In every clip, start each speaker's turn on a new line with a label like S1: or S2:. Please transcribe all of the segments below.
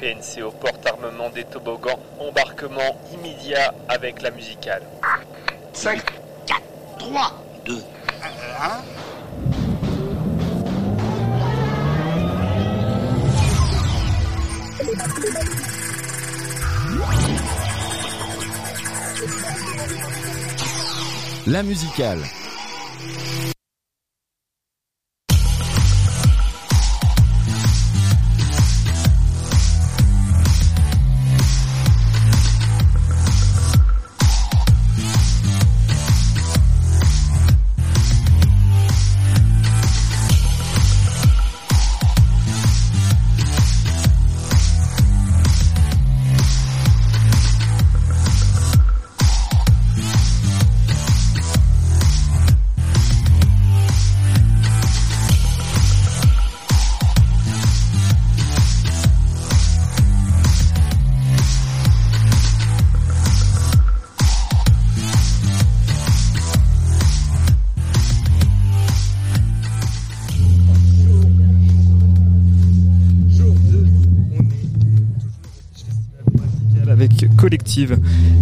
S1: PNC au porte-armement des toboggans, embarquement immédiat avec la musicale.
S2: 5, 4, 3, 2, 1.
S3: La musicale.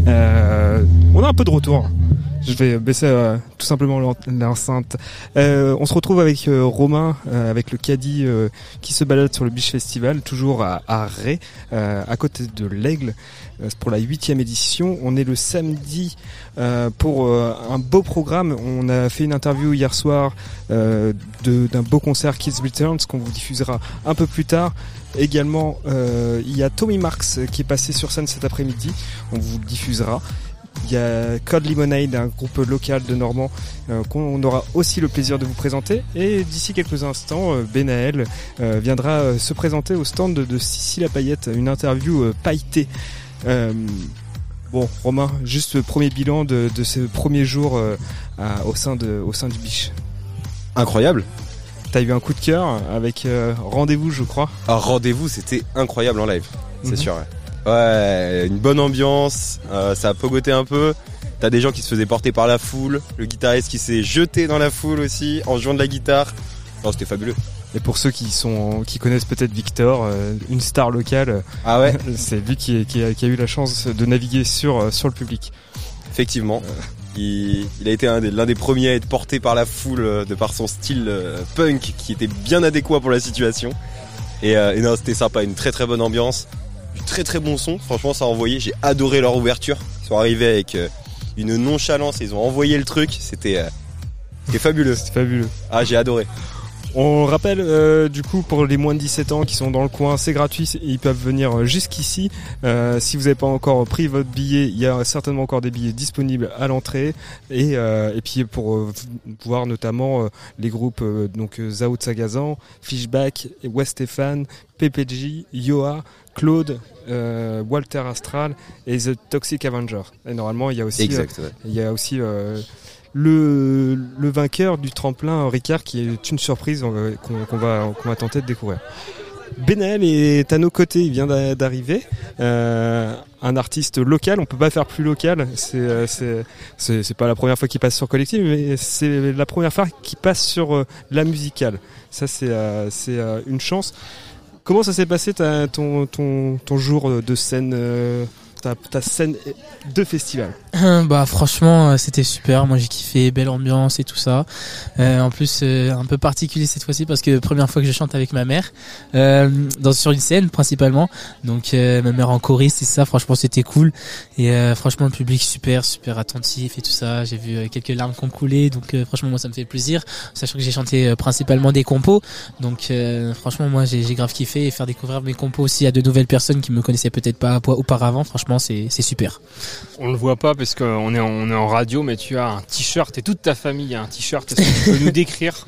S4: Euh, on a un peu de retour. Je vais baisser euh, tout simplement l'en- l'enceinte. Euh, on se retrouve avec Romain, avec le caddie qui se balade sur le Beach Festival, toujours à, à Ré, à côté de l'Aigle. Pour la huitième édition. On est le samedi pour un beau programme. On a fait une interview hier soir d'un beau concert Kids Returns qu'on vous diffusera un peu plus tard. Également, euh, il y a Tommy Marks qui est passé sur scène cet après-midi. On vous le diffusera. Il y a Code Lemonade, un groupe local de Normand euh, qu'on aura aussi le plaisir de vous présenter. Et d'ici quelques instants, euh, Benaël euh, viendra euh, se présenter au stand de, La Paillette, une interview euh, pailletée. Euh, bon, Romain, juste le premier bilan de, de ce premier jour euh, au, sein au sein du Biche.
S5: Incroyable.
S4: T'as eu un coup de cœur avec euh, Rendez-vous, je crois.
S5: Un rendez-vous, c'était incroyable en live, c'est
S4: Mhm.
S5: sûr. Ouais. Ouais, une bonne ambiance, euh, ça a pogoté un peu. T'as des gens qui se faisaient porter par la foule, le guitariste qui s'est jeté dans la foule aussi en jouant de la guitare. Non, c'était fabuleux.
S4: Et pour ceux qui sont qui connaissent peut-être Victor, euh, une star locale,
S5: Ah ouais,
S4: c'est lui qui, qui, a, qui a eu la chance de naviguer sur sur le public.
S5: effectivement. Il, il a été des- l'un des premiers à être porté par la foule euh, de par son style euh, punk qui était bien adéquat pour la situation. Et, euh, et non, c'était sympa, une très très bonne ambiance, du très très bon son. Franchement, ça a envoyé. J'ai adoré leur ouverture. Ils sont arrivés avec euh, une nonchalance. Ils ont envoyé le truc. C'était euh, c'était fabuleux.
S4: C'est fabuleux.
S5: Ah, j'ai adoré.
S4: On rappelle euh, du coup pour les moins de 17 ans qui sont dans le coin, c'est gratuit, ils peuvent venir euh, jusqu'ici. Euh, si vous n'avez pas encore pris votre billet, il y a certainement encore des billets disponibles à l'entrée. Et, euh, et puis pour euh, voir notamment euh, les groupes euh, donc Zao Sagazan, Fishback, West Stéphane, PPG, Yoa, Claude, euh, Walter Astral et The Toxic Avenger. Et normalement il y a aussi
S5: Exact. ouais.
S4: il y a aussi euh, le, le vainqueur du tremplin, Ricard, qui est une surprise euh, qu'on va, qu'on va tenter de découvrir. Benel est à nos côtés, il vient d'a- d'arriver. Euh, un artiste local, on peut pas faire plus local. C'est euh, c'est pas la première fois qu'il passe sur Collective, mais c'est la première fois qu'il passe sur euh, la musicale. Ça c'est euh, une chance. Comment ça s'est passé ton, ton, ton jour de scène, ta, scène de festival
S6: bah franchement euh, c'était super, moi j'ai kiffé, belle ambiance et tout ça. Euh, en plus euh, un peu particulier cette fois-ci parce que première fois que je chante avec ma mère dans sur une scène principalement. Donc ma mère en choriste et ça franchement c'était cool et franchement le public super super attentif et tout ça. J'ai vu quelques larmes qui ont coulé donc franchement moi ça me fait plaisir sachant que j'ai chanté principalement des compos. Donc franchement moi j'ai j'ai grave kiffé et faire découvrir mes compos aussi à de nouvelles personnes qui me connaissaient peut-être pas auparavant. Franchement c'est super.
S7: On le voit pas parce qu'on est, est en radio, mais tu as un t-shirt et toute ta famille a un t-shirt. Est-ce que tu peux nous décrire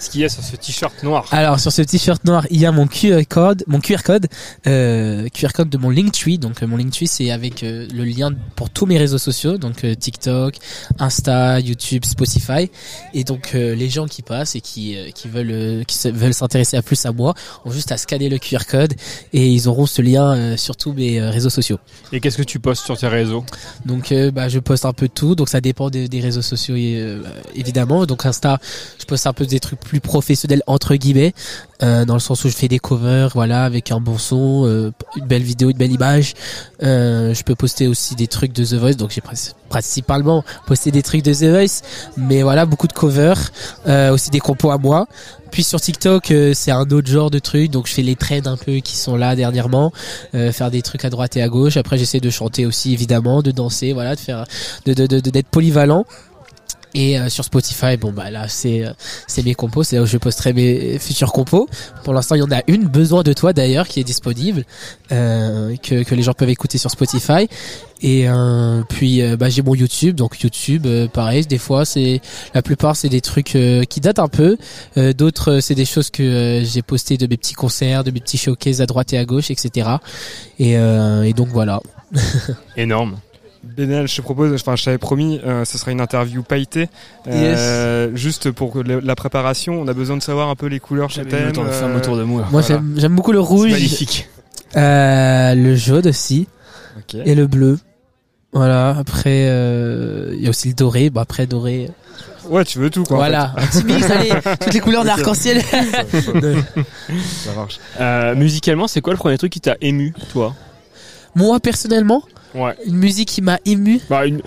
S7: ce qu'il y a sur ce t-shirt noir
S6: Alors sur ce t-shirt noir, il y a mon QR code, mon QR code, euh, QR code de mon Linktree. Donc euh, mon Linktree c'est avec euh, le lien pour tous mes réseaux sociaux, donc euh, TikTok, Insta, YouTube, Spotify. Et donc euh, les gens qui passent et qui euh, qui veulent euh, qui se- veulent s'intéresser à plus à moi, ont juste à scanner le QR code et ils auront ce lien euh, sur tous mes réseaux sociaux.
S7: Et qu'est-ce que tu postes sur tes réseaux?
S6: Donc bah, je poste un peu de tout, donc ça dépend des, des réseaux sociaux euh, évidemment. Donc Insta, je poste un peu des trucs plus professionnel entre guillemets, euh, dans le sens où je fais des covers, voilà, avec un bon son, euh, une belle vidéo, une belle image. Euh, je peux poster aussi des trucs de The Voice, donc j'ai pr- principalement posté des trucs de The Voice, mais voilà, beaucoup de covers, aussi des compos à moi. Puis sur TikTok, c'est un autre genre de truc, donc je fais les trends un peu qui sont là dernièrement, faire des trucs à droite et à gauche. Après, j'essaie de chanter aussi évidemment, de danser, voilà, de faire, de de de- d'être polyvalent. Et euh, sur Spotify, bon bah là c'est euh, c'est mes compos, c'est là où je posterai mes futurs compos. Pour l'instant, il y en a une, besoin de toi d'ailleurs, qui est disponible, euh, que que les gens peuvent écouter sur Spotify. Et euh, puis euh, bah, j'ai mon YouTube, donc YouTube, pareil. Des fois, c'est la plupart c'est des trucs qui datent un peu. D'autres, c'est des choses que j'ai postées de mes petits concerts, de mes petits showcases à droite et à gauche, etc. Et, et donc voilà.
S7: Énorme.
S4: Bénel, je te propose, enfin je t'avais promis, euh, ce sera une interview pailletée. Euh, Juste pour la préparation, on a besoin de savoir un peu les couleurs
S7: eu
S4: t'aimes.
S7: le temps de faire
S4: euh,
S7: un tour de moi.
S6: Moi
S4: Voilà.
S6: j'aime beaucoup le
S7: C'est
S6: rouge,
S7: magnifique.
S6: euh, le jaune aussi. et le bleu. Voilà. Après, euh, il y a aussi le doré. Bon après doré.
S4: Ouais, tu veux tout quoi. en
S6: voilà. Un petit mix, allez, toutes les couleurs d'arc-en-ciel.
S4: fait. Ça marche.
S7: Euh, musicalement, c'est quoi le premier truc qui t'a ému, toi?
S6: Moi personnellement,
S7: Ouais.
S6: une musique qui m'a ému.
S7: Bah, une...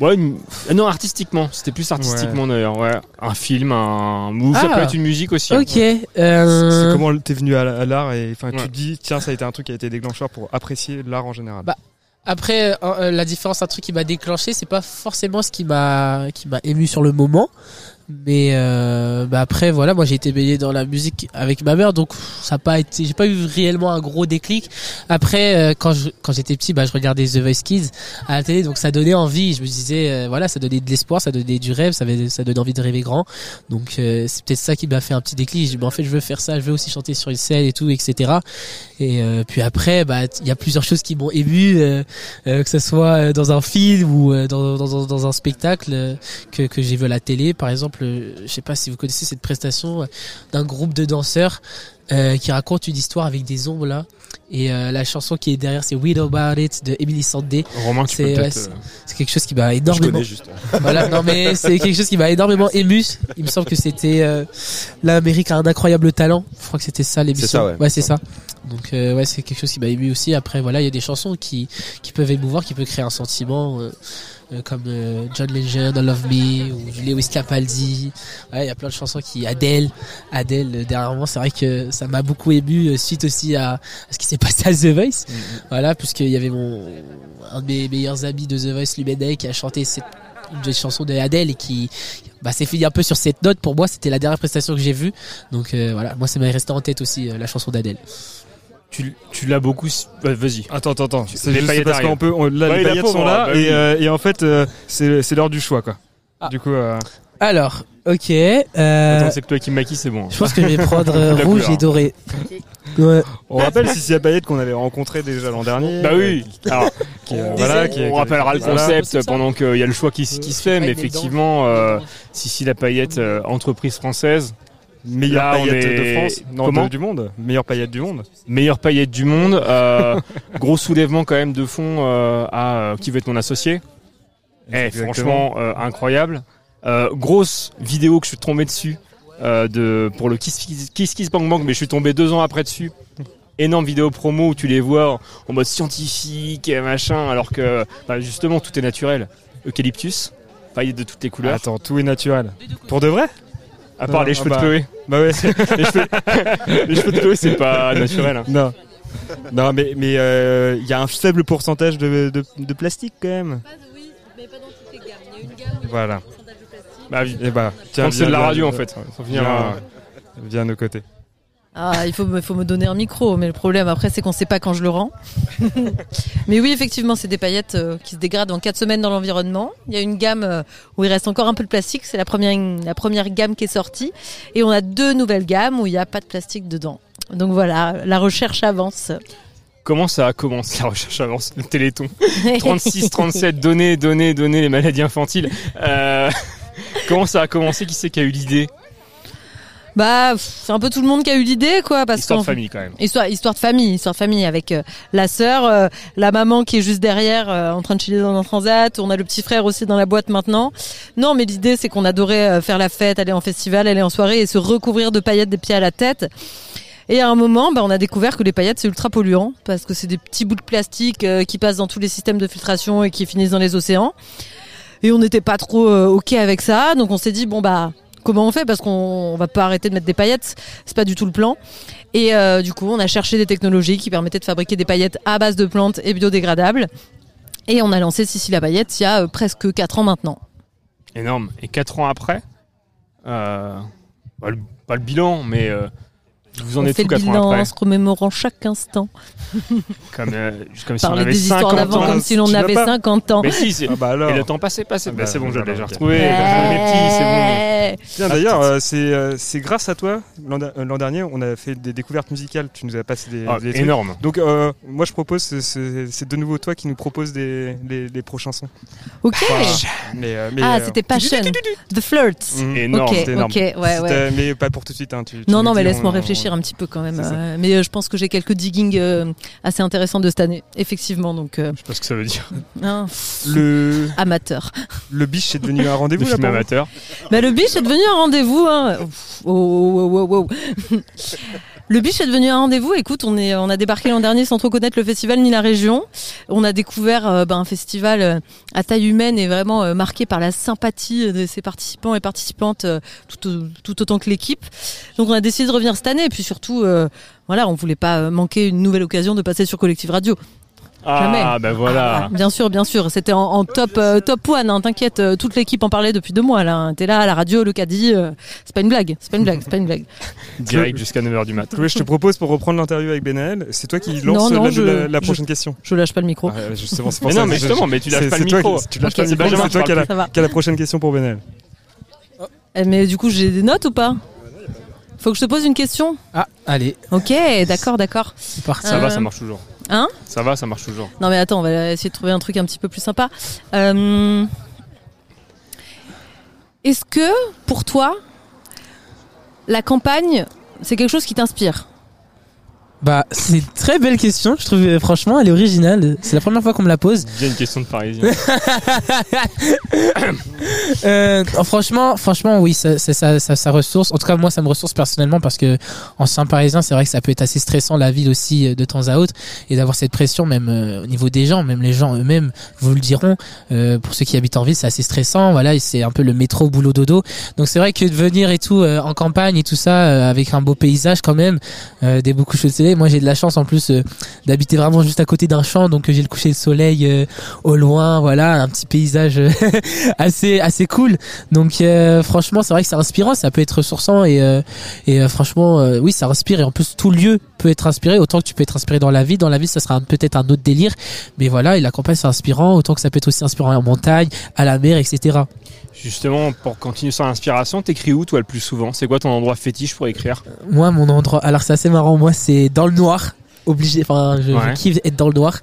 S7: Ouais, une- euh, non, artistiquement. C'était plus artistiquement d'ailleurs. Ouais. Un film, un. Ou ça
S6: Ah.
S7: peut être une musique aussi.
S6: Ok.
S4: C'est
S6: Euh...
S4: comment t'es venu à, à l'art et enfin tu
S7: Ouais.
S4: te dis tiens ça a été un truc qui a été déclencheur pour apprécier l'art en général.
S6: Bah, Après, euh, euh, la différence, un truc qui m'a déclenché, c'est pas forcément ce qui m'a qui m'a ému sur le moment. Mais euh, bah après voilà moi j'ai été baigné dans la musique avec ma mère donc ça a pas été j'ai pas eu réellement un gros déclic. Après euh, quand je quand j'étais petit bah je regardais The Voice Kids à la télé donc ça donnait envie. Je me disais euh, voilà ça donnait de l'espoir ça donnait du rêve ça donnait envie de rêver grand. Donc euh, c'est peut-être ça qui m'a fait un petit déclic. J'ai dit mais en fait je veux faire ça je veux aussi chanter sur une scène et tout etc et euh, puis après bah il y a plusieurs choses qui m'ont ému euh, que ce soit dans un film ou dans, dans, dans, dans un spectacle que, que j'ai vu à la télé par exemple euh, je sais pas si vous connaissez cette prestation euh, d'un groupe de danseurs euh, qui raconte une histoire avec des ombres là. Et euh, la chanson qui est derrière c'est We Know About It de Emily Sandé.
S7: Romain,
S6: C'est- ouais,
S7: euh,
S6: quelque chose qui m'a
S5: Je
S6: énormément
S5: connais juste.
S6: voilà non mais c'est quelque chose qui m'a énormément ému. Il me semble que c'était euh, l'Amérique a un incroyable talent. Je crois que c'était ça l'émission.
S5: C'est ça, ouais.
S6: c'est ça donc euh, ouais c'est quelque chose qui m'a ému aussi. Après voilà il y a des chansons qui qui peuvent émouvoir qui peuvent créer un sentiment euh, euh, comme euh, John Legend I Love Me ou Lewis Capaldi. Ouais il y a plein de chansons qui Adele Adele euh, dernièrement c'est vrai que ça m'a beaucoup ému euh, suite aussi à, à ce qui s'est passé à The Voice. Voilà puisqu'il y avait mon un de mes meilleurs amis de The Voice Lumenay qui a chanté cette une des chansons de Adele et qui bah c'est fini un peu sur cette note. Pour moi c'était la dernière prestation que j'ai vue. Donc euh, voilà moi ça m'est resté en tête aussi euh, la chanson d'Adèle
S7: Tu, tu l'as beaucoup. ouais, Vas-y.
S4: Attends attends attends. C'est juste
S7: paillettes
S4: parce qu'on peut on- là
S7: Ouais,
S4: les
S7: la
S4: paillettes sont là
S7: bah
S4: et,
S7: oui.
S4: euh, et en fait euh, c'est c'est l'heure du choix quoi.
S6: Ah.
S4: Du coup euh,
S6: alors ok euh,
S7: Attends, c'est que toi qui maquille, c'est bon.
S6: je pense que je vais prendre euh, rouge
S7: couleur.
S6: et doré ouais.
S4: on rappelle Cici Payette qu'on avait rencontré déjà l'an dernier.
S7: Bah oui. Alors,
S4: Qui, euh,
S7: on,
S4: voilà, qui-
S7: on rappellera le concept pendant qu'il y a le choix qui, se fait, mais effectivement, euh, Sissi la paillette, euh, entreprise française,
S4: Meilleure paillette
S7: est-
S4: de France, non
S7: Comment
S4: de- du monde, meilleure paillette du monde.
S7: meilleure paillette du monde, euh, gros soulèvement quand même de fond euh, à euh, qui veut être mon associé. Eh, franchement, incroyable. Grosse vidéo que je suis tombé dessus de, pour le Kiss, Kiss Kiss Kiss Bang Bang, mais je suis tombé deux ans après dessus. Énorme vidéo promo où tu les vois en, mode scientifique et machin, alors que bah, justement tout est naturel. Eucalyptus, paillettes de toutes les couleurs,
S4: Attends, tout est naturel. Pour de vrai?
S7: À part les
S4: ah
S7: cheveux
S4: bah.
S7: de Chloé.
S4: Bah ouais.
S7: Les cheveux, les cheveux de Chloé, c'est pas naturel. hein.
S4: non. Non mais mais euh, il y a un faible pourcentage de, de, de plastique quand même.
S3: Pas de- oui, mais pas dans toutes les gammes. Il y a une gamme où il y a
S4: Voilà.
S3: un pourcentage de plastique.
S7: Bah.
S4: Et bah tiens,
S7: c'est de la radio en fait.
S4: Viens, viens à nos côtés.
S3: Ah, il faut, me- faut me donner un micro, mais le problème après, c'est qu'on sait pas quand je le rends. mais oui, effectivement, c'est des paillettes euh, qui se dégradent en 4 semaines dans l'environnement. Il y a une gamme euh, où il reste encore un peu de plastique, c'est la première, la première gamme qui est sortie. Et on a deux nouvelles gammes où il n'y a pas de plastique dedans. Donc voilà, la recherche avance.
S7: Comment ça a commencé la recherche avance le Téléthon 36, 37, donner, donner, donner les maladies infantiles. Euh, comment ça a commencé? Qui c'est qui a eu l'idée?
S3: Bah, c'est un peu tout le monde qui a eu l'idée, quoi, parce
S7: Histoire de famille quand même.
S3: Histoire, histoire de famille, histoire de famille avec euh, la sœur, euh, la maman qui est juste derrière euh, en train de chiller dans un transat. On a le petit frère aussi dans la boîte maintenant. Non, mais l'idée c'est qu'on adorait euh, faire la fête, aller en festival, aller en soirée et se recouvrir de paillettes des pieds à la tête. Et à un moment, bah, on a découvert que les paillettes c'est ultra polluant parce que c'est des petits bouts de plastique euh, qui passent dans tous les systèmes de filtration et qui finissent dans les océans. Et on n'était pas trop euh, ok avec ça, donc on s'est dit bon bah comment on fait parce qu'on on va pas arrêter de mettre des paillettes, c'est pas du tout le plan. Et euh, du coup, on a cherché des technologies qui permettaient de fabriquer des paillettes à base de plantes et biodégradables. Et on a lancé Sissi la paillette il y a euh, presque 4 ans maintenant.
S7: Énorme. Et 4 ans après, euh, pas, le, bilan, mais vous en
S3: on
S7: êtes
S3: fait
S7: où
S3: le
S7: 4 ans
S3: bilan
S7: après
S3: en se remémorant chaque instant.
S7: Comme, euh, comme si on
S3: Parler
S7: avait
S3: des histoires
S7: 50
S3: d'avant
S7: ans.
S3: comme si l'on avait
S4: pas
S3: 50 ans.
S7: Mais si, c'est...
S4: Ah bah alors.
S7: Et le temps passé, passé.
S4: Ah
S7: Bah,
S4: bah,
S7: c'est bon, je l'ai déjà retrouvé. Mes petits, c'est bon.
S4: Tiens, d'ailleurs, euh, c'est euh, c'est grâce à toi. L'an euh, l'an dernier, on a fait des découvertes musicales. Tu nous as passé des,
S7: Ah,
S4: des trucs.
S7: énorme.
S4: Donc, euh, moi, je propose, c'est- c'est c'est de nouveau toi qui nous propose des, les, les prochains sons.
S3: Ok.
S4: Voilà. Mais, euh, mais,
S3: Ah, c'était Passion. The Flirt.
S4: mhm.
S7: Énorme.
S3: Ok,
S4: C'était énorme.
S3: ok, ouais, ouais.
S4: Mais pas pour tout de suite. Hein,
S3: Non, non, mais laisse-moi
S4: on-
S3: un petit peu quand même. Euh, mais euh, je pense que j'ai quelques diggings euh, assez intéressants de cette année, effectivement. Donc, euh,
S7: Je sais pas ce que ça veut dire.
S3: hein,
S4: Le,
S3: amateur.
S4: le biche, c'est devenu un rendez-vous pour vous
S7: amateurs.
S3: Bah, le biche est devenu un rendez-vous. Hein. Oh, oh, oh, oh, oh. Le biche est devenu un rendez-vous. Écoute, on est, on a débarqué l'an dernier sans trop connaître le festival ni la région. On a découvert euh, bah, un festival euh, à taille humaine et vraiment euh, marqué par la sympathie de ses participants et participantes, tout, tout autant que l'équipe. Donc, on a décidé de revenir cette année. Et puis surtout, voilà, on voulait pas manquer une nouvelle occasion de passer sur Collective Radio.
S7: Ah, bah voilà.
S3: Bien sûr, bien sûr. C'était en, en top euh, top one. Hein, T'inquiète, euh, toute l'équipe en parlait depuis deux mois. Là, hein. t'es là à la radio, le caddie. euh, c'est pas une blague. C'est pas une blague. C'est pas une blague.
S7: Direct jusqu'à 9h du mat.
S4: Chloé, je te propose pour reprendre l'interview avec Benel, c'est toi qui lance
S3: Non, non,
S4: la,
S3: je-
S4: la- la
S3: je-
S4: prochaine question.
S3: Je lâche pas le micro.
S4: Ah, justement, c'est pour
S7: Mais
S4: ça
S7: non,
S4: que
S7: mais justement, mais tu lâches pas le
S4: toi
S7: micro.
S4: qui- Tu lâches
S3: Ok,
S4: pas le
S3: c'est
S4: micro, c'est toi
S7: qui
S4: as, la, prochaine question pour Benel.
S3: Eh, Mais du coup, j'ai des notes ou pas? Faut que je te pose une question?
S6: Ah, allez,
S3: Ok, d'accord, d'accord.
S6: c'est parti.
S7: Ça va,
S3: Euh,
S7: ça marche toujours.
S3: Hein
S7: Ça va, ça marche toujours.
S3: Non mais attends, on va essayer de trouver un truc un petit peu plus sympa. Euh, Est-ce que, pour toi, la campagne, c'est quelque chose qui t'inspire?
S6: Bah, c'est une très belle question. Je trouve, euh, franchement, elle est originale. C'est la première fois qu'on me la pose.
S7: Bien une question de parisien.
S6: Euh, franchement, franchement, oui, ça, ça, ça, ça, ressource. En tout cas, moi, ça me ressource personnellement parce que en Saint-Parisien, c'est vrai que ça peut être assez stressant la ville aussi euh, de temps à autre et d'avoir cette pression même euh, au niveau des gens, même les gens eux-mêmes vous le diront. Euh, pour ceux qui habitent en ville, c'est assez stressant. Voilà, c'est un peu le métro boulot dodo. Donc c'est vrai que de venir et tout euh, en campagne et tout ça euh, avec un beau paysage quand même, euh, des beaux couchers de soleil. Moi, j'ai de la chance en plus euh, d'habiter vraiment juste à côté d'un champ, donc euh, j'ai le coucher de soleil euh, au loin. Voilà, un petit paysage assez assez cool. Donc franchement, c'est vrai que c'est inspirant, ça peut être ressourçant et et franchement, oui, ça inspire et en plus tout lieu peut être inspiré autant que tu peux être inspiré dans la vie. Dans la vie, ça sera peut-être un autre délire, mais voilà, et la campagne c'est inspirant autant que ça peut être aussi inspirant en montagne, à la mer, etc.
S7: Justement, pour continuer sur l'inspiration, t'écris où toi le plus souvent? C'est quoi ton endroit fétiche pour écrire?
S6: Moi, mon endroit, alors c'est assez marrant. Moi, c'est dans le noir, obligé. Enfin, je, kiffe être dans le noir.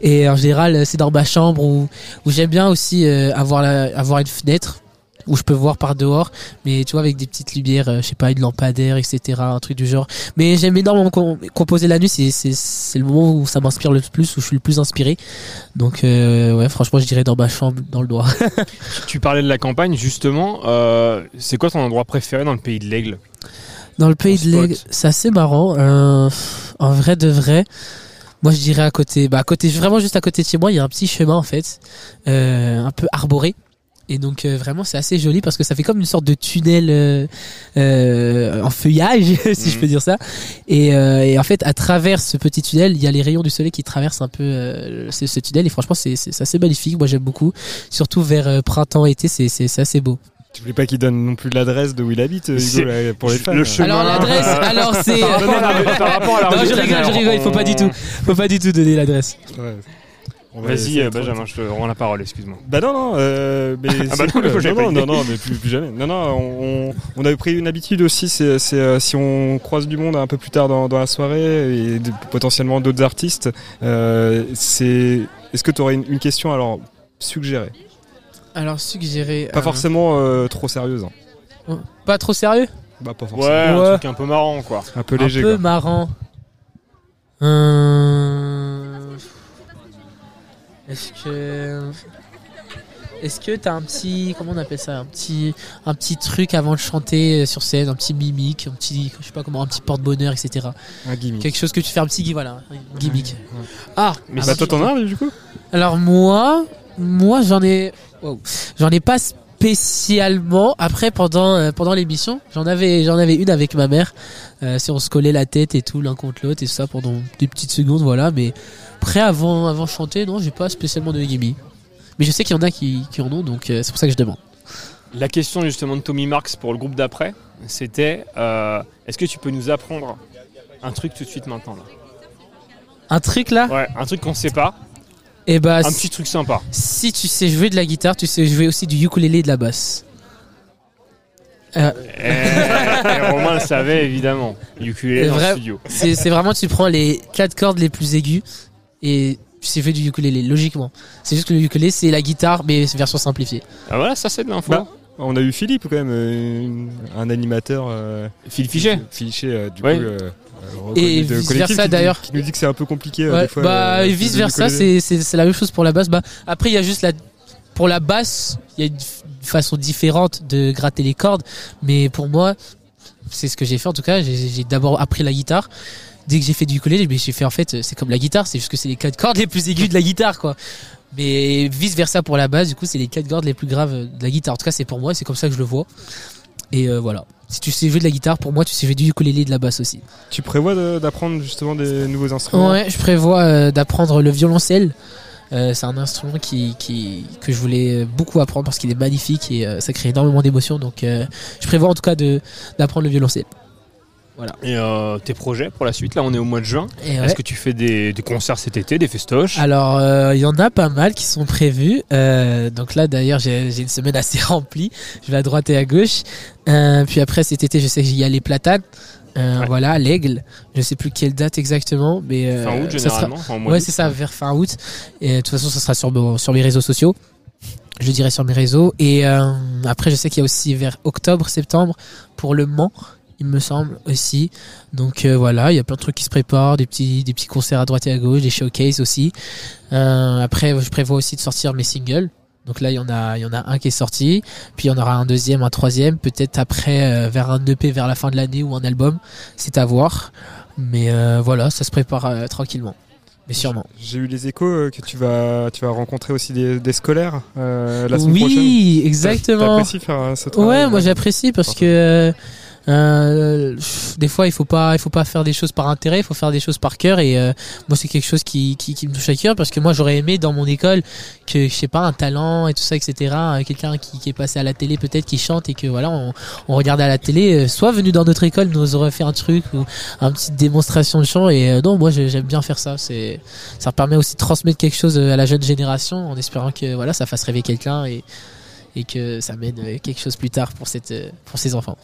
S6: Et en général, c'est dans ma chambre où, où j'aime bien aussi euh, avoir la, avoir une fenêtre où je peux voir par dehors, mais tu vois avec des petites lumières, euh, je sais pas, une lampadaire, etc., un truc du genre. Mais j'aime énormément com- composer la nuit. C'est le moment où ça m'inspire le plus, où je suis le plus inspiré. Donc euh, ouais, franchement, je dirais dans ma chambre, dans le noir.
S7: Tu parlais de la campagne, justement. euh, c'est quoi ton endroit préféré dans le pays de l'Aigle?
S6: Dans le pays de l'Aigle, c'est assez marrant. En vrai de vrai, moi je dirais à côté, bah à côté, vraiment juste à côté de chez moi, il y a un petit chemin en fait, euh, un peu arboré. Et donc euh, vraiment c'est assez joli parce que ça fait comme une sorte de tunnel euh, euh, en feuillage, si je
S7: Mhm.
S6: peux dire ça. Et, euh, et en fait à travers ce petit tunnel, il y a les rayons du soleil qui traversent un peu euh, ce, ce tunnel. Et franchement c'est assez magnifique. Moi j'aime beaucoup, surtout vers euh, printemps-été, c'est c'est c'est assez beau.
S4: Tu voulais pas qu'il donne non plus l'adresse de où il habite, Hugo, là, pour les fans.
S7: le chemin-
S6: Alors l'adresse,
S7: euh,
S6: alors c'est. Non, je rigole, je rigole, il faut pas du tout. Faut pas du tout donner l'adresse.
S4: Ouais.
S7: Vas-y, euh, Benjamin, je te rends la parole, excuse-moi.
S4: Bah non, non, euh, mais
S7: Ah
S4: c'est
S7: bah non,
S4: cool. non,
S7: pas
S4: non, non, mais plus, plus jamais. Non, non, on, on, avait pris une habitude aussi, c'est, euh, si on croise du monde un peu plus tard dans, dans la soirée et de- potentiellement d'autres artistes, euh, c'est, est-ce que tu aurais une, une question alors suggérée,
S6: Alors suggérer.
S4: pas forcément euh, trop sérieuse. hein.
S6: Pas trop sérieux?
S4: Bah pas forcément.
S7: Ouais,
S6: Ouais.
S7: un truc un peu marrant quoi.
S4: Un peu
S6: un
S4: léger.
S6: peu
S4: quoi.
S6: marrant. Euh, Est-ce que est-ce que t'as un petit comment on appelle ça un petit un petit truc avant de chanter sur scène un petit mimique un petit je sais pas comment un petit porte-bonheur etc
S4: Un gimmick.
S6: quelque chose que tu fais un petit voilà un gimmick ah
S7: Mais
S4: Bah toi t'en as du coup?
S6: Alors moi, moi j'en ai, wow. j'en ai pas spécialement. Après pendant euh, pendant l'émission, j'en avais j'en avais une avec ma mère. Euh, si on se collait la tête et tout l'un contre l'autre et ça pendant des petites secondes, voilà. Mais après avant avant chanter, non, j'ai pas spécialement de gimmicks. Mais je sais qu'il y en a qui, qui en ont, donc euh, c'est pour ça que je demande.
S7: La question justement de Tommy Marks pour le groupe d'après, c'était euh, est-ce que tu peux nous apprendre un truc tout de suite maintenant là?
S6: Un truc là,
S7: Ouais, un truc qu'on sait pas,
S6: et bah
S7: un
S6: si,
S7: petit truc sympa.
S6: si tu sais jouer de la guitare, tu sais jouer aussi du ukulélé et de la basse. Euh,
S7: Et, et Romain le savait évidemment. Ukulélé dans
S6: vrai.
S7: le studio.
S6: C'est vraiment, tu prends les quatre cordes les plus aiguës et tu sais jouer du ukulélé, logiquement. C'est juste que le ukulélé, c'est la guitare, mais c'est version simplifiée.
S7: Ah voilà, ça c'est de l'info.
S4: Bah, On a eu Philippe quand même, euh, un animateur. euh,
S7: Phil Fichet.
S4: Fiché, euh, du
S7: Ouais.
S4: coup.
S6: Et
S4: de collectif, qui-
S6: d'ailleurs.
S4: Qui nous dit que c'est un peu compliqué. euh,
S6: Ouais,
S4: des fois,
S6: bah,
S4: euh,
S6: et vice versa, c'est la même chose pour la basse. Bah, après, il y a juste la. Pour la basse, il y a une façon différente de gratter les cordes, mais pour moi, c'est ce que j'ai fait en tout cas. J'ai d'abord appris la guitare. Dès que j'ai fait du ukulélé, j'ai fait en fait, c'est comme la guitare, c'est juste que c'est les quatre cordes les plus aiguës de la guitare, quoi. Mais vice versa pour la basse, du coup, c'est les quatre cordes les plus graves de la guitare. En tout cas, c'est pour moi, c'est comme ça que je le vois. Et euh, voilà. Si tu sais jouer de la guitare, pour moi, tu sais jouer du ukulélé et de la basse aussi.
S4: Tu prévois d'apprendre justement des nouveaux instruments?
S6: Ouais, je prévois euh, d'apprendre le violoncelle. Euh, c'est un instrument qui, qui, que je voulais beaucoup apprendre parce qu'il est magnifique et euh, ça crée énormément d'émotions. Donc, euh, je prévois en tout cas de d'apprendre le violoncelle.
S7: Et euh, tes projets pour la suite, là on est au mois de juin.
S6: Ouais.
S7: Est-ce que tu fais des, des concerts cet été, des festoches?
S6: Alors, euh, il y en a pas mal qui sont prévus. Euh, donc là, d'ailleurs, j'ai une semaine assez remplie. Je vais à droite et à gauche. Euh, puis après, cet été, je sais qu'il y a les platanes. Euh,
S7: Ouais.
S6: Voilà, l'aigle. Je sais plus quelle date exactement, mais euh,
S7: Fin août
S6: ça sera-
S7: généralement au mois
S6: Ouais, c'est ça, vers fin août. Et de toute façon, ça sera sur, sur mes réseaux sociaux. Je le dirai sur mes réseaux. Et euh, après, je sais qu'il y a aussi vers octobre, septembre pour le Mans, il me semble aussi. Donc euh, voilà, il y a plein de trucs qui se préparent, des petits, des petits concerts à droite et à gauche, des showcases aussi. Euh, après, je prévois aussi de sortir mes singles. Donc là, il y en a, il y en a un qui est sorti, puis il y en aura un deuxième, un troisième, peut-être après euh, vers un EP vers la fin de l'année ou un album, c'est à voir. Mais euh, voilà, ça se prépare euh, tranquillement, mais sûrement.
S4: J'ai eu les échos que tu vas, tu vas rencontrer aussi des, des scolaires euh, la semaine prochaine.
S6: oui, exactement.
S4: T'apprécies faire ce travail
S6: Ouais, moi j'apprécie parce que euh, des fois il faut pas il faut pas faire des choses par intérêt, il faut faire des choses par cœur. Et euh, moi c'est quelque chose qui, qui, qui me touche à cœur parce que moi j'aurais aimé dans mon école que je sais pas un talent et tout ça etc euh, quelqu'un qui, qui est passé à la télé peut-être qui chante et que voilà on, on regarde à la télé euh, soit venu dans notre école nous aurait fait un truc ou un petite démonstration de chant. Et euh, non moi j'aime bien faire ça. C'est ça permet aussi de transmettre quelque chose euh, à la jeune génération en espérant que voilà ça fasse rêver quelqu'un et et que ça mène quelque chose plus tard pour cette pour ces enfants.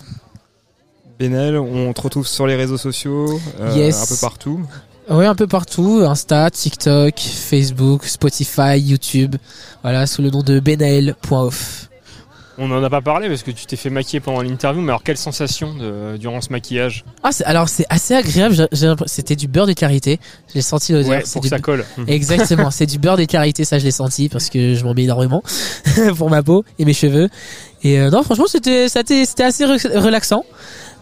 S4: Benel, on te retrouve sur les réseaux sociaux, euh,
S6: Yes.
S4: un peu partout.
S6: Oui, un peu partout, Insta, TikTok, Facebook, Spotify, YouTube. Voilà, sous le nom de benael.off.
S7: On n'en a pas parlé parce que tu t'es fait maquiller pendant l'interview, mais alors quelle sensation de, durant ce maquillage?
S6: Ah, c'est- alors c'est assez agréable, c'était du beurre de karité. J'ai senti l'odeur.
S7: Ouais,
S6: c'est
S7: pour
S6: du-
S7: que ça colle.
S6: Exactement, c'est du beurre de karité, ça je l'ai senti parce que je m'en mets énormément pour ma peau et mes cheveux. Et euh, non, franchement, c'était assez re- relaxant.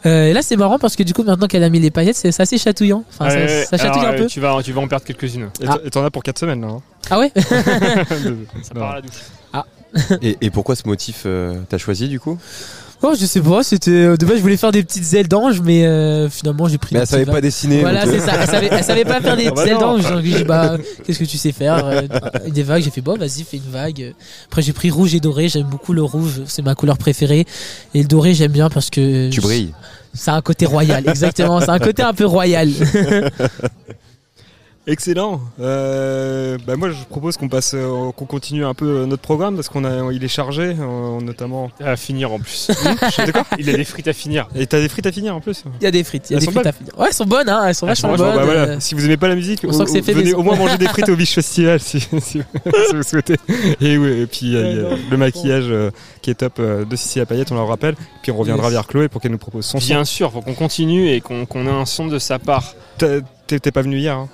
S6: Euh, et là, c'est marrant parce que du coup, maintenant qu'elle a mis les paillettes, c'est assez chatouillant. Enfin, ça-
S7: Ouais,
S6: ça, chatouille
S7: alors,
S6: un peu.
S7: Tu vas, tu vas en perdre quelques-unes.
S4: Et
S6: Ah.
S4: t'en- et t'en as pour 4 semaines là. hein.
S6: Ah ouais
S7: Ça part à la douche.
S5: Et, et pourquoi ce motif euh, t'as choisi du coup?
S6: Oh, je sais pas, c'était. euh, de base, je voulais faire des petites ailes d'ange, mais euh, finalement, j'ai pris.
S5: Mais elle savait pas dessiner.
S6: Voilà,
S5: donc, euh,
S6: c'est ça. Elle savait, elle savait pas faire des
S4: Ah bah
S6: petites ailes
S4: non.
S6: d'ange. Donc, j'ai dit, bah, qu'est-ce que tu sais faire Euh, Des vagues, j'ai fait, bon, vas-y, fais une vague. Après, j'ai pris rouge et doré. J'aime beaucoup le rouge, c'est ma couleur préférée. Et le doré, j'aime bien parce que.
S5: Tu brilles.
S6: A un côté royal, exactement. C'est un côté un peu royal.
S4: Excellent. Euh, bah moi, je propose qu'on passe, euh, qu'on continue un peu euh, notre programme parce qu'on a, il est chargé, euh, notamment.
S7: À finir en plus.
S4: Quoi
S7: Il a des frites à finir.
S4: Et t'as des frites à finir en plus.
S6: Il y a des frites, il y a
S4: Elles
S6: des frites à finir. Ouais, elles sont bonnes, hein, elles sont
S7: Elles
S6: vachement
S4: Bon,
S6: bonnes.
S4: bah, voilà.
S6: euh,
S4: Si vous aimez pas la musique,
S6: on sent
S4: au-
S6: que c'est fait
S4: venez au moins manger des frites au Biche Festival si, si- si vous souhaitez. Et, oui, et puis il y a- il y a le maquillage euh, qui est top euh, de Sissi à paillettes, on le rappelle. Puis on reviendra
S6: Yes.
S4: vers Chloé pour qu'elle nous propose son son.
S7: Bien sûr, faut qu'on continue et qu'on qu'on ait un son de sa part.
S4: T'es pas venu hier. Hein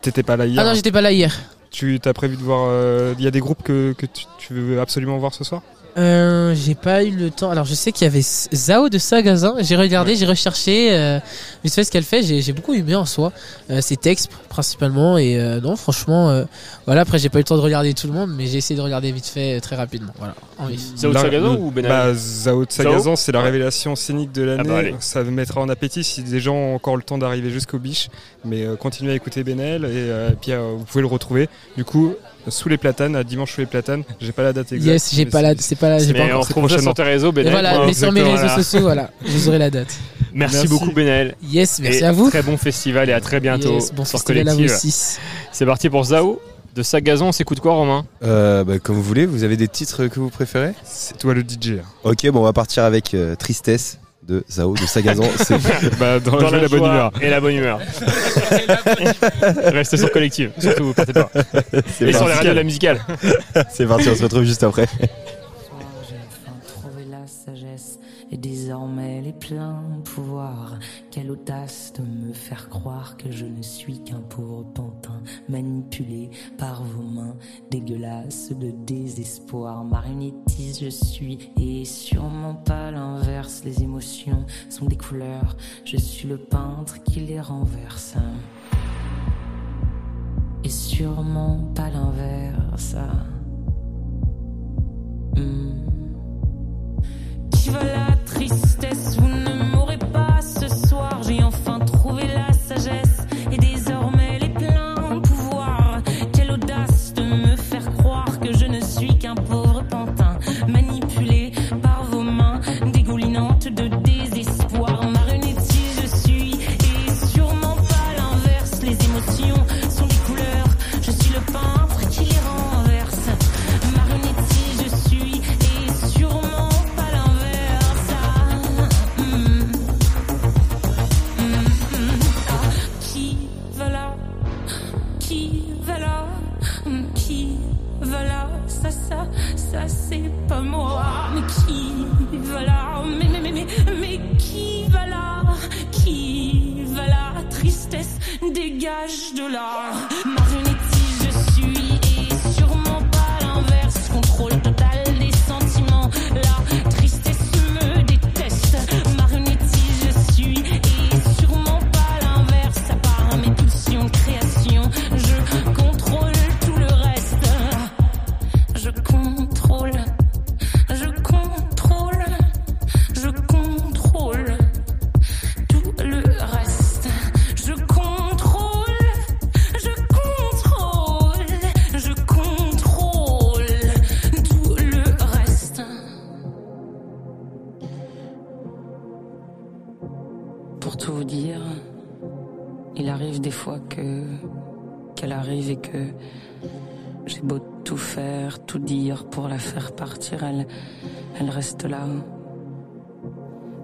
S4: T'étais pas là hier.
S6: Ah non, j'étais pas là hier.
S4: Tu t'as prévu de voir. euh, Il y a des groupes que, que tu, tu veux absolument voir ce soir?
S6: Euh, j'ai pas eu le temps. Alors, je sais qu'il y avait Zao de Sagazin. J'ai regardé, j'ai recherché. Euh, vite fait ce qu'elle fait. J'ai j'ai beaucoup aimé en soi. Euh, ses textes principalement. Et euh, non, franchement, euh, voilà. Après, j'ai pas eu le temps de regarder tout le monde, mais j'ai essayé de regarder vite fait euh, très rapidement. Voilà. En.
S7: Zao de Sagazan ou Ben
S4: Bah, Zao de Sagazan, c'est la révélation scénique de l'année.
S7: Ah bah,
S4: ça mettra en appétit si des gens ont encore le temps d'arriver jusqu'au biche. Mais euh, continuez à écouter Benel et euh, puis euh, vous pouvez le retrouver. Du coup, sous les platanes, à dimanche sous les platanes. J'ai pas la date exacte.
S6: Yes, j'ai pas la. C'est pas là. J'ai pas
S7: Mais on
S6: encore.
S7: retrouve ça sur tes réseaux,
S6: Et voilà. Mais sur mes réseaux
S7: voilà.
S6: sociaux, voilà. Vous aurez la date.
S7: Merci,
S4: Merci.
S7: beaucoup, Benel.
S6: Yes, merci
S7: Et
S6: à vous.
S7: Très bon festival et à très bientôt
S6: Yes, bon
S7: sur
S6: festival à vous
S7: Collective.
S6: aussi.
S7: C'est parti pour Zao de Sagazan. On s'écoute quoi, Romain?
S5: Euh, bah, comme vous voulez, vous avez des titres que vous préférez?
S4: C'est toi le DJ. hein.
S5: Ok, bon, on va partir avec euh, Tristesse de Zao de Sagazan. C'est-
S4: bah, dans,
S7: Dans
S4: le jeu,
S7: la,
S4: la bonne
S7: joie
S4: humeur.
S7: et la bonne humeur. Restez sur Collective, surtout, partez pas. Et sur les radios de la musicale.
S5: C'est parti, on se retrouve juste après.
S8: j'ai enfin trouvé la sagesse et désormais les pleins pouvoirs. Quelle audace de me faire croire que je ne suis qu'un pauvre pantin manipulé par vos mains dégueulasses de désespoir. Marionnettiste je suis et sûrement pas l'inverse. Les émotions sont des couleurs, je suis le peintre qui les renverse. Et sûrement pas l'inverse. Hmm. Qui va la tristesse? Vous ne m'aurez pas soir. J'ai enfin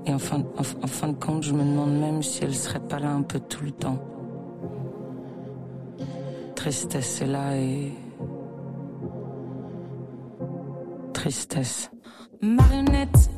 S8: Et en fin, en fin de compte, je me demande même si elle serait pas là un peu tout le temps. Tristesse est là et. Tristesse. Marionnette,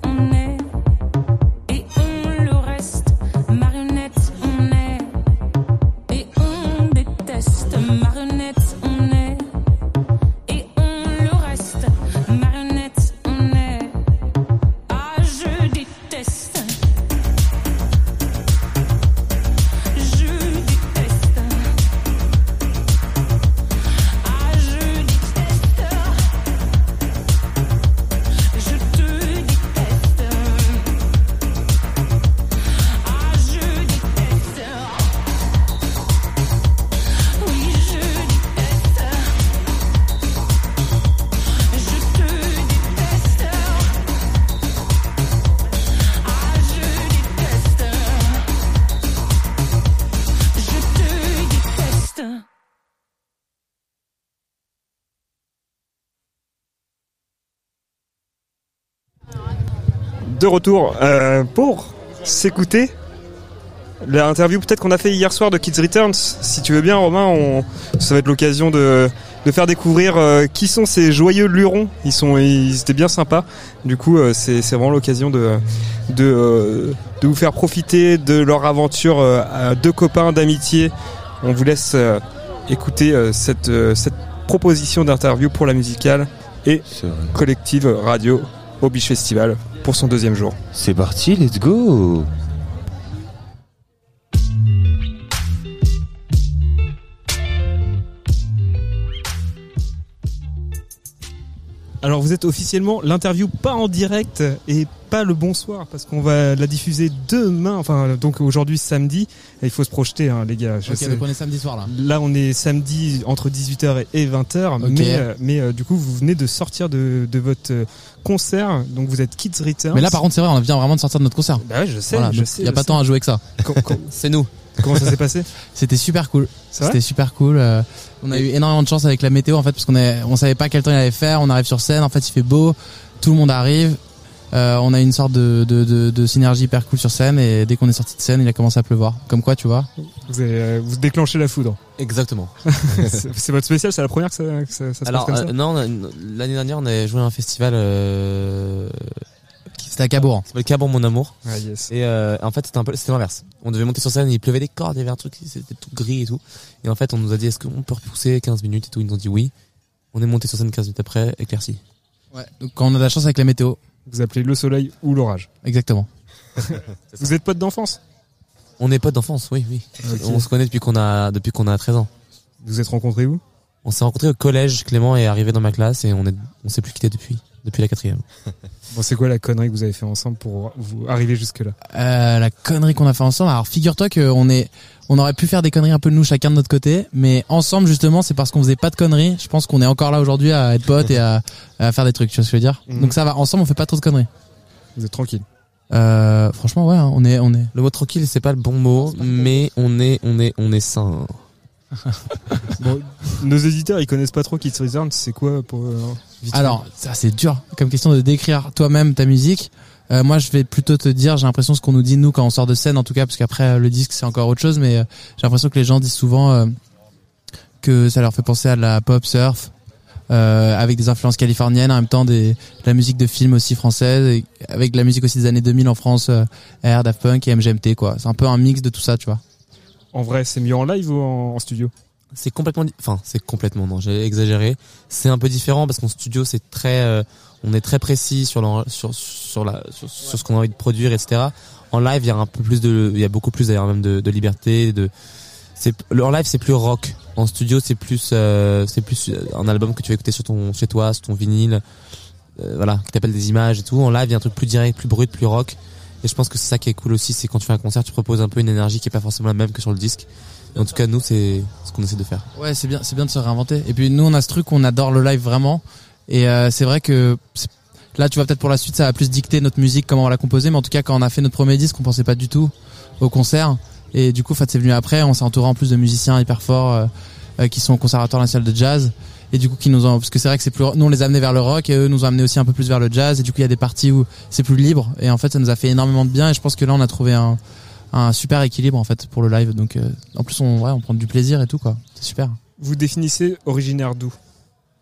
S4: de retour euh, pour s'écouter l'interview peut-être qu'on a fait hier soir de Kids Returns. Si tu veux bien, Romain, on, ça va être l'occasion de, de faire découvrir euh, qui sont ces joyeux lurons. Ils sont, ils étaient bien sympas. Du coup, euh, c'est c'est vraiment l'occasion de de, euh, de vous faire profiter de leur aventure à deux copains d'amitié. On vous laisse écouter cette cette proposition d'interview pour la musicale et collective radio au Biche Festival pour son deuxième jour.
S9: C'est parti, let's go
S4: Alors vous êtes officiellement l'interview pas en direct et pas le bonsoir parce qu'on va la diffuser demain, enfin donc aujourd'hui samedi. Et il faut se projeter hein, les gars. Je
S10: Ok,
S4: sais-
S10: donc on est samedi soir là.
S4: Là on est samedi entre 18h et 20h,
S10: Ok.
S4: mais, euh, mais euh, du coup vous venez de sortir de, de votre euh, concert, donc vous êtes Kids Returns.
S10: Mais là par contre c'est vrai, on vient vraiment de sortir de notre concert.
S4: bah ouais, je sais,
S10: Voilà,
S4: je
S10: donc
S4: sais.
S10: y a pas
S4: sais.
S10: tant à jouer que ça. C'est nous.
S4: Comment ça s'est passé?
S10: C'était super cool. C'était super cool. euh, on a eu énormément de chance avec la météo en fait parce qu'on on savait pas quel temps il allait faire. On arrive sur scène, en fait il fait beau, tout le monde arrive. Euh, on a une sorte de, de, de, de synergie hyper cool sur scène et dès qu'on est sorti de scène, il a commencé à pleuvoir. Comme quoi, tu vois.
S4: vous, avez, euh, vous déclenchez la foudre.
S11: Exactement.
S4: c'est votre spécial, c'est la première que ça, que ça, ça se
S11: Alors
S4: passe comme
S11: euh,
S4: ça
S11: non, l'année dernière on avait joué à un festival euh,
S10: C'était à Cabourg.
S11: s'appelle Cabourg mon amour.
S4: Ah, yes.
S11: Et euh, en fait c'était un peu c'était l'inverse. On devait monter sur scène, il pleuvait des cordes, il y avait un truc, c'était tout gris et tout. Et en fait on nous a dit est-ce qu'on peut repousser 15 minutes et tout? Ils nous ont dit oui. On est monté sur scène 15 minutes après, éclairci.
S10: Ouais. Donc quand on a de la chance avec la météo.
S4: Vous appelez le soleil ou l'orage.
S10: Exactement.
S4: Vous êtes potes d'enfance
S11: On est potes d'enfance, oui, oui. On se connaît depuis qu'on a depuis qu'on a 13 ans.
S4: Vous vous êtes rencontrés où
S11: On s'est rencontrés au collège, Clément est arrivé dans ma classe et on est on s'est plus quitté depuis depuis la quatrième.
S4: Bon, c'est quoi la connerie que vous avez fait ensemble pour vous arriver jusque là
S10: Euh, la connerie qu'on a fait ensemble. Alors figure-toi qu'on est, on aurait pu faire des conneries un peu nous chacun de notre côté, mais ensemble justement c'est parce qu'on faisait pas de conneries. Je pense qu'on est encore là aujourd'hui à être potes et à, à faire des trucs. Tu vois ce que je veux dire
S4: Mhm.
S10: Donc ça va. Ensemble on fait pas trop de conneries.
S4: Vous êtes tranquille.
S10: Euh, franchement ouais, hein, on est, on est.
S11: Le mot tranquille c'est pas le bon mot, mais on est on est on est sain.
S4: Bon, nos éditeurs, ils connaissent pas trop Kids Returns. C'est quoi pour euh,
S10: Alors ça c'est dur comme question de décrire toi-même ta musique. Euh, moi je vais plutôt te dire, j'ai l'impression ce qu'on nous dit nous quand on sort de scène en tout cas, parce qu'après euh, le disque c'est encore autre chose, mais euh, j'ai l'impression que les gens disent souvent euh, que ça leur fait penser à de la pop surf. euh, avec des influences californiennes, en même temps des, de la musique de film aussi française, et avec de la musique aussi des années 2000 en France, euh, Air, Daft Punk et MGMT quoi. C'est un peu un mix de tout ça, tu vois.
S4: En vrai, c'est mieux en live ou en, en studio?
S11: C'est complètement, enfin c'est complètement non, j'ai exagéré. C'est un peu différent parce qu'en studio c'est très, euh, on est très précis sur sur sur la sur, ce qu'on a envie de produire, etc. En live il y a un peu plus de, il y a beaucoup plus d'ailleurs même de, liberté, de c'est en live c'est plus rock. En studio c'est plus euh, c'est plus un album que tu vas écouter sur ton chez toi, sur ton vinyle, euh, voilà, qui t'appelle des images et tout. En live il y a un truc plus direct, plus brut, plus rock. Et je pense que c'est ça qui est cool aussi, c'est quand tu fais un concert, tu proposes un peu une énergie qui est pas forcément la même que sur le disque. Et en tout cas nous c'est ce qu'on essaie de faire.
S10: Ouais, c'est bien, c'est bien de se réinventer. Et puis nous, on a ce truc, on adore le live vraiment. Et euh, c'est vrai que là, tu vois peut-être pour la suite, ça va plus dicter notre musique, comment on va la composer. Mais en tout cas, quand on a fait notre premier disque, on pensait pas du tout au concert. Et du coup, en fait, c'est venu après. On s'est entouré en plus de musiciens hyper forts euh, euh, qui sont au conservatoire national de jazz. Et du coup, qui nous ont, parce que c'est vrai que c'est plus, nous on les a amenés vers le rock et eux nous ont amenés aussi un peu plus vers le jazz. Et du coup, il y a des parties où c'est plus libre. Et en fait, ça nous a fait énormément de bien. Et je pense que là, on a trouvé un, un super équilibre en fait pour le live. Donc, euh, en plus, on, ouais, on prend du plaisir et tout quoi. C'est super.
S4: Vous définissez originaire d'où?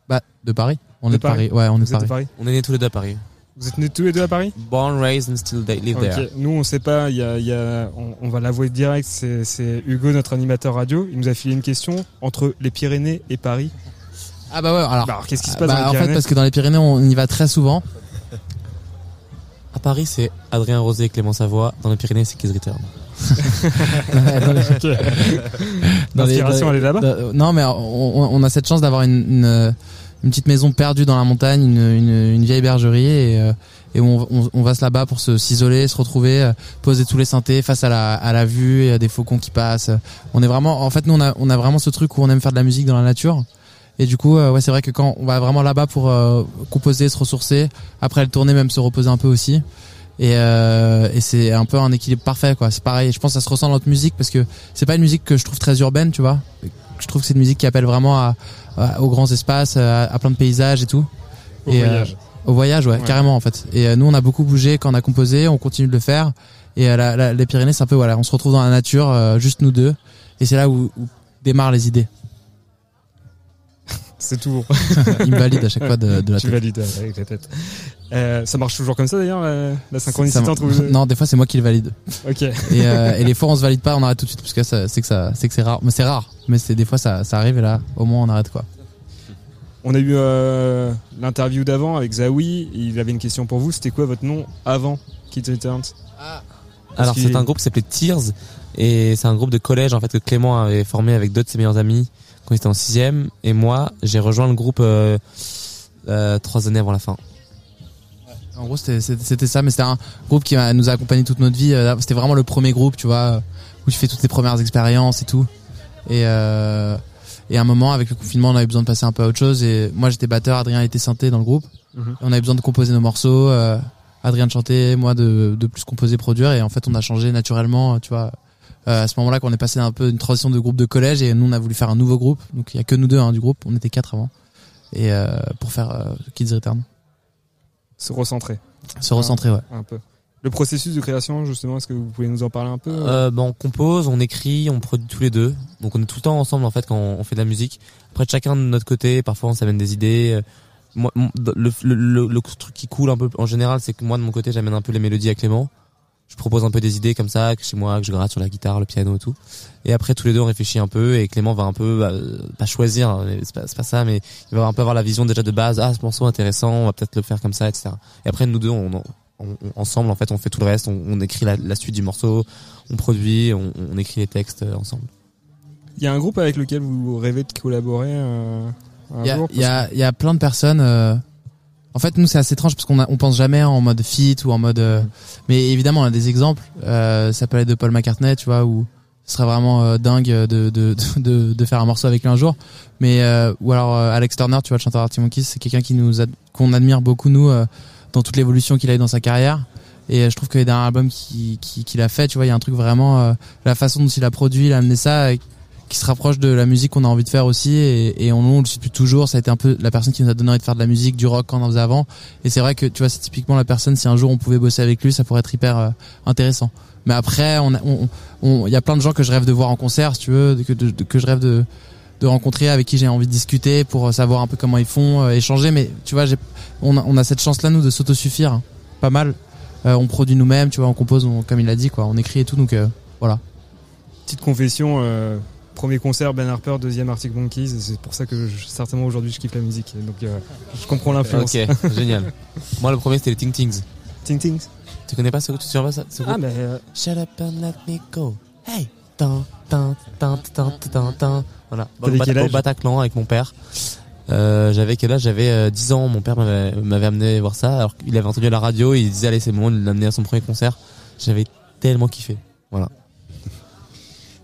S10: Bah, de Paris. On
S4: De
S10: est de Paris. Ouais, on est Paris.
S4: de Paris
S11: On est nés tous les deux à Paris.
S4: Vous êtes nés tous les deux à Paris
S11: Born, raised and still they live there.
S4: Nous, on sait pas. Il y a, il y a, on, on va l'avouer direct. C'est, Hugo, notre animateur radio. Il nous a filé une question entre les Pyrénées et Paris.
S10: Ah bah ouais, alors.
S4: Bah, alors, qu'est-ce qui se passe
S10: bah,
S4: dans les
S10: en fait, parce que dans les Pyrénées, on y va très souvent.
S11: À Paris, c'est Adrien Rosé et Clément Savoie. Dans les Pyrénées, c'est Kids Return.
S4: L'inspiration, elle est là-bas
S10: Non, mais on, on- on a cette chance d'avoir une, une, une petite maison perdue dans la montagne, une, une, une vieille bergerie, et, euh, et on, on, on va se là-bas pour se s'isoler, se retrouver, euh, poser tous les synthés face à la, à la vue et à des faucons qui passent. On est vraiment, en fait, nous on a, on a vraiment ce truc où on aime faire de la musique dans la nature. Et du coup, euh, ouais, c'est vrai que quand on va vraiment là-bas pour euh, composer, se ressourcer, après le tourner, même se reposer un peu aussi. Et, et c'est un peu un équilibre parfait, quoi. C'est pareil. Je pense que ça se ressent dans notre musique parce que c'est pas une musique que je trouve très urbaine, tu vois. Je trouve que c'est une musique qui appelle vraiment à- aux grands espaces, à, à plein de paysages et tout.
S4: Au
S10: et, euh,
S4: voyage.
S10: Au voyage, ouais,
S4: Ouais.
S10: carrément en fait. Et euh, nous, on a beaucoup bougé quand on a composé, on continue de le faire. Et euh, la- la- les Pyrénées, c'est un peu voilà, on se retrouve dans la nature, euh, juste nous deux. Et c'est là où, où démarrent les idées.
S4: C'est tout bon.
S10: Il me valide à chaque fois de, de la
S4: Tu
S10: tête.
S4: valides euh, avec la tête. Euh, ça marche toujours comme ça d'ailleurs, la, la synchronicité
S10: Ça-
S4: entre vous
S10: Non, des fois c'est moi qui le valide.
S4: Ok.
S10: Et, euh, et les fois on se valide pas, on arrête tout de suite parce que ça, c'est que ça, c'est que c'est rare. Mais c'est rare. Mais c'est des fois ça, ça arrive et là, au moins on arrête quoi.
S4: On a eu euh, l'interview d'avant avec Zawi. Il avait une question pour vous. C'était quoi votre nom avant Kids Returns?
S11: Alors
S4: qu'il-
S11: c'est un groupe qui s'appelait Tears et c'est un groupe de collège en fait que Clément avait formé avec deux de ses meilleurs amis quand il était en sixième et moi j'ai rejoint le groupe euh, euh, trois années avant la fin.
S10: En gros, c'était ça, mais c'était un groupe qui nous a accompagné toute notre vie. Euh, C'était vraiment le premier groupe, tu vois, où tu fais toutes tes premières expériences et tout. Et, euh, et à un moment, avec le confinement, on avait besoin de passer un peu à autre chose. Et moi, j'étais batteur, Adrien était synthé dans le groupe.
S4: Mhm.
S10: On avait besoin de composer nos morceaux. euh, Adrien de chanter, moi de, de plus composer, produire. Et en fait, on a changé naturellement, tu vois. Euh, à ce moment-là, qu'on est passé un peu une transition de groupe de collège et nous, on a voulu faire un nouveau groupe. Donc, il y a que nous deux hein, du groupe. On était quatre avant. Et euh, pour faire euh, Kids Return.
S4: Se recentrer.
S10: Se recentrer, ouais.
S4: Un peu. Le processus de création, justement, est-ce que vous pouvez nous en parler un peu
S11: Euh, bah, on compose, on écrit, on produit tous les deux. Donc on est tout le temps ensemble en fait quand on fait de la musique. Après chacun de notre côté, parfois on s'amène des idées. Euh, Moi, mon- le, le, le, le truc qui coule un peu en général, c'est que moi de mon côté j'amène un peu les mélodies à Clément. Je propose un peu des idées comme ça, que chez moi, que je gratte sur la guitare, le piano et tout. Et après tous les deux on réfléchit un peu et Clément va un peu bah, euh, pas choisir, hein, c'est pas, ça, mais il va un peu avoir la vision déjà de base. Ah ce morceau intéressant, on va peut-être le faire comme ça, etc. Et après nous deux on, on- on- ensemble en fait on fait tout le reste, on, on écrit la, la suite du morceau, on produit, on, on écrit les textes euh, ensemble.
S4: Il y a un groupe avec lequel vous rêvez de collaborer euh, un
S10: Il y a,
S4: jour
S10: il y, a, il y a plein de personnes. euh, En fait, nous, c'est assez étrange parce qu'on a- on pense jamais en mode feat ou en mode. euh, Mais évidemment, on a des exemples. Euh, ça peut être de Paul McCartney, tu vois, où ce serait vraiment euh, dingue de, de, de, de faire un morceau avec lui un jour. Mais euh, ou alors euh, Alex Turner, tu vois, le chanteur Arctic Monkeys, c'est quelqu'un qui nous ad- qu'on admire beaucoup nous euh, dans toute l'évolution qu'il a eu dans sa carrière. Et je trouve que les derniers albums qu'il qui, qu'il a fait, tu vois, il y a un truc vraiment euh, la façon dont il a produit, il a amené ça. Qui se rapproche de la musique qu'on a envie de faire aussi et, et on, on le suit depuis toujours. Ça a été un peu la personne qui nous a donné envie de faire de la musique du rock quand on en faisait avant. Et c'est vrai que tu vois c'est typiquement la personne si un jour on pouvait bosser avec lui ça pourrait être hyper euh, intéressant. Mais après on a- on on- il y a plein de gens que je rêve de voir en concert si tu veux que, de- que je rêve de de rencontrer avec qui j'ai envie de discuter pour euh, savoir un peu comment ils font euh, échanger. Mais tu vois j'ai on a, on a cette chance là nous de s'autosuffire hein, pas mal. On produit nous-mêmes tu vois on compose comme il a dit quoi. On écrit et tout donc voilà.
S4: Petite confession, premier concert Ben Harper, deuxième Arctic Monkeys, c'est pour ça que je- certainement aujourd'hui je kiffe la musique. Donc euh, je comprends l'influence.
S11: Ok, génial. Moi le premier c'était les Ting Tings.
S4: Ting Tings.
S11: Tu connais pas ce, tu pas ça ce
S4: Ah mais euh,
S11: Shut up and let me go. Hey. Tan, tan, tan, tan, tan, tan. Voilà. Au Bataclan avec mon père. Euh, j'avais quel âge? J'avais euh, 10 ans. Mon père m'avait m'avait amené voir ça. Alors qu'il avait entendu à la radio. Et il disait allez c'est le moment de l'amener à son premier concert. J'avais tellement kiffé. Voilà.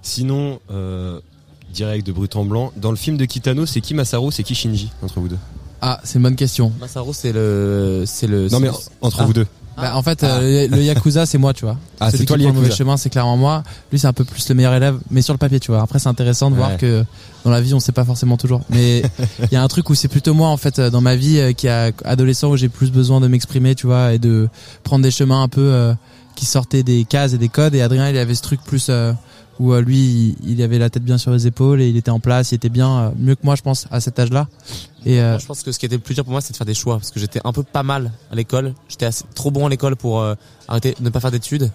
S5: Sinon, euh, direct de brut en blanc, dans le film de Kitano, c'est qui Masaru, c'est qui Shinji entre vous deux?
S10: Ah c'est une bonne question
S11: Masaru c'est le c'est le.
S5: Non mais entre
S11: Ah.
S5: vous deux.
S10: Bah, en fait, euh, le Yakuza, c'est moi, tu vois.
S5: Ah,
S10: Celui
S5: c'est toi
S10: qui
S5: le
S10: prend mauvais
S5: Yakuza.
S10: chemin, c'est clairement moi. Lui, c'est un peu plus le meilleur élève, mais sur le papier, tu vois. Après, c'est intéressant de voir que dans la vie, on sait pas forcément toujours. Mais il y a un truc où c'est plutôt moi, en fait, euh, dans ma vie, euh, qui a adolescent, où j'ai plus besoin de m'exprimer, tu vois, et de prendre des chemins un peu euh, qui sortaient des cases et des codes. Et Adrien, il avait ce truc plus euh, où euh, lui, il, avait la tête bien sur les épaules et il était en place, il était bien euh, mieux que moi, je pense, à cet âge-là. Et euh,
S11: Moi, je pense que ce qui était le plus dur pour moi, c'est de faire des choix parce que j'étais un peu pas mal à l'école. J'étais assez trop bon à l'école pour euh, arrêter de ne pas faire d'études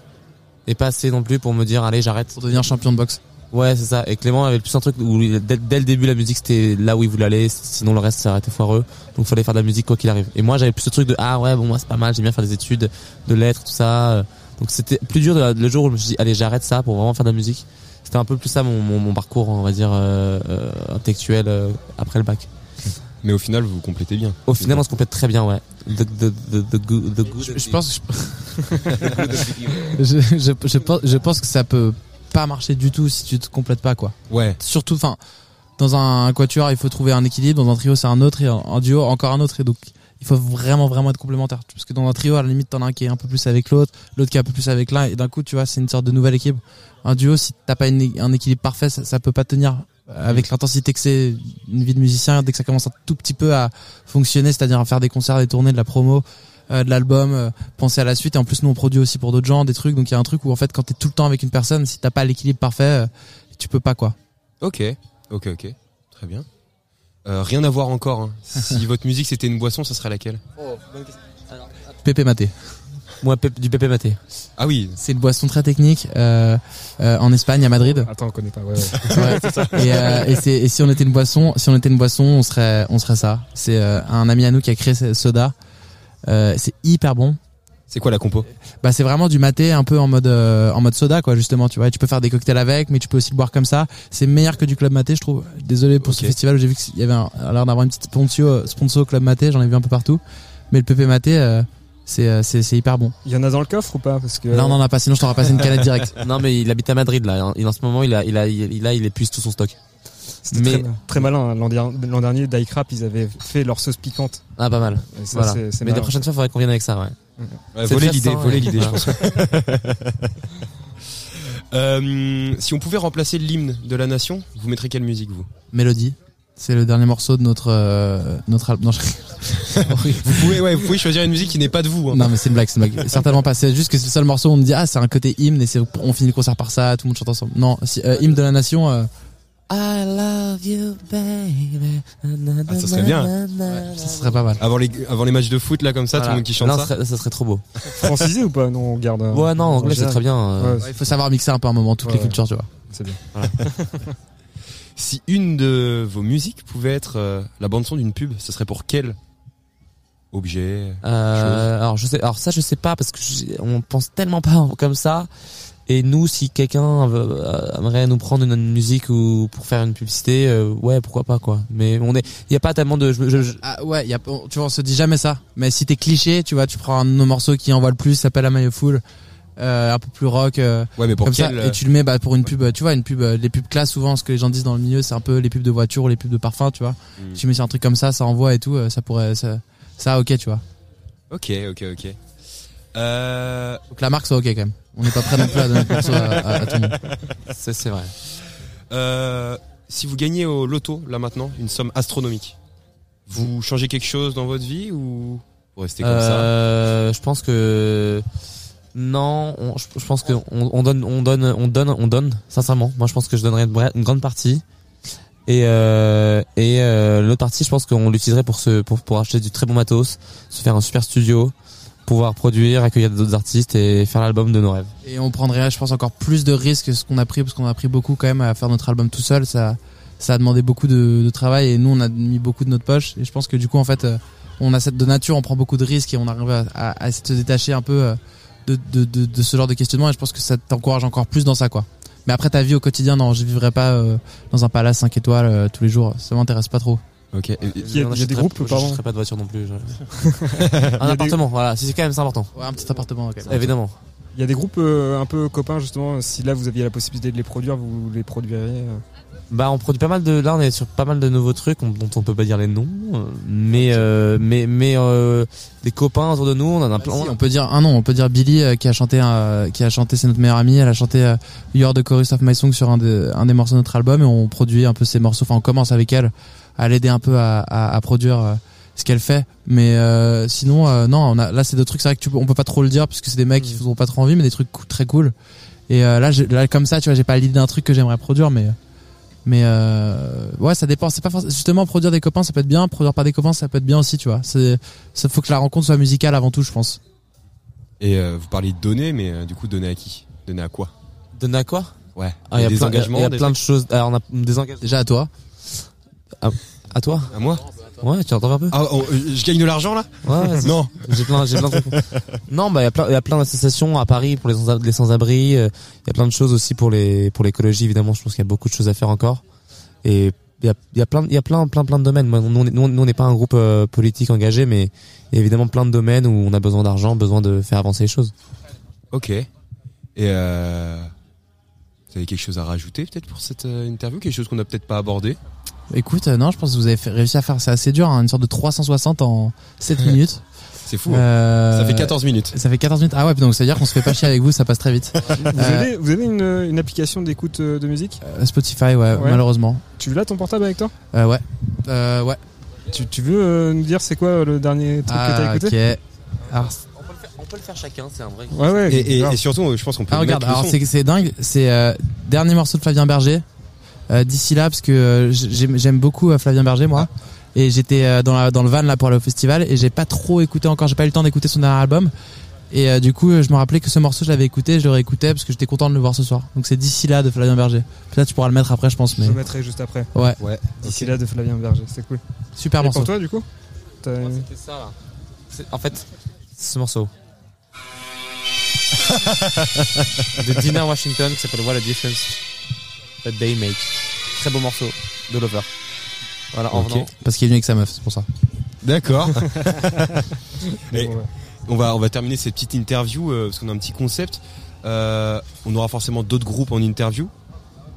S11: et pas assez non plus pour me dire allez j'arrête.
S10: pour devenir champion de boxe.
S11: Ouais, c'est ça. Et Clément avait plus un truc où dès, dès le début la musique c'était là où il voulait aller, sinon le reste ça aurait été foireux. Donc il fallait faire de la musique quoi qu'il arrive. Et moi j'avais plus ce truc de ah ouais bon moi c'est pas mal, j'aime bien faire des études de lettres tout ça. Donc c'était plus dur de- le jour où je me suis dit allez j'arrête ça pour vraiment faire de la musique. C'était un peu plus ça mon, mon, mon parcours on va dire euh, euh, intellectuel euh, après le bac.
S5: Mais au final, vous vous complétez bien.
S11: Au final, on se complète très bien, ouais. The, the, the, the good, the good
S10: je, je pense je, je, je pense je pense que ça peut pas marcher du tout si tu te complètes pas quoi
S5: Ouais.
S10: surtout enfin dans un quatuor il faut trouver un équilibre dans un trio c'est un autre et en duo encore un autre et donc il faut vraiment vraiment être complémentaire parce que dans un trio à la limite t'en as un qui est un peu plus avec l'autre l'autre qui est un peu plus avec l'un et d'un coup tu vois c'est une sorte de nouvelle équipe un duo si t'as pas un équilibre parfait ça, ça peut pas tenir avec l'intensité que c'est une vie de musicien, dès que ça commence un tout petit peu à fonctionner, c'est-à-dire à faire des concerts, des tournées, de la promo, euh, de l'album, euh, penser à la suite. Et en plus, nous on produit aussi pour d'autres gens des trucs. Donc il y a un truc où en fait, quand t'es tout le temps avec une personne, si t'as pas l'équilibre parfait, euh, tu peux pas quoi.
S5: Ok, ok, ok. Très bien. Euh, rien à voir encore. hein. Si votre musique c'était une boisson, ça serait laquelle
S10: Pépé Maté.
S11: Moi, pép- du pépé maté.
S5: Ah oui.
S10: C'est une boisson très technique euh, euh, en Espagne, à Madrid.
S4: Attends, on connaît pas. Ouais, ouais.
S10: Ouais. Et, euh, et, c'est- et si on était une boisson, si on était une boisson, on serait, on serait ça. C'est euh, un ami à nous qui a créé ce soda. Euh, c'est hyper bon.
S5: C'est quoi la compo
S10: Bah c'est vraiment du maté un peu en mode euh, en mode soda quoi justement tu vois tu peux faire des cocktails avec mais tu peux aussi le boire comme ça c'est meilleur que du club maté je trouve désolé pour ce festival où j'ai vu qu'il y avait l'air d'avoir une petite sponsor sponsor club maté j'en ai vu un peu partout mais le pépé maté euh, c'est euh, c'est c'est hyper bon
S4: Il y en a dans le coffre ou pas? Parce que
S10: là on en a pas sinon je t'aurais passé une canette directe
S11: Non, mais il habite à Madrid là. Il, en ce moment, il a, il a, il a, il épuise tout son stock. Mais
S4: très, très malin. hein. L'an der- l'an dernier, Die Crap, ils avaient fait leur sauce piquante.
S11: ah, pas mal.
S4: Ça,
S11: Voilà.
S4: c'est- c'est
S11: Mais la
S4: malin.
S11: prochaine fois, il faudrait qu'on vienne avec ça, ouais.
S5: Voler l'idée, voler l'idée, je
S11: Voilà.
S5: pense. Euh, si on pouvait remplacer l'hymne de la nation, vous mettrez quelle musique vous?
S10: Mélodie c'est le dernier morceau de notre euh, notre album je-
S5: Vous pouvez, ouais, vous pouvez choisir une musique qui n'est pas de vous. hein.
S10: non mais c'est une blague c'est une blague certainement pas c'est juste que c'est le seul morceau où on me dit ah c'est un côté hymne et on finit le concert par ça tout le monde chante ensemble non si, euh, hymne de la nation euh,
S11: I love you, baby.
S5: Ah, ça serait bien.
S10: ça serait pas mal
S5: Avant les, avant les matchs de foot là comme ça, tout le monde qui chante
S11: Non,
S5: ça.
S11: serait- ça serait trop beau.
S4: Francisé ou pas Non, on garde.
S11: Ouais, non, en anglais, c'est très bien. euh.
S4: Ouais,
S10: il faut savoir mixer un peu un moment toutes
S4: Ouais,
S10: les cultures tu vois
S4: c'est bien.
S5: Si une de vos musiques pouvait être euh, la bande son d'une pub, ce serait pour quel objet
S11: Euh, alors je sais, alors ça je sais pas parce que on pense tellement pas comme ça. Et nous, si quelqu'un veut- euh, aimerait nous prendre une, musique ou pour faire une publicité, euh, ouais, pourquoi pas quoi. Mais on est, il y a pas tellement de, je, je- je-
S10: Ah ouais, y a, on- tu vois, on se dit jamais ça. Mais si t'es cliché, tu vois, tu prends un de nos morceaux qui envoie le plus, s'appelle Am I a Fool, euh, un peu plus rock, euh,
S5: Ouais, mais pour
S10: comme ça,
S5: quel
S10: et tu le mets bah, pour une pub, tu vois, une pub, euh, les pubs classe souvent, ce que les gens disent dans le milieu, c'est un peu les pubs de voiture ou les pubs de parfum, tu vois.
S5: Hmm.
S10: Tu mets sur un truc comme ça, ça envoie et tout, euh, ça pourrait, ça, ça ok, tu vois.
S5: Ok, ok, ok. Euh,
S10: Faut que la marque soit ok quand même. On n'est pas prêt non plus à donner morceau à, à- à tout le monde.
S11: c'est c'est vrai.
S5: euh, si vous gagnez au loto là maintenant une somme astronomique, vous changez quelque chose dans votre vie ou vous restez comme ça
S11: Euh, je pense que non, on- je, je pense que on, on donne, on donne, on donne, on donne. Sincèrement, moi je pense que je donnerais une grande partie. Et euh, et euh, l'autre partie, je pense qu'on l'utiliserait pour se pour pour acheter du très bon matos, se faire un super studio, pouvoir produire, accueillir d'autres artistes et faire l'album de nos rêves.
S10: Et on prendrait, je pense, encore plus de risques que ce qu'on a pris, parce qu'on a pris beaucoup quand même à faire notre album tout seul. Ça, ça a demandé beaucoup de, de travail et nous, on a mis beaucoup de notre poche. Et je pense que du coup, en fait, euh, on a cette de nature, on prend beaucoup de risques et on arrive à, à, à se détacher un peu euh, de, de, de, ce genre de questionnement. Et je pense que ça t'encourage encore plus dans ça, quoi. Mais après, ta vie au quotidien, non, je vivrai pas euh, dans un palace 5 étoiles tous les jours. Ça m'intéresse pas trop.
S5: Ok.
S4: Il y a-
S11: On
S4: il y a des groupes,
S11: je
S4: pardon.
S11: n'achèterais pas de voiture non plus. je- un
S4: des-
S11: appartement, voilà. Si c'est quand même c'est important.
S10: Ouais, un petit appartement, ok.
S11: Évidemment.
S4: Il y a des groupes euh, un peu copains justement. Si là vous aviez la possibilité de les produire, vous les produiriez. euh.
S11: Bah on produit pas mal de là on est sur pas mal de nouveaux trucs on- dont on peut pas dire les noms euh, mais euh, mais mais euh, des copains autour de nous on en a plein
S10: Si, on peut dire un nom, on peut dire Billy euh, qui a chanté un- qui a chanté c'est notre meilleure amie, elle a chanté euh, You Are the Chorus of My Song sur un, des un des morceaux de notre album et on produit un peu ses morceaux, enfin on commence avec elle à l'aider un peu à, à, à produire euh, ce qu'elle fait mais euh, sinon euh, non, on a là c'est des trucs c'est vrai que tu peux, on peut pas trop le dire parce que c'est des mecs qui
S11: Mm.
S10: font pas trop envie mais des trucs très cool. Et euh, là, j'ai- là comme ça, tu vois, j'ai pas l'idée d'un truc que j'aimerais produire mais mais euh, ouais, ça dépend. C'est pas forcément justement produire des copains, ça peut être bien. Produire pas des copains, ça peut être bien aussi, tu vois. C'est, ça faut que la rencontre soit musicale avant tout, je pense.
S5: Et euh, vous parlez de donner, mais euh, du coup donner à qui? Donner à quoi?
S11: Donner à quoi?
S5: Ouais.
S11: Ah, il y a
S5: des
S11: plein,
S5: engagements.
S11: il y a
S5: des
S11: plein de choses alors on a des engagements
S10: Déjà à toi.
S11: À toi
S5: À moi
S11: ouais tu entends un peu
S5: Ah, oh, euh, je gagne de l'argent là
S11: ouais.
S5: Non.
S11: j'ai plein j'ai plein de non bah il y a plein il y a plein d'associations à Paris pour les sans les sans-abri euh, il y a plein de choses aussi pour les pour l'écologie évidemment je pense qu'il y a beaucoup de choses à faire encore et il y a il y a plein il y a plein plein plein de domaines nous on est- nous, on n'est pas un groupe euh, politique engagé mais il y a évidemment plein de domaines où on a besoin d'argent besoin de faire avancer les choses
S5: Ok. Et euh...
S9: Vous avez quelque chose à rajouter peut-être pour cette interview? Quelque chose qu'on n'a peut-être pas abordé?
S10: Écoute, euh, non, je pense que vous avez fait- réussi à faire, c'est assez dur, hein, une sorte de 360 en 7 minutes.
S9: C'est fou. hein.
S10: Euh,
S9: Ça fait 14 minutes.
S10: Ça fait 14 minutes. Ah ouais, donc ça veut dire qu'on se fait pas chier avec vous, ça passe très vite.
S4: Vous
S10: Euh,
S4: avez, vous avez une, une application d'écoute de musique?
S10: Euh, Spotify, ouais,
S4: Ouais.
S10: malheureusement.
S4: Tu l'as ton portable avec toi?
S10: Euh, ouais. Euh, ouais.
S4: tu, tu veux euh, nous dire c'est quoi le dernier truc que t'as
S10: Ah,
S4: écouté?
S10: ok. Alors,
S11: On peut le faire chacun, c'est un vrai.
S4: Ouais, ouais.
S9: Et, et- surtout, je pense qu'on peut
S10: Ah regarde, alors c'est c'est dingue, c'est euh, dernier morceau de Flavien Berger. Euh, D'ici là, parce que euh, j'aime beaucoup euh, Flavien Berger moi, et j'étais euh, dans la, dans le van là pour aller au festival et j'ai pas trop écouté encore, j'ai pas eu le temps d'écouter son dernier album. Et euh, du coup, je me rappelais que ce morceau, je l'avais écouté, je le réécoutais parce que j'étais content de le voir ce soir. Donc c'est d'ici là de Flavien Berger. Peut-être tu pourras le mettre après, je pense, mais
S4: Je le mettrai juste après.
S10: ouais,
S9: Ouais.
S4: D'ici là de Flavien Berger, c'est cool.
S10: super
S4: Et
S10: morceau.
S4: pour toi du coup T'as-
S11: C'était ça là. C'est- En fait, ce morceau. de Dinner Washington qui s'appelle What a Difference That Make. Très beau morceau de Lover. Voilà, en.
S10: Parce qu'il est venu avec sa meuf, c'est pour ça.
S9: D'accord. On va on va terminer cette petite interview euh, parce qu'on a un petit concept. Euh, on aura forcément d'autres groupes en interview.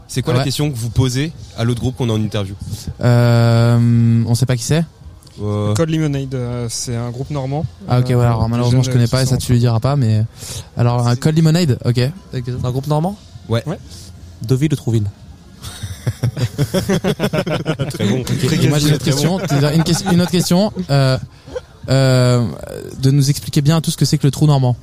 S9: C'est quoi
S10: Ouais.
S9: la question que vous posez à l'autre groupe qu'on a en interview
S10: Euh, on sait pas qui c'est.
S9: Euh,
S4: Code Lemonade, euh, c'est un groupe normand.
S10: Ah ok,
S4: Euh,
S10: alors malheureusement je connais pas et ça tu lui diras pas, mais alors un Cold Lemonade, ok.
S11: C'est un groupe normand?
S9: Ouais.
S4: Ouais.
S11: Deauville ou Trouville
S9: très bon.
S10: Et moi j'ai une autre question, c'est-à-dire une, question- une autre question, euh, euh, de nous expliquer bien tout ce que c'est que le trou normand.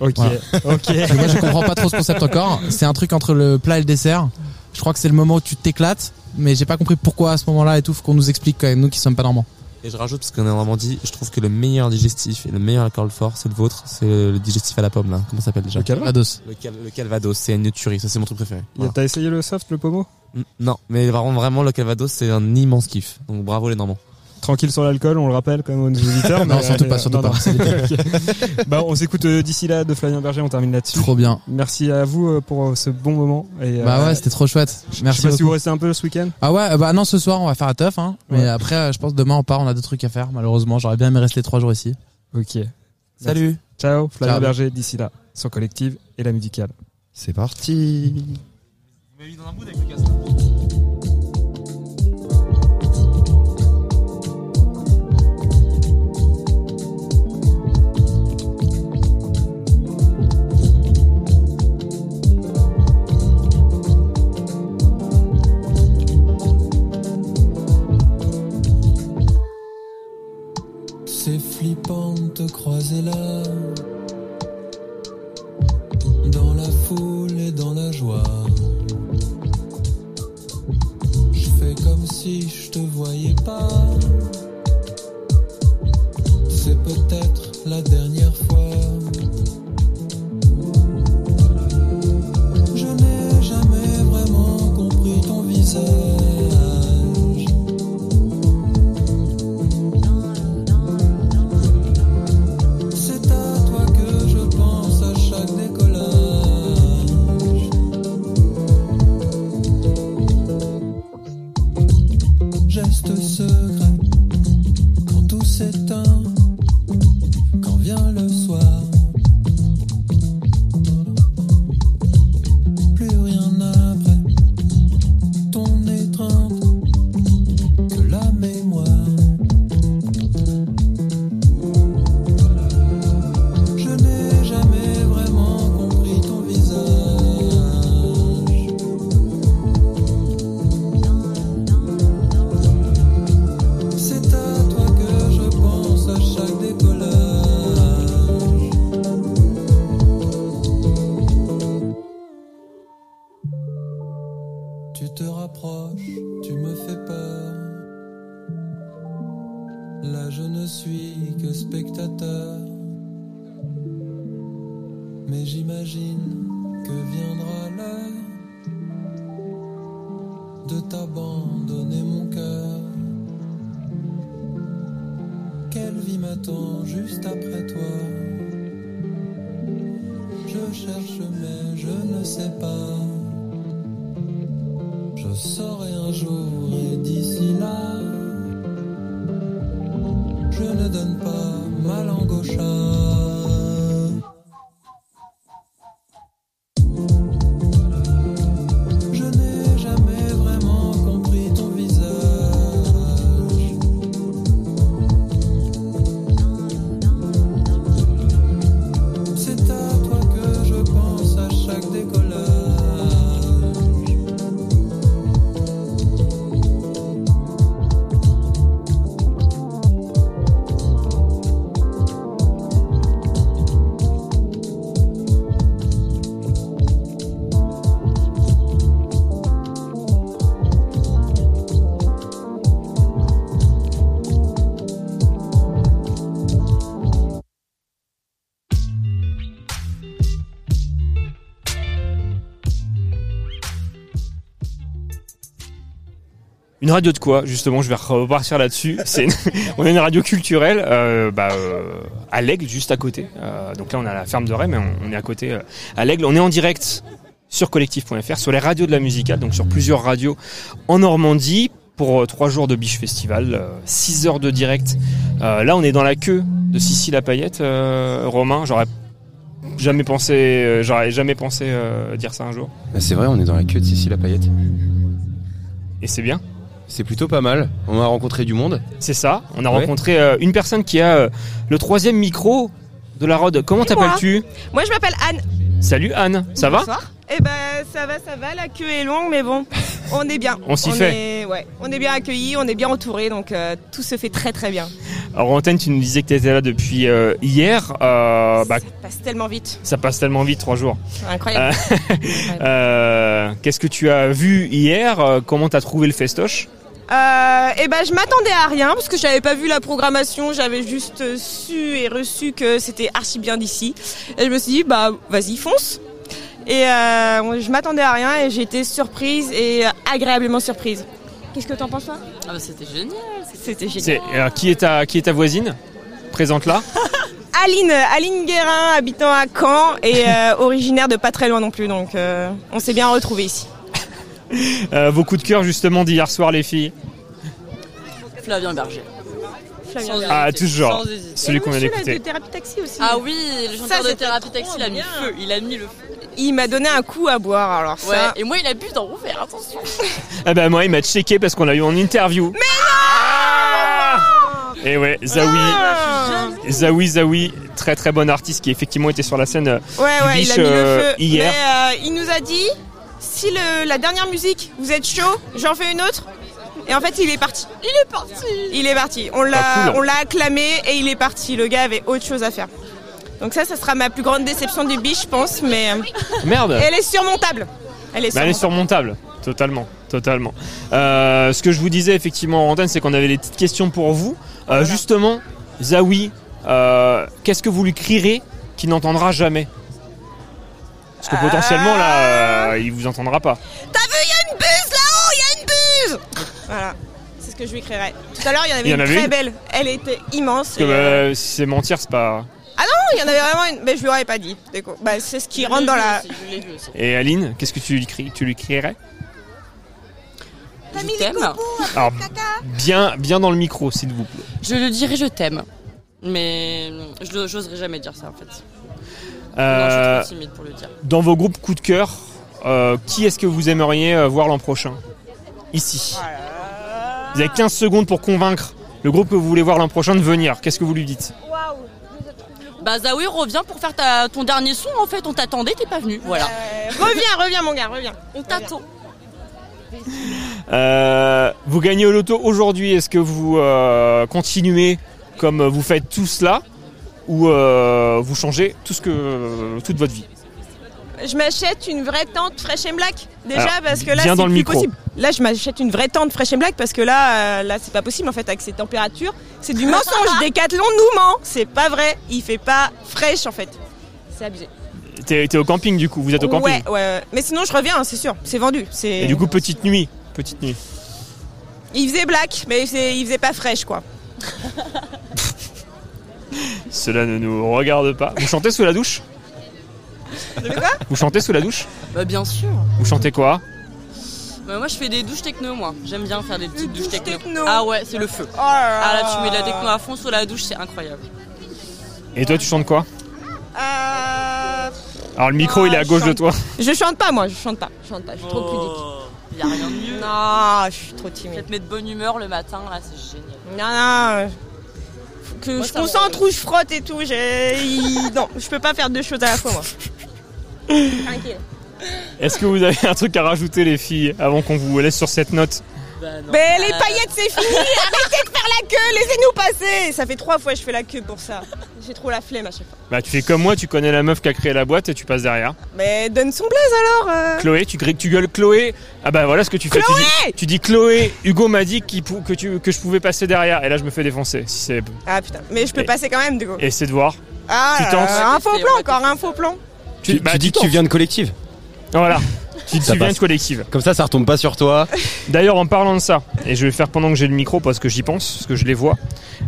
S4: Ok,
S10: Voilà.
S4: ok.
S10: Moi je comprends pas trop ce concept encore. C'est un truc entre le plat et le dessert. Je crois que c'est le moment où tu t'éclates, mais j'ai pas compris pourquoi à ce moment-là et tout. Faut qu'on nous explique quand même nous qui sommes pas normands.
S11: Et je rajoute, parce qu'on est en Normandie, je trouve que le meilleur digestif et le meilleur alcool fort, c'est le vôtre, c'est le digestif à la pomme là. Comment ça s'appelle déjà
S4: Le Calva
S10: Vados.
S11: le, cal- le Calvados, c'est une tuerie, ça c'est mon truc préféré.
S4: T'as essayé le soft, le pommeau
S11: Mm, Non, mais vraiment, vraiment le Calvados, c'est un immense kiff. Donc bravo les Normands.
S4: Tranquille sur l'alcool, on le rappelle quand même aux auditeurs.
S10: Non,
S4: mais-
S10: surtout pas, surtout
S4: non,
S10: pas.
S4: non. Bah, on s'écoute euh, d'ici là de Flavien Berger, on termine là-dessus.
S10: Trop bien.
S4: Merci à vous euh, pour euh, ce bon moment. Et,
S10: Bah
S4: euh,
S10: ouais, c'était trop chouette.
S4: je
S10: Merci
S4: sais pas si vous restez un peu ce week-end.
S10: Ah ouais, bah non, ce soir on va faire la teuf, hein. Mais
S4: Ouais.
S10: après, euh, je pense demain on part, on a d'autres trucs à faire. Malheureusement, j'aurais bien aimé rester trois jours ici.
S4: Ok.
S10: Salut.
S4: Ciao, Flavien
S10: Ciao.
S4: Berger d'ici là, sur Collective et la musicale.
S9: C'est parti.
S12: C'est flippant te croiser là. Dans la foule et dans la joie. Je fais comme si je te voyais pas. C'est peut-être la dernière
S7: Une radio de quoi Justement, je vais repartir là-dessus. C'est une- on a une radio culturelle euh, bah, euh, à l'Aigle, juste à côté. Euh, donc là, on a la ferme de Rennes, mais on, on est à côté à l'Aigle. On est en direct sur collectif.fr, sur les radios de la musicale, donc sur plusieurs radios en Normandie pour trois jours de Biche Festival, six heures de direct. Là, on est dans la queue de Sissi la Paillette, Romain. J'aurais jamais pensé, j'aurais jamais pensé dire ça un jour.
S5: Bah, c'est vrai, on est dans la queue de Cécile la paillette.
S7: Et c'est bien.
S5: C'est plutôt pas mal. On a rencontré du monde.
S7: C'est ça. On a
S5: Ouais.
S7: rencontré euh, une personne qui a euh, le troisième micro de la Rode. Comment t'appelles-tu?
S13: Moi, je m'appelle Anne.
S7: Salut Anne, ça va?
S13: Bonsoir. Eh ben, ça va, ça va. La queue est longue, mais bon, on est bien.
S7: On s'y fait.
S13: Est, ouais, on est bien accueillis, on est bien entourés, donc euh, tout se fait très très bien.
S7: Alors Antenne, tu nous disais que tu étais là depuis euh, hier. Euh, bah,
S13: Ça passe tellement vite.
S7: ça passe tellement vite, trois jours.
S13: Incroyable.
S7: Euh, euh, Qu'est-ce que tu as vu hier? Comment t'as trouvé le festoche?
S13: Euh, eh ben, je m'attendais à rien parce que j'avais pas vu la programmation, j'avais juste euh, su et reçu que c'était archi bien d'ici. Et je me suis dit, bah, vas-y, fonce. Et euh, je m'attendais à rien et j'ai été surprise et agréablement surprise. Qu'est-ce que t'en penses toi?
S14: Ah bah c'était génial.
S13: C'était génial.
S7: C'est euh, qui est ta qui est ta voisine? Présente-la.
S13: Aline, Aline Guérin, habitant à Caen et euh, originaire de pas très loin non plus, donc euh, on s'est bien retrouvés ici.
S7: Euh, vos coups de cœur justement d'hier soir, les filles.
S14: Flavien Berger.
S13: Flavien Berger.
S7: Ah, toujours. Celui qu'on
S13: de thérapie taxi aussi.
S14: Ah oui, le
S13: Ça,
S14: chanteur de thérapie taxi, il a mis le feu. Il a mis le feu.
S13: Il m'a donné un coup à boire, alors ça.
S14: Ouais, et moi il a bu dans mon verre, attention.
S7: Ah bah moi il m'a checké parce qu'on l'a eu en interview. Et ouais, Zawi,
S13: Ah.
S7: Zawi, Zawi, très très bon artiste qui effectivement était sur la scène euh,
S13: Ouais, ouais, il a mis
S7: euh,
S13: le feu.
S7: hier.
S13: Mais euh, il nous a dit si le, la dernière musique, vous êtes chaud, j'en fais une autre. Et en fait, il est parti.
S14: Il est parti.
S13: Il est parti. On l'a,
S7: Ah, cool.
S13: on l'a acclamé et il est parti. Le gars avait autre chose à faire. Donc ça, ça sera ma plus grande déception du biche, je pense. Mais euh,
S7: Merde.
S13: elle est surmontable. Elle est
S7: Bah, elle est
S13: surmontable.
S7: surmontable, totalement, totalement. Euh, ce que je vous disais effectivement en antenne, c'est qu'on avait des petites questions pour vous. Euh, Justement, Zawi, euh, qu'est-ce que vous lui crierez qu'il n'entendra jamais? Parce que potentiellement là, euh, il vous entendra pas.
S13: T'as vu, il y a une buse là-haut, il y a une buse Voilà, c'est ce que je lui crierais. Tout à l'heure, il y en avait
S7: Il y en
S13: une
S7: avait
S13: très
S7: une
S13: belle. Elle était immense.
S7: Parce que
S13: et, euh,
S7: bah, si c'est mentir, c'est pas.
S13: Ah non, il y en avait vraiment une. Mais je lui aurais pas dit. Bah, c'est ce qui rentre dans la.
S14: Je l'ai vu aussi.
S7: Et Aline, qu'est-ce que tu lui, cries, tu lui crierais?
S14: Je t'aime.
S7: Alors, bien, bien dans le micro, s'il vous plaît.
S14: Je le dirai je t'aime. Mais je j'oserais jamais dire ça en fait. Non, je
S7: Euh,
S14: suis trop timide pour le dire.
S7: dans vos groupes coup de cœur, euh, qui est-ce que vous aimeriez euh, voir l'an prochain? Ici. Vous avez 15 secondes pour convaincre le groupe que vous voulez voir l'an prochain de venir. Qu'est-ce que vous lui dites?
S14: Bah Zawi revient pour faire ta, ton dernier son en fait. On t'attendait, t'es pas venu. Voilà.
S13: Reviens, reviens, mon gars, reviens.
S14: On t'attend.
S7: Euh, Vous gagnez au loto aujourd'hui. Est-ce que vous euh, continuez comme vous faites tout cela ou euh, vous changez tout ce que, toute votre vie
S13: Je m'achète une vraie tente Fresh and Black. Déjà,
S7: Alors,
S13: parce que là, c'est
S7: dans le
S13: plus
S7: micro.
S13: possible. Là, je m'achète une vraie tente Fresh and Black parce que là, euh, là, c'est pas possible en fait avec ces températures. C'est du mensonge. Decathlon nous ment. C'est pas vrai. Il fait pas fraîche en fait. C'est abusé.
S7: T'es t'es au camping du coup, vous êtes au camping.
S13: Ouais, ouais, ouais. Mais sinon, je reviens, hein, c'est sûr. C'est vendu. C'est.
S7: Et du coup, petite nuit. Petite nuit.
S13: Il faisait black, mais c'est- il faisait pas fraîche quoi.
S7: Cela ne nous regarde pas. Vous chantez sous la douche Vous chantez sous la douche
S14: Bah bien sûr.
S7: Vous chantez quoi
S14: Bah, moi je fais des douches techno moi. J'aime bien faire des petites douches techno.
S13: techno.
S14: Ah ouais, c'est le feu.
S13: Oh là
S14: Ah là tu mets de la techno à fond sous la douche, c'est incroyable.
S7: Et toi, tu chantes quoi
S13: Euh,
S7: Alors, le micro, il est à
S13: je
S7: gauche de toi.
S13: Je chante pas moi, je chante pas. Je chante pas, je suis trop pudique.
S14: Y a rien de mieux.
S13: Non, je suis trop
S14: Ça
S13: timide.
S14: te met de bonne humeur le matin, là c'est génial.
S13: Non, non. Que
S14: Moi,
S13: je concentre ou je frotte et tout. Non, je peux pas faire deux choses à la fois moi. Tranquille.
S7: Est-ce que vous avez un truc à rajouter, les filles, avant qu'on vous laisse sur cette note?
S14: Bah, non.
S13: Mais les
S14: Euh,
S13: paillettes c'est fini, arrêtez de faire la queue, laissez-nous passer. Ça fait trois fois que je fais la queue pour ça. J'ai trop la flemme à chaque fois.
S7: Bah, tu fais comme moi, tu connais la meuf qui a créé la boîte et tu passes derrière.
S13: Mais donne son blaze alors. euh.
S7: Chloé, tu, tu gueules Chloé. Ah bah voilà ce que tu fais. Tu
S13: Chloé
S7: dis, tu dis Chloé, Hugo m'a dit que, tu, que je pouvais passer derrière. Et là, je me fais défoncer. Si c'est...
S13: Ah putain, mais je peux
S7: Et-
S13: passer quand même du coup.
S7: Essaie de voir.
S13: Ah,
S7: tu tentes.
S13: un faux plan encore, un faux plan.
S5: Tu,
S7: bah,
S5: tu dis que tu viens de collective.
S7: Voilà. Tu te
S5: Ça
S7: souviens
S5: passe.
S7: de collective.
S5: Comme ça, ça retombe pas sur toi.
S7: D'ailleurs, en parlant de ça, et je vais le faire pendant que j'ai le micro parce que j'y pense, parce que je les vois.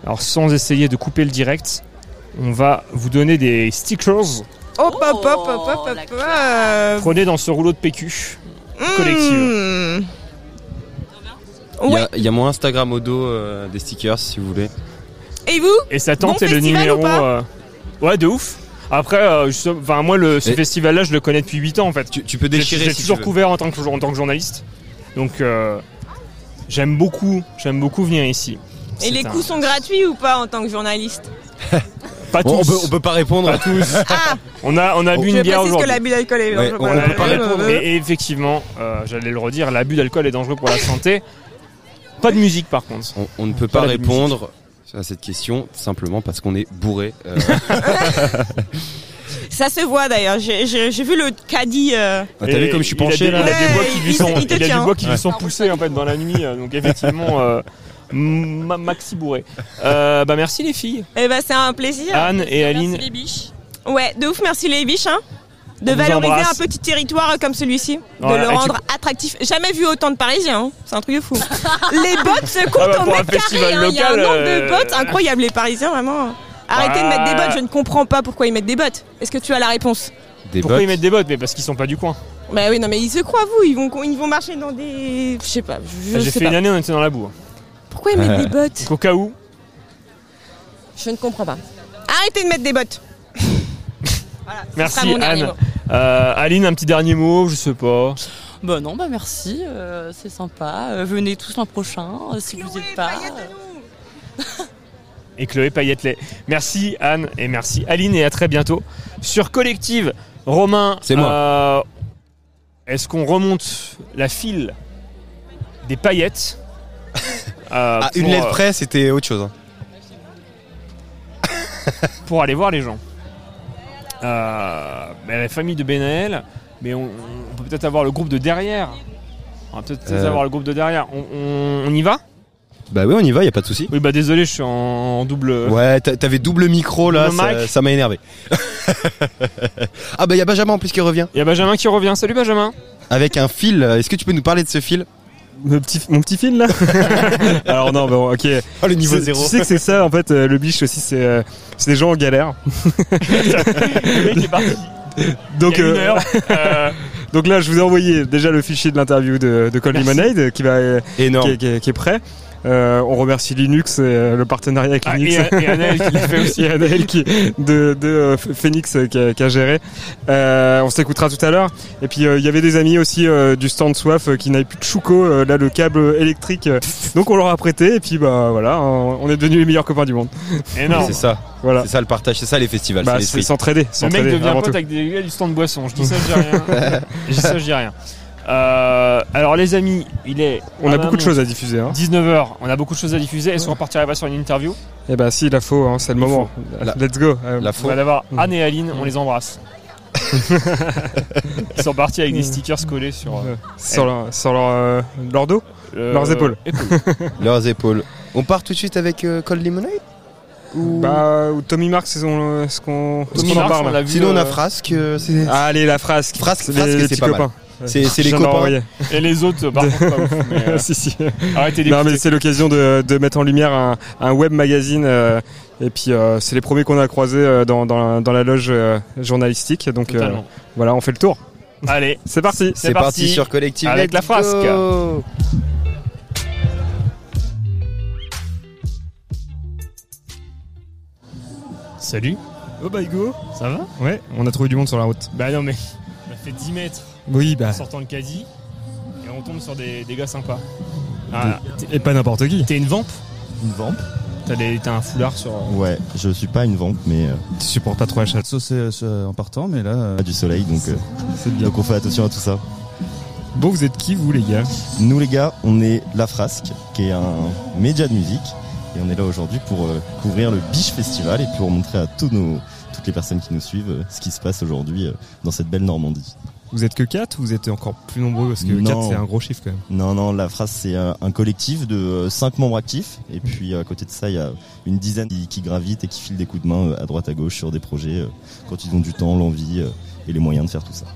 S7: Alors, sans essayer de couper le direct, on va vous donner des stickers
S13: Hop, hop, hop, hop, hop,
S7: prenez dans ce rouleau de PQ
S13: Mmh.
S7: collective.
S5: Il y, a, il y a mon Instagram au dos euh, des stickers si vous voulez.
S13: Et vous?
S7: Et sa tante
S13: Bon
S7: est le numéro. euh, Ouais, de ouf. Après, euh, enfin moi, le, ce festival-là, je le connais depuis 8 ans en fait.
S5: Tu, tu peux déchirer
S7: j'ai
S5: si
S7: toujours
S5: tu veux.
S7: couvert en tant que, en tant que journaliste. Donc, euh, j'aime beaucoup, j'aime beaucoup venir ici.
S13: Et les
S7: un-
S13: coûts sont gratuits ou pas en tant que journaliste
S7: Pas
S5: Bon, on,
S7: tous.
S5: peut, on peut pas répondre.
S7: Pas tous.
S13: Ah
S7: On a, on a bu une bière
S13: précise que
S7: aujourd'hui.
S13: l'abus d'alcool est
S5: Ouais,
S13: dangereux
S5: on-
S13: pour
S5: on
S13: la
S5: peut pas
S13: santé.
S5: répondre.
S7: Et, et effectivement, euh, j'allais le redire, l'abus d'alcool est dangereux pour la santé. Pas de musique par contre.
S5: On, on ne peut
S7: Pas
S5: répondre à cette question simplement parce qu'on est bourré. euh,
S13: Ça se voit d'ailleurs. J'ai vu le caddie. euh,
S5: Ah, T'as vu comme je suis
S7: il a
S5: penché
S7: des-
S5: là
S7: Il a des bois qui lui sont,
S13: il
S7: il a
S13: tient.
S7: des bois qui lui sont poussés en fait dans la nuit, euh, donc effectivement euh, ma- maxi bourré. Euh, bah merci les filles,
S13: Eh ben c'est un plaisir.
S7: Anne et Aline.
S14: Merci les biches.
S13: Ouais, de ouf, merci les biches. Hein, de valoriser
S7: embrasse.
S13: un petit territoire comme celui-ci,
S7: Voilà,
S13: de le
S7: tu-
S13: rendre attractif. Jamais vu autant de Parisiens, hein. c'est un truc de fou. les bottes se comptent
S7: Ah bah,
S13: au
S7: pour un
S13: mètre carré.
S7: festival
S13: hein. Il y a un nombre
S7: euh,
S13: de bottes incroyable, les Parisiens vraiment. Arrêtez de mettre des
S7: Bah.
S13: bottes, je ne comprends pas pourquoi ils mettent des bottes. Est-ce que tu as la réponse
S5: des
S7: Pourquoi
S5: bottes.
S7: ils mettent des bottes Mais parce qu'ils sont pas du coin.
S13: Bah oui, non mais ils se croient vous, ils vont, ils vont marcher dans des... Je sais pas, je,
S7: J'ai fait
S13: pas.
S7: une année, on était dans la boue.
S13: Pourquoi ils mettent des bottes
S7: Donc au cas où,
S13: Je ne comprends pas. Arrêtez de mettre des bottes. Voilà,
S7: merci
S13: sera mon dernier
S7: Anne. Euh, Aline, un petit dernier mot, je sais pas.
S14: Bah non, bah merci, euh, c'est sympa. Euh, venez tous l'an prochain, euh, si vous n'êtes pas.
S7: et Chloé Payettelet. Merci Anne et merci Aline et à très bientôt. Sur Collective, Romain,
S5: C'est moi.
S7: euh, Est-ce qu'on remonte la file des paillettes euh,
S5: Ah, une lettre
S7: euh,
S5: près, c'était autre chose. hein.
S7: pour aller voir les gens? La famille de Benaël, mais on, on peut peut-être avoir le groupe de derrière. On va peut-être
S5: Euh.
S7: avoir le groupe de derrière. On, on- on y va?
S5: Bah oui, on y va, y a pas de souci.
S7: Oui, bah désolé, je suis en, en double.
S5: Ouais, t'a- t'avais double micro là,
S7: Double
S5: ça- m'a énervé. ah bah y a Benjamin en plus qui revient
S7: Il y a Benjamin qui revient. Salut Benjamin.
S5: avec un fil. Est-ce que tu peux nous parler de ce fil?
S4: Mon petit, mon petit fil là Alors non, bon, ok.
S5: Oh le niveau zéro.
S4: Tu sais que c'est ça, en fait, euh, le biche aussi, c'est euh, c'est des gens en galère.
S7: Le mec est parti.
S4: Donc,
S7: Il y a une
S4: euh,
S7: heure. Euh,
S4: donc là, je vous ai envoyé déjà le fichier de l'interview de, de Call. Lemonade qui, va, qui, qui est prêt. Euh, on remercie Linux et euh, le partenariat avec
S7: Ah,
S4: Linux.
S7: et- et Anaël qui l'a fait aussi.
S4: Et qui, de, de euh, Phoenix qui a, qui a géré. Euh, on s'écoutera tout à l'heure. Et puis euh, il y avait des amis aussi euh, du stand Soif euh, qui n'avaient plus de chouco, euh, là le câble électrique. donc on leur a prêté et puis bah voilà, on, on est devenus les meilleurs copains du monde.
S7: énorme.
S5: C'est ça.
S4: Voilà.
S5: C'est ça le partage, c'est ça les festivals,
S4: Bah,
S5: c'est
S4: s'entraider.
S7: Le mec devient pote
S4: tout.
S7: avec des gars du stand boisson. Je dis ça, je dis rien. je dis ça, je dis rien. Euh, alors les amis, il est.
S4: On a beaucoup de choses à diffuser. Hein.
S7: 19h, on a beaucoup de choses à diffuser. Est-ce qu'on partirait pas sur une interview?
S4: Et bah si, la faux, hein, c'est le
S5: Il
S4: moment.
S5: La-
S4: Let's go. Euh,
S5: La
S7: On va d'avoir Anne et Aline, on les embrasse. Ils sont partis avec des stickers collés sur euh,
S4: sur leur, sur leur, euh, leur dos
S7: le-
S4: Leurs épaules.
S5: Leurs épaules. On part tout de suite avec euh, Cold Lemonade Ou-
S4: Bah, ou Tommy Marks, c'est ce qu'on en
S7: on
S4: parle.
S7: l'a vu.
S5: Sinon on a Frasque. euh, c'est-
S4: Ah, allez, la frasque.
S5: Frasque,
S4: C'est
S5: frasque,
S4: les, les petits
S5: pas mal. C'est- c'est les copains.
S7: Et les autres, par contre, pas ouf, mais, euh,
S4: si, si.
S7: Arrêtez
S4: Non, mais c'est l'occasion de, de mettre en lumière un, un web magazine. euh, et puis, euh, c'est les premiers qu'on a croisés euh, dans, dans, dans la loge euh, journalistique. Donc, euh, voilà, on fait le tour.
S7: Allez,
S4: C'est parti.
S5: C'est parti sur Collective.
S7: Avec
S5: Let's
S7: la frasque.
S5: go
S7: salut,
S4: Oh, bah, go.
S7: ça va?
S4: Ouais, on a trouvé du monde sur la route.
S7: Bah non, mais on a fait 10 mètres
S4: Oui, bah.
S7: en sortant le caddie et on tombe sur des, des gars sympas. Ah,
S4: Et pas n'importe qui.
S7: T'es une vampe
S15: Une vampe
S7: T'as des- t'as un foulard sur.
S15: Ouais, je suis pas une vampe, mais euh,
S4: Tu supportes pas trop la chatte.
S15: saucé euh, en partant, mais là, euh, du soleil, donc, euh,
S4: C'est bien.
S15: donc on fait attention à tout ça.
S4: Bon, vous êtes qui, vous, les gars?
S15: Nous les gars, on est La Frasque, qui est un média de musique, et on est là aujourd'hui pour euh, couvrir le Biche Festival et pour montrer à tous nos, toutes les personnes qui nous suivent euh, ce qui se passe aujourd'hui euh, dans cette belle Normandie.
S4: Vous êtes que 4 ou vous êtes encore plus nombreux Parce que
S15: Non.
S4: 4, c'est un gros chiffre quand même.
S15: Non, non, La Phrase, c'est un, un collectif de euh, cinq membres actifs, et puis à côté de ça, il y a une dizaine qui, gravitent et qui filent des coups de main euh, à droite à gauche sur des projets euh, quand ils ont du temps, l'envie euh, et les moyens de faire tout ça.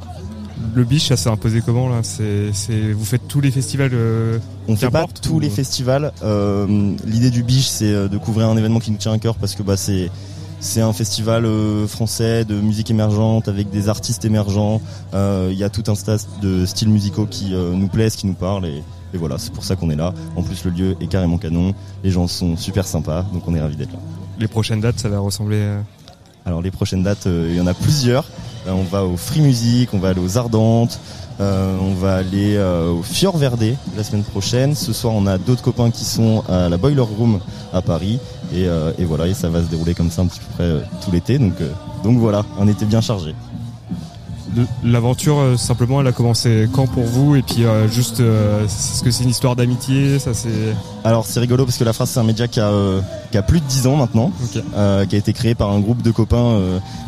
S4: Le biche, ça s'est imposé comment là? C'est, c'est, Vous faites tous les festivals euh,
S15: On fait pas tous
S4: ou-
S15: les festivals. Euh, L'idée du Biche, c'est euh, de couvrir un événement qui nous tient à cœur parce que bah, c'est c'est un festival euh, français de musique émergente avec des artistes émergents. Euh, Il y a tout un tas de styles musicaux qui euh, nous plaisent, qui nous parlent et, et voilà, c'est pour ça qu'on est là. En plus, le lieu est carrément canon. Les gens sont super sympas, donc on est ravis d'être là.
S4: Les prochaines dates, ça va ressembler.
S15: Alors les prochaines dates, euh, il y en a plusieurs. Euh, on va au Free Music, on va aller aux Ardentes, euh, on va aller euh, au Fior Verde la semaine prochaine. Ce soir, on a d'autres copains qui sont à la Boiler Room à Paris. Et, voilà, et ça va se dérouler comme ça un petit peu près tout l'été. Donc, donc voilà, un été bien chargé.
S4: L'aventure, euh, simplement, elle a commencé quand pour vous Et puis, euh, juste, euh, est-ce que c'est une histoire d'amitié Ça, c'est.
S15: Alors c'est rigolo parce que la phrase c'est un média qui a, euh, qui a plus de 10 ans maintenant, qui a été créé par un groupe de copains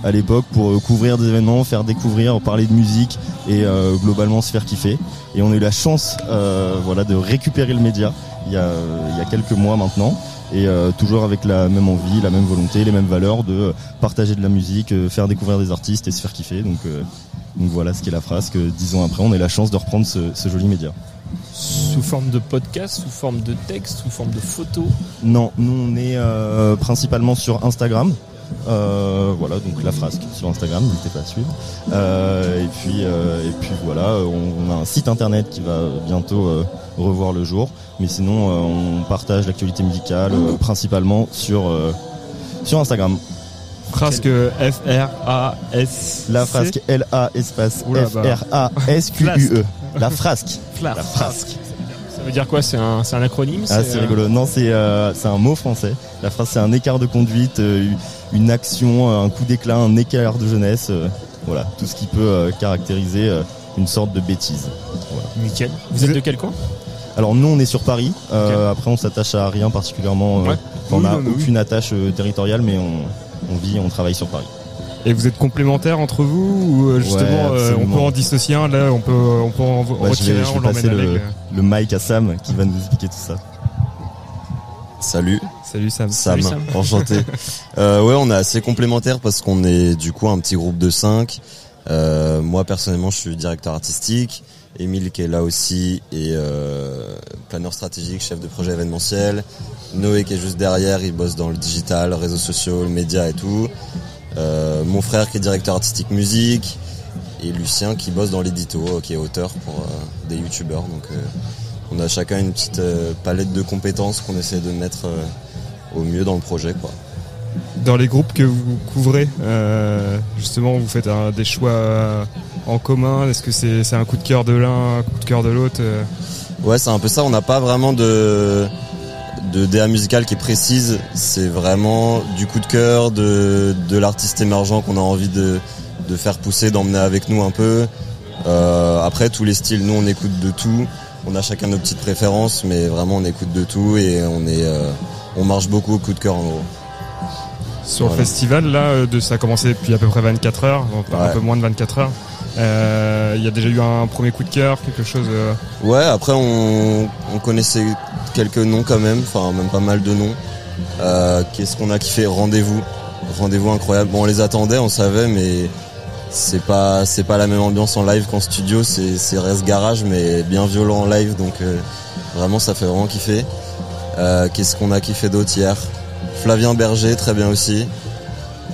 S15: à l'époque pour couvrir des événements, faire découvrir, parler de musique et globalement se faire kiffer. Et on a eu la chance voilà, de récupérer le média il y a, il y a quelques mois maintenant. Et euh, toujours avec la même envie, la même volonté, les mêmes valeurs de euh, partager de la musique, euh, faire découvrir des artistes et se faire kiffer. Donc, euh, donc voilà ce qui est la phrase que dix ans après on a la chance de reprendre ce, ce joli média.
S7: Sous forme de podcast, sous forme de texte, sous forme de photo?
S15: Non, nous on est euh, principalement sur Instagram. Euh, voilà, donc la frasque sur Instagram, n'hésitez pas à suivre. Euh, et puis euh, et puis voilà, on, on a un site internet qui va bientôt revoir le jour. Mais sinon, on partage l'actualité musicale principalement sur sur Instagram.
S4: Frasque F-R-A-S.
S15: La frasque L-A espace
S4: Oula, bah.
S15: F-R-A-S-Q-U-E. La frasque.
S4: La
S15: frasque.
S7: Ça veut dire quoi? C'est un, un acronyme?
S15: Ah, c'est
S7: euh,
S15: rigolo. Non, c'est euh, un mot français. La phrase, c'est un écart de conduite, euh, une action, euh, un coup d'éclat, un écart de jeunesse. euh, voilà, tout ce qui peut euh, caractériser euh, une sorte de bêtise. Voilà.
S7: Nickel. Vous êtes de quel coin?
S15: Alors nous, on est sur Paris. Euh, Après, on s'attache à rien particulièrement. euh,
S7: Ouais.
S15: On n'a
S4: oui.
S15: aucune attache euh, territoriale, mais on, on vit, on travaille sur Paris.
S4: Et vous êtes complémentaires entre vous ou justement
S15: Ouais,
S4: euh, on peut en dissocier un là on peut on peut en
S15: je
S4: retirer
S15: vais,
S4: un
S15: je
S4: on
S15: vais passer
S4: l'emmène
S15: le,
S4: avec.
S15: le mic à Sam qui va nous expliquer tout ça.
S16: Salut.
S4: Salut Sam.
S16: Sam,
S4: Salut, Sam.
S16: enchanté. euh, ouais, on est assez complémentaires parce qu'on est du coup un petit groupe de cinq. Euh, moi personnellement, je suis directeur artistique. Émile qui est là aussi et euh, planeur stratégique, chef de projet événementiel. Noé qui est juste derrière, il bosse dans le digital, réseaux sociaux, le média et tout. Euh, mon frère qui est directeur artistique musique et Lucien qui bosse dans l'édito, qui est auteur pour des youtubeurs. Donc on a chacun une petite euh, palette de compétences qu'on essaie de mettre euh, au mieux dans le projet. Quoi.
S4: Dans les groupes que vous couvrez, euh, justement, vous faites un- des choix en commun. Est-ce que c'est un coup de cœur de l'un, un coup de cœur de l'autre
S16: Ouais, c'est un peu ça. On n'a pas vraiment de de DA musicale qui est précise. C'est vraiment du coup de cœur de de l'artiste émergent qu'on a envie de de faire pousser, d'emmener avec nous un peu. Euh, après tous les styles, nous on écoute de tout. On a chacun nos petites préférences, mais vraiment on écoute de tout et on est euh, on marche beaucoup au coup de cœur en gros.
S4: Sur
S16: Voilà.
S4: le festival, là, euh, de, ça a commencé depuis à peu près 24 heures, un peu moins de 24 heures. Euh, Il y a déjà eu un premier coup de cœur, quelque chose. euh,
S16: Ouais, après on, on connaissait quelques noms quand même, enfin même pas mal de noms. Qu'est-ce qu'on a kiffé? Rendez-vous, rendez-vous incroyable. Bon, on les attendait, on savait, mais c'est pas c'est pas la même ambiance en live qu'en studio. C'est c'est reste garage, mais bien violent en live, donc euh, vraiment ça fait vraiment kiffer. Euh, Qu'est-ce qu'on a kiffé d'autre hier? Flavien Berger, très bien aussi.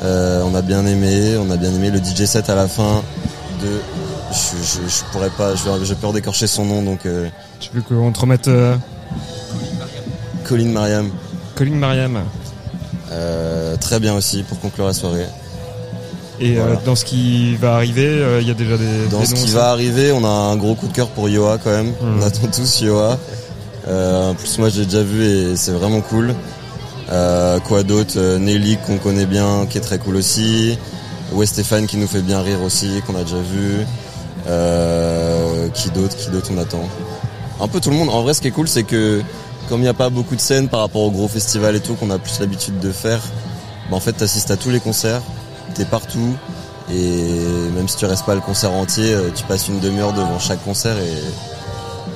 S16: Euh, on a bien aimé, on a bien aimé le DJ set à la fin de. Je, je, je pourrais pas, je- j'ai peur d'écorcher son nom donc. euh,
S4: tu veux qu'on te remette
S16: Colin Mariam.
S4: Colin Mariam.
S16: Très bien aussi pour conclure la soirée.
S4: Et euh,
S16: Voilà.
S4: dans ce qui va arriver, euh, il y a déjà des.
S16: Dans
S4: des
S16: ce qui va arriver, on a un gros coup de cœur pour Yoa quand même.
S4: Mhm.
S16: On attend tous Yoa. Euh, en plus moi j'ai déjà vu et c'est vraiment cool. Quoi d'autre? Nelly qu'on connaît bien, qui est très cool aussi. West Stéphane qui nous fait bien rire aussi, qu'on a déjà vu. Euh, qui d'autre? Qui d'autre on attend? Un peu tout le monde. En vrai ce qui est cool c'est que comme il n'y a pas beaucoup de scènes par rapport au gros festival et tout qu'on a plus l'habitude de faire, bah, en fait t'assistes à tous les concerts, t'es partout et même si tu restes pas le concert entier, euh, tu passes une demi-heure devant chaque concert et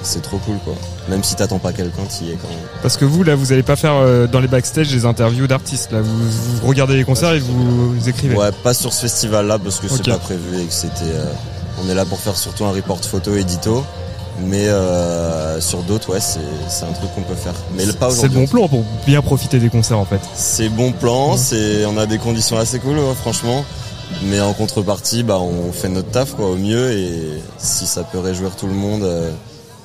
S16: c'est trop cool quoi. Même si t'attends pas quelqu'un, t'y es quand même.
S4: Parce que vous, là, vous allez pas faire euh, dans les backstage des interviews d'artistes. Là, vous, vous regardez les concerts et vous, vous écrivez.
S16: Ouais, pas sur ce festival là parce que c'est pas prévu et que c'était euh, On est là pour faire surtout un report photo édito. Mais euh, sur d'autres, ouais, c'est un truc qu'on peut faire. Mais le pas
S4: C'est le bon plan pour bien profiter des concerts en fait.
S16: C'est bon plan, c'est on a des conditions assez cool, ouais, franchement. Mais en contrepartie, bah, on fait notre taf quoi, au mieux. Et si ça peut réjouir tout le monde, euh,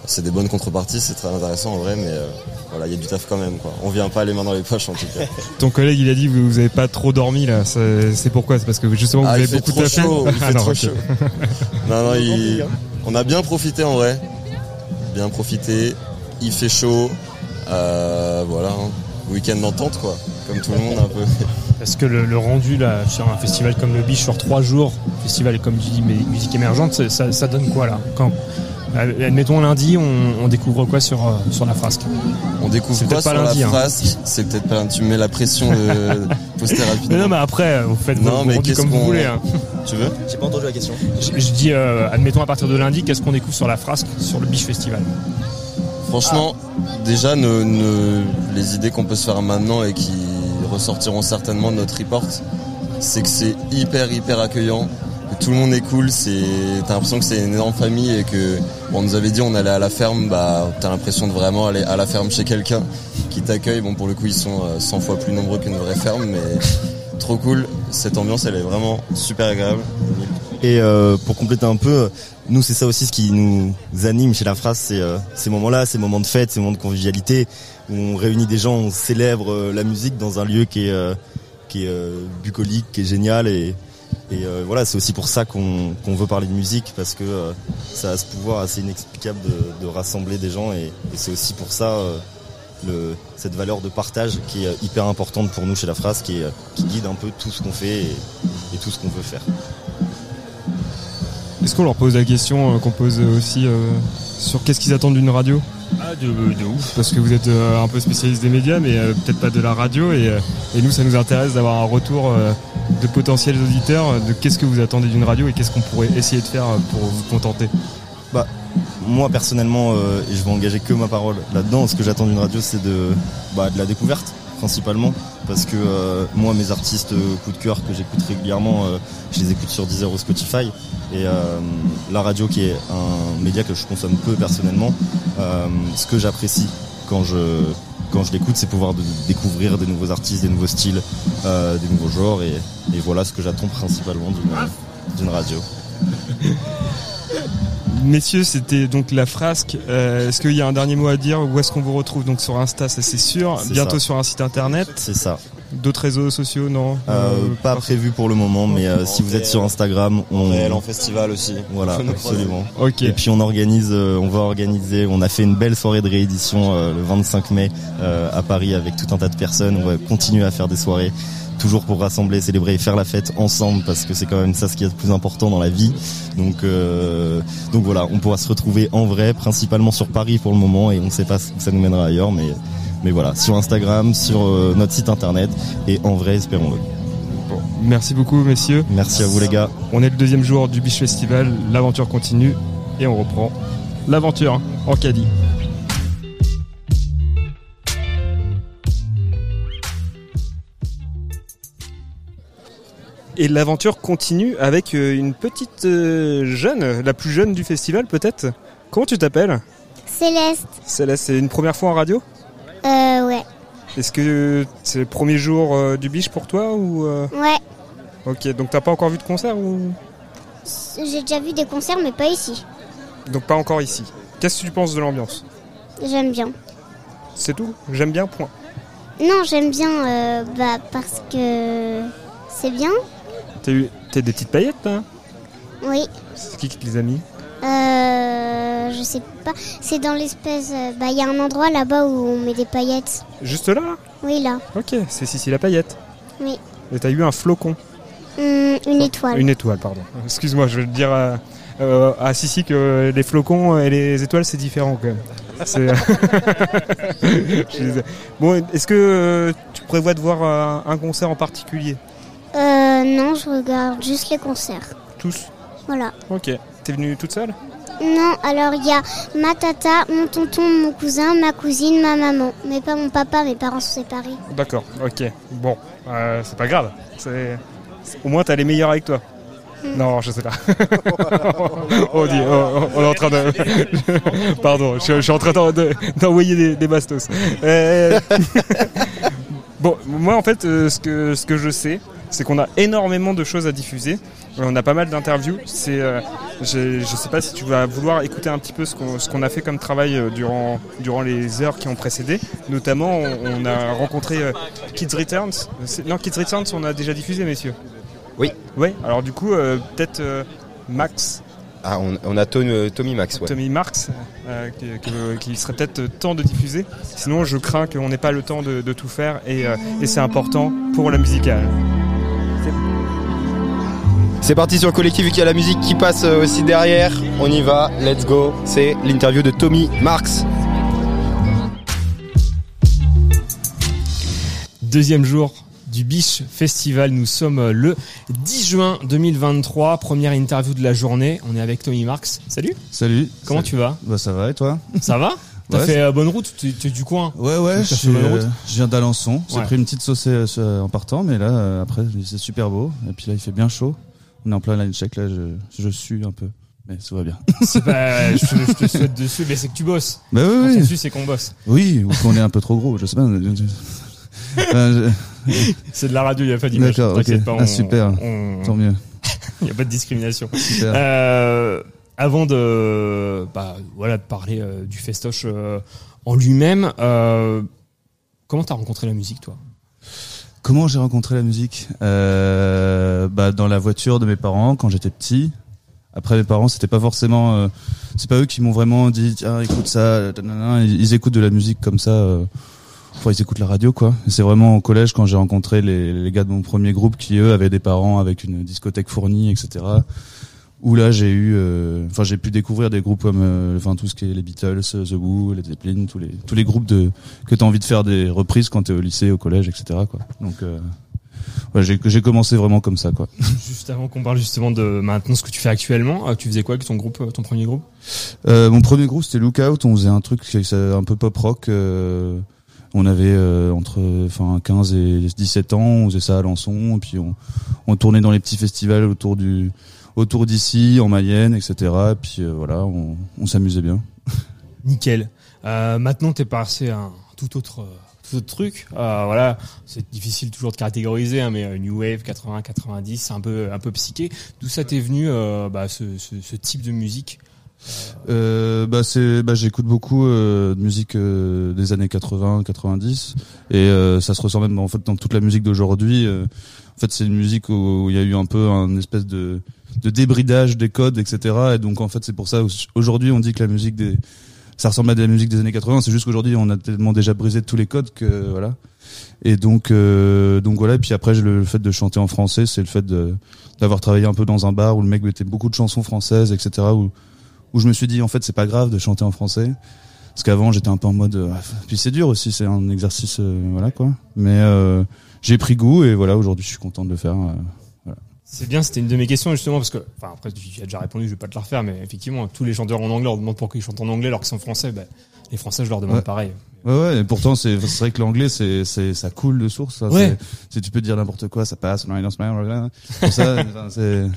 S16: c'est des bonnes contreparties, c'est très intéressant en vrai. Mais euh, voilà, il y a du taf quand même. Quoi. On vient pas les mains dans les poches en tout cas.
S4: Ton collègue il a dit vous, vous avez pas trop dormi là. C'est pourquoi? C'est parce que justement
S16: Ah,
S4: vous
S16: il
S4: avez beaucoup taffé
S16: chaud, il
S4: Ah
S16: fait trop chaud. Non, non, il- on a bien profité en vrai. Bien profité. Il fait chaud. Euh, voilà, hein. week-end d'entente quoi. Comme tout le monde un peu.
S7: Est-ce que le, rendu là sur un festival comme le Biche sur trois jours, festival comme tu dis musique émergente, ça, ça- donne quoi là? Quand admettons lundi, on, on découvre quoi sur euh, sur la frasque
S16: On découvre quoi
S7: peut-être pas
S16: sur
S7: lundi,
S16: la
S7: hein.
S16: frasque C'est peut-être pas lundi. Tu me mets la pression de poster rapidement.
S7: Mais non, mais après, vous faites
S16: Non, mais
S7: comme vous voulez. hein.
S16: Tu veux
S2: J'ai pas entendu la question.
S7: Je, je dis, euh, admettons à partir de lundi, qu'est-ce qu'on découvre sur la frasque, sur le Biche Festival
S16: Franchement, déjà, nos- nos- les idées qu'on peut se faire maintenant et qui ressortiront certainement de notre report, c'est que c'est hyper, hyper accueillant. Tout le monde est cool, c'est, t'as l'impression que c'est une énorme famille et que, bon, on nous avait dit on allait à la ferme, bah, t'as l'impression de vraiment aller à la ferme chez quelqu'un qui t'accueille. Bon, pour le coup, ils sont euh, 100 fois plus nombreux qu'une vraie ferme, mais trop cool. Cette ambiance, elle est vraiment super agréable.
S15: Et euh, pour compléter un peu, nous c'est ça aussi ce qui nous anime chez la phrase, c'est euh, ces moments-là, ces moments de fête, ces moments de convivialité, où on réunit des gens, on célèbre euh, la musique dans un lieu qui est, euh, qui est euh, bucolique, qui est génial et, et euh, voilà, c'est aussi pour ça qu'on veut parler de musique parce que euh, ça a ce pouvoir assez inexplicable de, rassembler des gens et, c'est aussi pour ça euh, le, cette valeur de partage qui est hyper importante pour nous chez la phrase, qui, guide un peu tout ce qu'on fait et, tout ce qu'on veut faire.
S4: Est-ce qu'on leur pose la question qu'on pose aussi sur qu'est-ce qu'ils attendent d'une radio?
S7: Ah, de, ouf.
S4: Parce que vous êtes euh, un peu spécialiste des médias, mais euh, peut-être pas de la radio. Et, euh, et nous, ça nous intéresse d'avoir un retour de potentiels auditeurs de qu'est-ce que vous attendez d'une radio et qu'est-ce qu'on pourrait essayer de faire pour vous contenter.
S15: Bah, moi personnellement, et je vais engager que ma parole là-dedans, ce que j'attends d'une radio, c'est de, bah, de la découverte principalement, parce que euh, moi, mes artistes euh, coup de cœur que j'écoute régulièrement, euh, je les écoute sur Deezer ou Spotify, et euh, la radio qui est un média que je consomme peu personnellement, ce que j'apprécie quand je quand je l'écoute, c'est pouvoir de- découvrir des nouveaux artistes, des nouveaux styles, des nouveaux genres, et, et voilà ce que j'attends principalement d'une d'une radio.
S4: Messieurs, c'était donc la frasque. Euh, est-ce qu'il y a un dernier mot à dire Où est-ce qu'on vous retrouve Donc sur Insta, ça c'est sûr.
S15: C'est
S4: Bientôt
S15: ça.
S4: sur un site internet.
S15: C'est ça.
S4: D'autres réseaux sociaux, non
S15: Euh, pas prévu pour le moment, mais euh, si vous êtes sur Instagram, on
S16: réel, en festival aussi.
S15: Voilà, absolument.
S4: Ok.
S15: Et puis on organise, euh, on va organiser, on a fait une belle soirée de réédition euh, le 25 mai euh, à Paris avec tout un tas de personnes. On va continuer à faire des soirées, toujours pour rassembler, célébrer et faire la fête ensemble parce que c'est quand même ça ce qui est le plus important dans la vie. Donc, euh, donc voilà, on pourra se retrouver en vrai, principalement sur Paris pour le moment, et on ne sait pas où ça nous mènera ailleurs, mais mais voilà, sur Instagram, sur euh, notre site internet et en vrai, espérons-le.
S4: Merci beaucoup, messieurs.
S15: Merci à vous, les gars.
S4: On est le deuxième jour du Biche Festival. L'aventure continue et on reprend l'aventure en caddie. Et l'aventure continue avec euh, une petite euh, jeune, la plus jeune du festival peut-être. Comment tu t'appelles?
S17: Céleste.
S4: Céleste, c'est une première fois en radio?
S17: Euh, ouais.
S4: Est-ce que c'est le premier jour euh, du biche pour toi ou
S17: Ouais.
S4: Ok, donc t'as pas encore vu de concert ou?
S17: J'ai déjà vu des concerts, mais pas ici.
S4: donc pas encore ici. Qu'est-ce que tu penses de l'ambiance?
S17: J'aime bien.
S4: C'est tout? J'aime bien, point.
S17: Non, j'aime bien euh, bah, parce que c'est bien.
S4: T'as eu t'as des petites paillettes là
S17: Oui.
S4: C'est qui qui te les a mis
S17: Euh, je sais pas. C'est dans l'espèce. euh, Bah, il y a un endroit là-bas où on met des paillettes.
S4: Juste là
S17: Oui, là.
S4: Ok, c'est Sissi la paillette.
S17: Oui.
S4: Et t'as eu un flocon.
S17: Hum, une étoile.
S4: Une étoile, pardon. Excuse-moi, je vais te dire à, euh, à Sissi que les flocons et les étoiles c'est différent quand même. C'est- Je suis désolé. bon, est-ce que euh, tu prévois de voir euh, un concert en particulier?
S17: Euh, non, je regarde juste les concerts.
S4: Tous
S17: Voilà.
S4: Ok. T'es venue toute seule?
S17: Non, alors il y a ma tata, mon tonton, mon cousin, ma cousine, ma maman. Mais pas mon papa, mes parents sont séparés.
S4: D'accord, ok. Bon, euh, c'est pas grave. C'est- Au moins t'as les meilleurs avec toi. Non, je sais pas. on, dit, on, on est en train de. Pardon, je, je suis en train d'en- de- d'envoyer des, des bastos. Euh, Bon, moi en fait, ce que ce que je sais, c'est qu'on a énormément de choses à diffuser. Euh, On a pas mal d'interviews. C'est, euh, je, je sais pas si tu vas vouloir écouter un petit peu ce qu'on ce qu'on a fait comme travail euh, durant durant les heures qui ont précédé. Notamment, on, on a rencontré euh, Kids Returns. C'est- Non, Kids Returns, on a déjà diffusé, messieurs.
S5: Oui.
S4: Oui. Alors du coup, euh, peut-être Max.
S5: Ah, on, on a Tom- Tommy Max, ouais.
S4: Tommy Marx, euh, qui, qui- qui serait peut-être temps de diffuser. Sinon, je crains qu'on n'ait pas le temps de, de tout faire et, et c'est important pour la musicale.
S5: C'est parti sur le collectif, vu qu'il y a la musique qui passe euh, aussi derrière. On y va, let's go. C'est l'interview de Tommy Marx.
S7: Deuxième jour du Biche Festival. Nous sommes euh, le 10 juin 2023. Première interview de la journée. On est avec Tommy Marx. Salut.
S18: Salut.
S7: Comment
S18: Salut.
S7: tu vas?
S18: Bah ça va et toi?
S7: Ça va? T'as
S18: Ouais,
S7: fait euh, bonne route Tu es du coin
S18: Ouais ouais, je, suis,
S7: bonne route?
S18: euh, je viens d'Alençon. J'ai
S7: Ouais.
S18: pris une petite saucée en partant, mais là après c'est super beau. Et puis là il fait bien chaud. On est en plein line check là, je, je sue un peu, mais ça va bien.
S7: C'est pas, je, je te souhaite dessus, mais c'est que tu bosses.
S18: Bah oui, oui.
S7: suit, c'est qu'on bosse.
S18: Oui, ou qu'on est un peu trop gros, je sais pas. Euh, je-
S7: C'est de la radio, il n'y a pas d'image.
S18: D'accord, ok.
S7: T'inquiète pas,
S18: Ah, super.
S7: on-
S18: Tant mieux.
S7: Il n'y a pas de discrimination.
S18: Super.
S7: Euh, avant de, bah, voilà, de parler euh, du festoche en lui-même, comment t'as rencontré la musique, toi?
S18: Comment j'ai rencontré la musique euh, bah, Dans la voiture de mes parents quand j'étais petit. Après mes parents, c'était pas forcément, euh, c'est pas eux qui m'ont vraiment dit tiens écoute ça. Ils, ils écoutent de la musique comme ça. Euh, enfin, ils écoutent la radio quoi. C'est vraiment au collège quand j'ai rencontré les, les gars de mon premier groupe qui eux avaient des parents avec une discothèque fournie, etc. Où là j'ai eu, euh, enfin j'ai pu découvrir des groupes comme, euh, enfin tout ce qui est les Beatles, The Who, les Zeppelin, tous les tous les groupes de que t'as envie de faire des reprises quand t'es au lycée, au collège, etc. Quoi. Donc euh, ouais, j'ai j'ai commencé vraiment comme ça quoi.
S7: Juste avant qu'on parle justement de maintenant ce que tu fais actuellement, euh, tu faisais quoi avec ton groupe, ton premier groupe?
S18: Euh, mon premier groupe c'était Lookout, on faisait un truc un peu pop rock. euh, on avait euh, entre enfin 15 et 17 ans, on faisait ça à Lançon, et puis on, on tournait dans les petits festivals autour du autour d'ici, en Mayenne, etc. Et puis euh, voilà, on, on s'amusait bien.
S7: Nickel. Euh, maintenant, t'es passé à un tout autre, euh, tout autre truc. Euh, voilà, c'est difficile toujours de catégoriser, hein, mais New Wave, 80, 90, c'est un peu, un peu psyché. D'où ça t'est venu, bah, ce, ce, ce type de musique
S18: Euh, bah c'est bah j'écoute beaucoup euh, de musique euh, des années 80 90 et ça se ressent même en fait dans toute la musique d'aujourd'hui en fait c'est une musique où il y a eu un peu un espèce de de débridage des codes etc et donc en fait c'est pour ça aujourd'hui on dit que la musique des ça ressemble à de la musique des années 80 c'est juste qu'aujourd'hui on a tellement déjà brisé tous les codes que voilà. Et donc euh, donc voilà. Et puis après le, fait de chanter en français c'est le fait d'avoir travaillé un peu dans un bar où le mec mettait beaucoup de chansons françaises etc où où je me suis dit en fait c'est pas grave de chanter en français. Parce qu'avant j'étais un peu en mode euh, puis c'est dur aussi c'est un exercice euh, voilà quoi. Mais euh, j'ai pris goût et voilà aujourd'hui je suis content de le faire.
S7: C'est bien, c'était une de mes questions justement parce que, enfin après tu as déjà répondu, je vais pas te la refaire, mais effectivement tous les chanteurs en anglais on demande pourquoi ils chantent en anglais alors qu'ils sont français. Bah, les Français je leur demande
S18: Ouais.
S7: pareil.
S18: Ouais, ouais, et pourtant c'est vrai que l'anglais c'est c'est ça coule de source. Ça,
S7: Ouais.
S18: Si tu peux dire n'importe quoi, ça passe. Non, non, Pour ça, c'est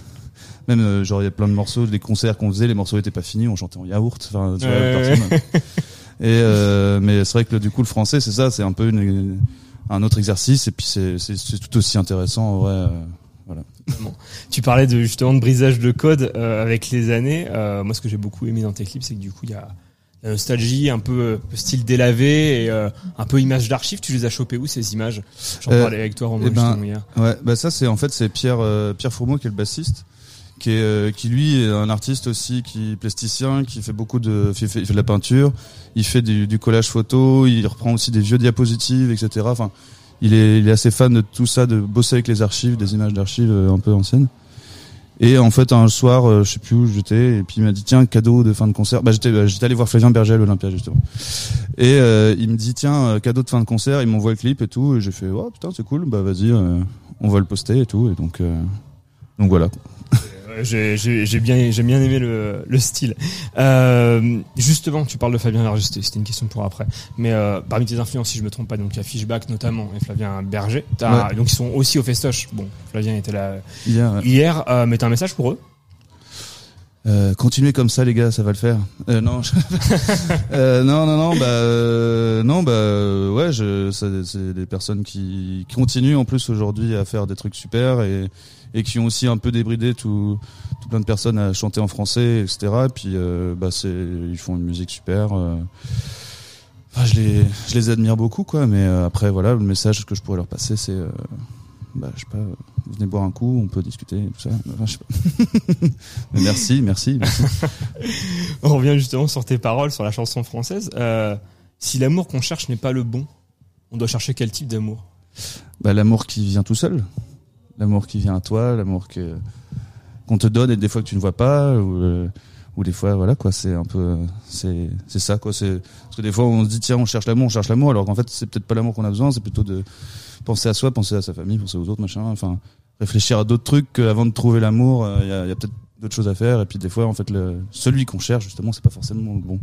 S18: même euh, genre il y a plein de morceaux, des concerts qu'on faisait, les morceaux étaient pas finis, on chantait en yaourt. Enfin, tu vois,
S7: Ouais,
S18: personne-
S7: ouais.
S18: Et euh, mais c'est vrai que du coup le français c'est ça, c'est un peu une, un autre exercice et puis c'est c'est tout aussi intéressant en
S7: Tu parlais de justement de brisage de code euh, avec les années. Euh, moi, ce que j'ai beaucoup aimé dans tes clips, c'est que du coup, il y a la nostalgie, un peu euh, style délavé et euh, un peu image d'archives. Tu les as chopées où ces images? J'en
S18: Euh,
S7: parlais avec toi, Romain,
S18: eh ben,
S7: justement hier.
S18: Ouais, bah ça c'est en fait c'est Pierre euh, Pierre Fourmeau qui est le bassiste, qui est qui lui est un artiste aussi qui est plasticien, qui fait beaucoup de fait, fait de la peinture, il fait du, du collage photo, il reprend aussi des vieux diapositives, etc. Enfin, il est assez fan de tout ça, de bosser avec les archives, des images d'archives euh, un peu anciennes. Et en fait, un soir, euh, je sais plus où j'étais, et puis il m'a dit tiens cadeau de fin de concert. Bah j'étais bah, j'étais allé voir Flavien Berger à l'Olympia justement. Et euh, il me dit tiens euh, cadeau de fin de concert. Il m'envoie le clip et tout. Et j'ai fait oh putain c'est cool. Bah vas-y, euh, on va le poster et tout. Et donc euh, donc voilà.
S7: J'ai- j'ai bien, j'ai bien aimé le, le style. Euh, justement, tu parles de Fabien Verger, c'était une question pour après. Mais euh, parmi tes influences, si je me trompe pas, donc il y a Fishback notamment et Flavien Berger.
S18: Ouais.
S7: Donc ils sont aussi au festoche. Bon, Flavien était là
S18: Hier, ouais.
S7: hier euh, mais t'as un message pour eux?
S18: Euh, continuez comme ça les gars, ça va le faire. Euh, non, je- euh, non, non, non, bah, euh, non, bah, euh, ouais, je, c'est des personnes qui continuent en plus aujourd'hui à faire des trucs super et, et qui ont aussi un peu débridé tout, tout plein de personnes à chanter en français, etc. Et puis, euh, bah, c'est, ils font une musique super. euh. Enfin, je les, je les admire beaucoup, quoi. Mais euh, après, voilà, le message que je pourrais leur passer, c'est, bah, je sais pas, venez boire un coup, on peut discuter, tout ça. Enfin, je sais pas. Mais merci, merci, merci.
S7: On revient justement sur tes paroles sur la chanson française. Si l'amour qu'on cherche n'est pas le bon, on doit chercher quel type d'amour?
S18: Bah, l'amour qui vient tout seul. L'amour qui vient à toi, l'amour que, qu'on te donne et des fois que tu ne vois pas, ou, euh, ou des fois, voilà, quoi, c'est un peu, c'est, c'est ça, quoi, c'est, parce que des fois on se dit, tiens, on cherche l'amour, on cherche l'amour, alors qu'en fait, c'est peut-être pas l'amour qu'on a besoin, c'est plutôt de penser à soi, penser à sa famille, penser aux autres, machin, enfin, réfléchir à d'autres trucs qu'avant de trouver l'amour, euh, il y a, il y a peut-être d'autres choses à faire, et puis des fois, en fait, le, celui qu'on cherche, justement, c'est pas forcément le bon.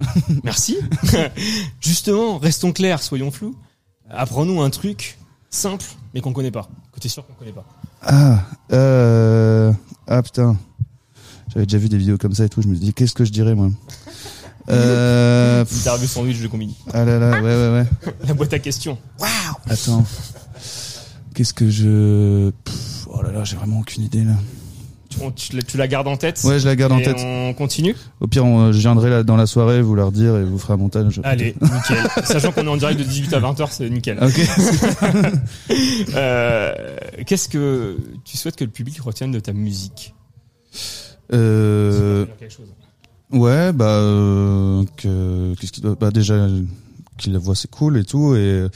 S7: Merci. Justement, restons clairs, soyons flous. Apprends-nous un truc simple, mais qu'on connaît pas. Que t'es sûr qu'on connaît pas.
S18: Ah, euh, ah putain. J'avais déjà vu des vidéos comme ça et tout. Je me dis, qu'est-ce que je dirais moi euh,
S7: Interview sandwich de combini.
S18: Ah là là, ouais ouais ouais.
S7: La boîte à questions.
S18: Attends. Qu'est-ce que je Pff, Oh là là, j'ai vraiment aucune idée là.
S7: Tu, on- tu la- tu la gardes en tête
S18: Ouais, je la garde en tête.
S7: On continue
S18: Au pire, on- je viendrai là dans la soirée vous leur dire et vous ferez un montage.
S7: Allez, nickel. Sachant qu'on est en direct de 18 à 20h, c'est nickel.
S18: Ok.
S7: Euh, Qu'est-ce que tu souhaites que le public retienne de ta musique?
S18: Euh. Ouais, bah, euh, que, qu'est-ce qu'il doit, bah, déjà, qu'il la voit, c'est cool et tout, et,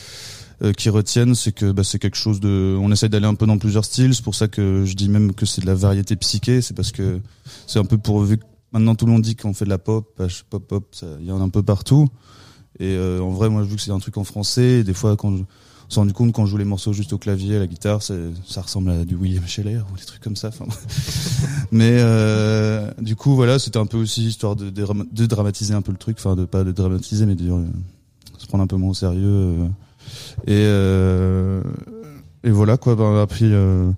S18: euh, qu'ils retiennent, c'est que, bah, c'est quelque chose de, on essaie d'aller un peu dans plusieurs styles, c'est pour ça que je dis même que c'est de la variété psyché, c'est parce que c'est un peu pour, vu que maintenant tout le monde dit qu'on fait de la pop, pop, pop, ça, il y en a un peu partout, et euh, en vrai, moi, vu que c'est un truc en français, des fois, quand je, on s'est rendu compte quand je joue les morceaux juste au clavier, à la guitare, c'est- ça ressemble à du William Scheller ou des trucs comme ça. Enfin, mais euh, du coup, voilà, c'était un peu aussi histoire de, de, dram- de dramatiser un peu le truc, enfin de pas de dramatiser, mais de dire, euh, se prendre un peu moins au sérieux. Et euh, et voilà quoi. Ben, après, euh,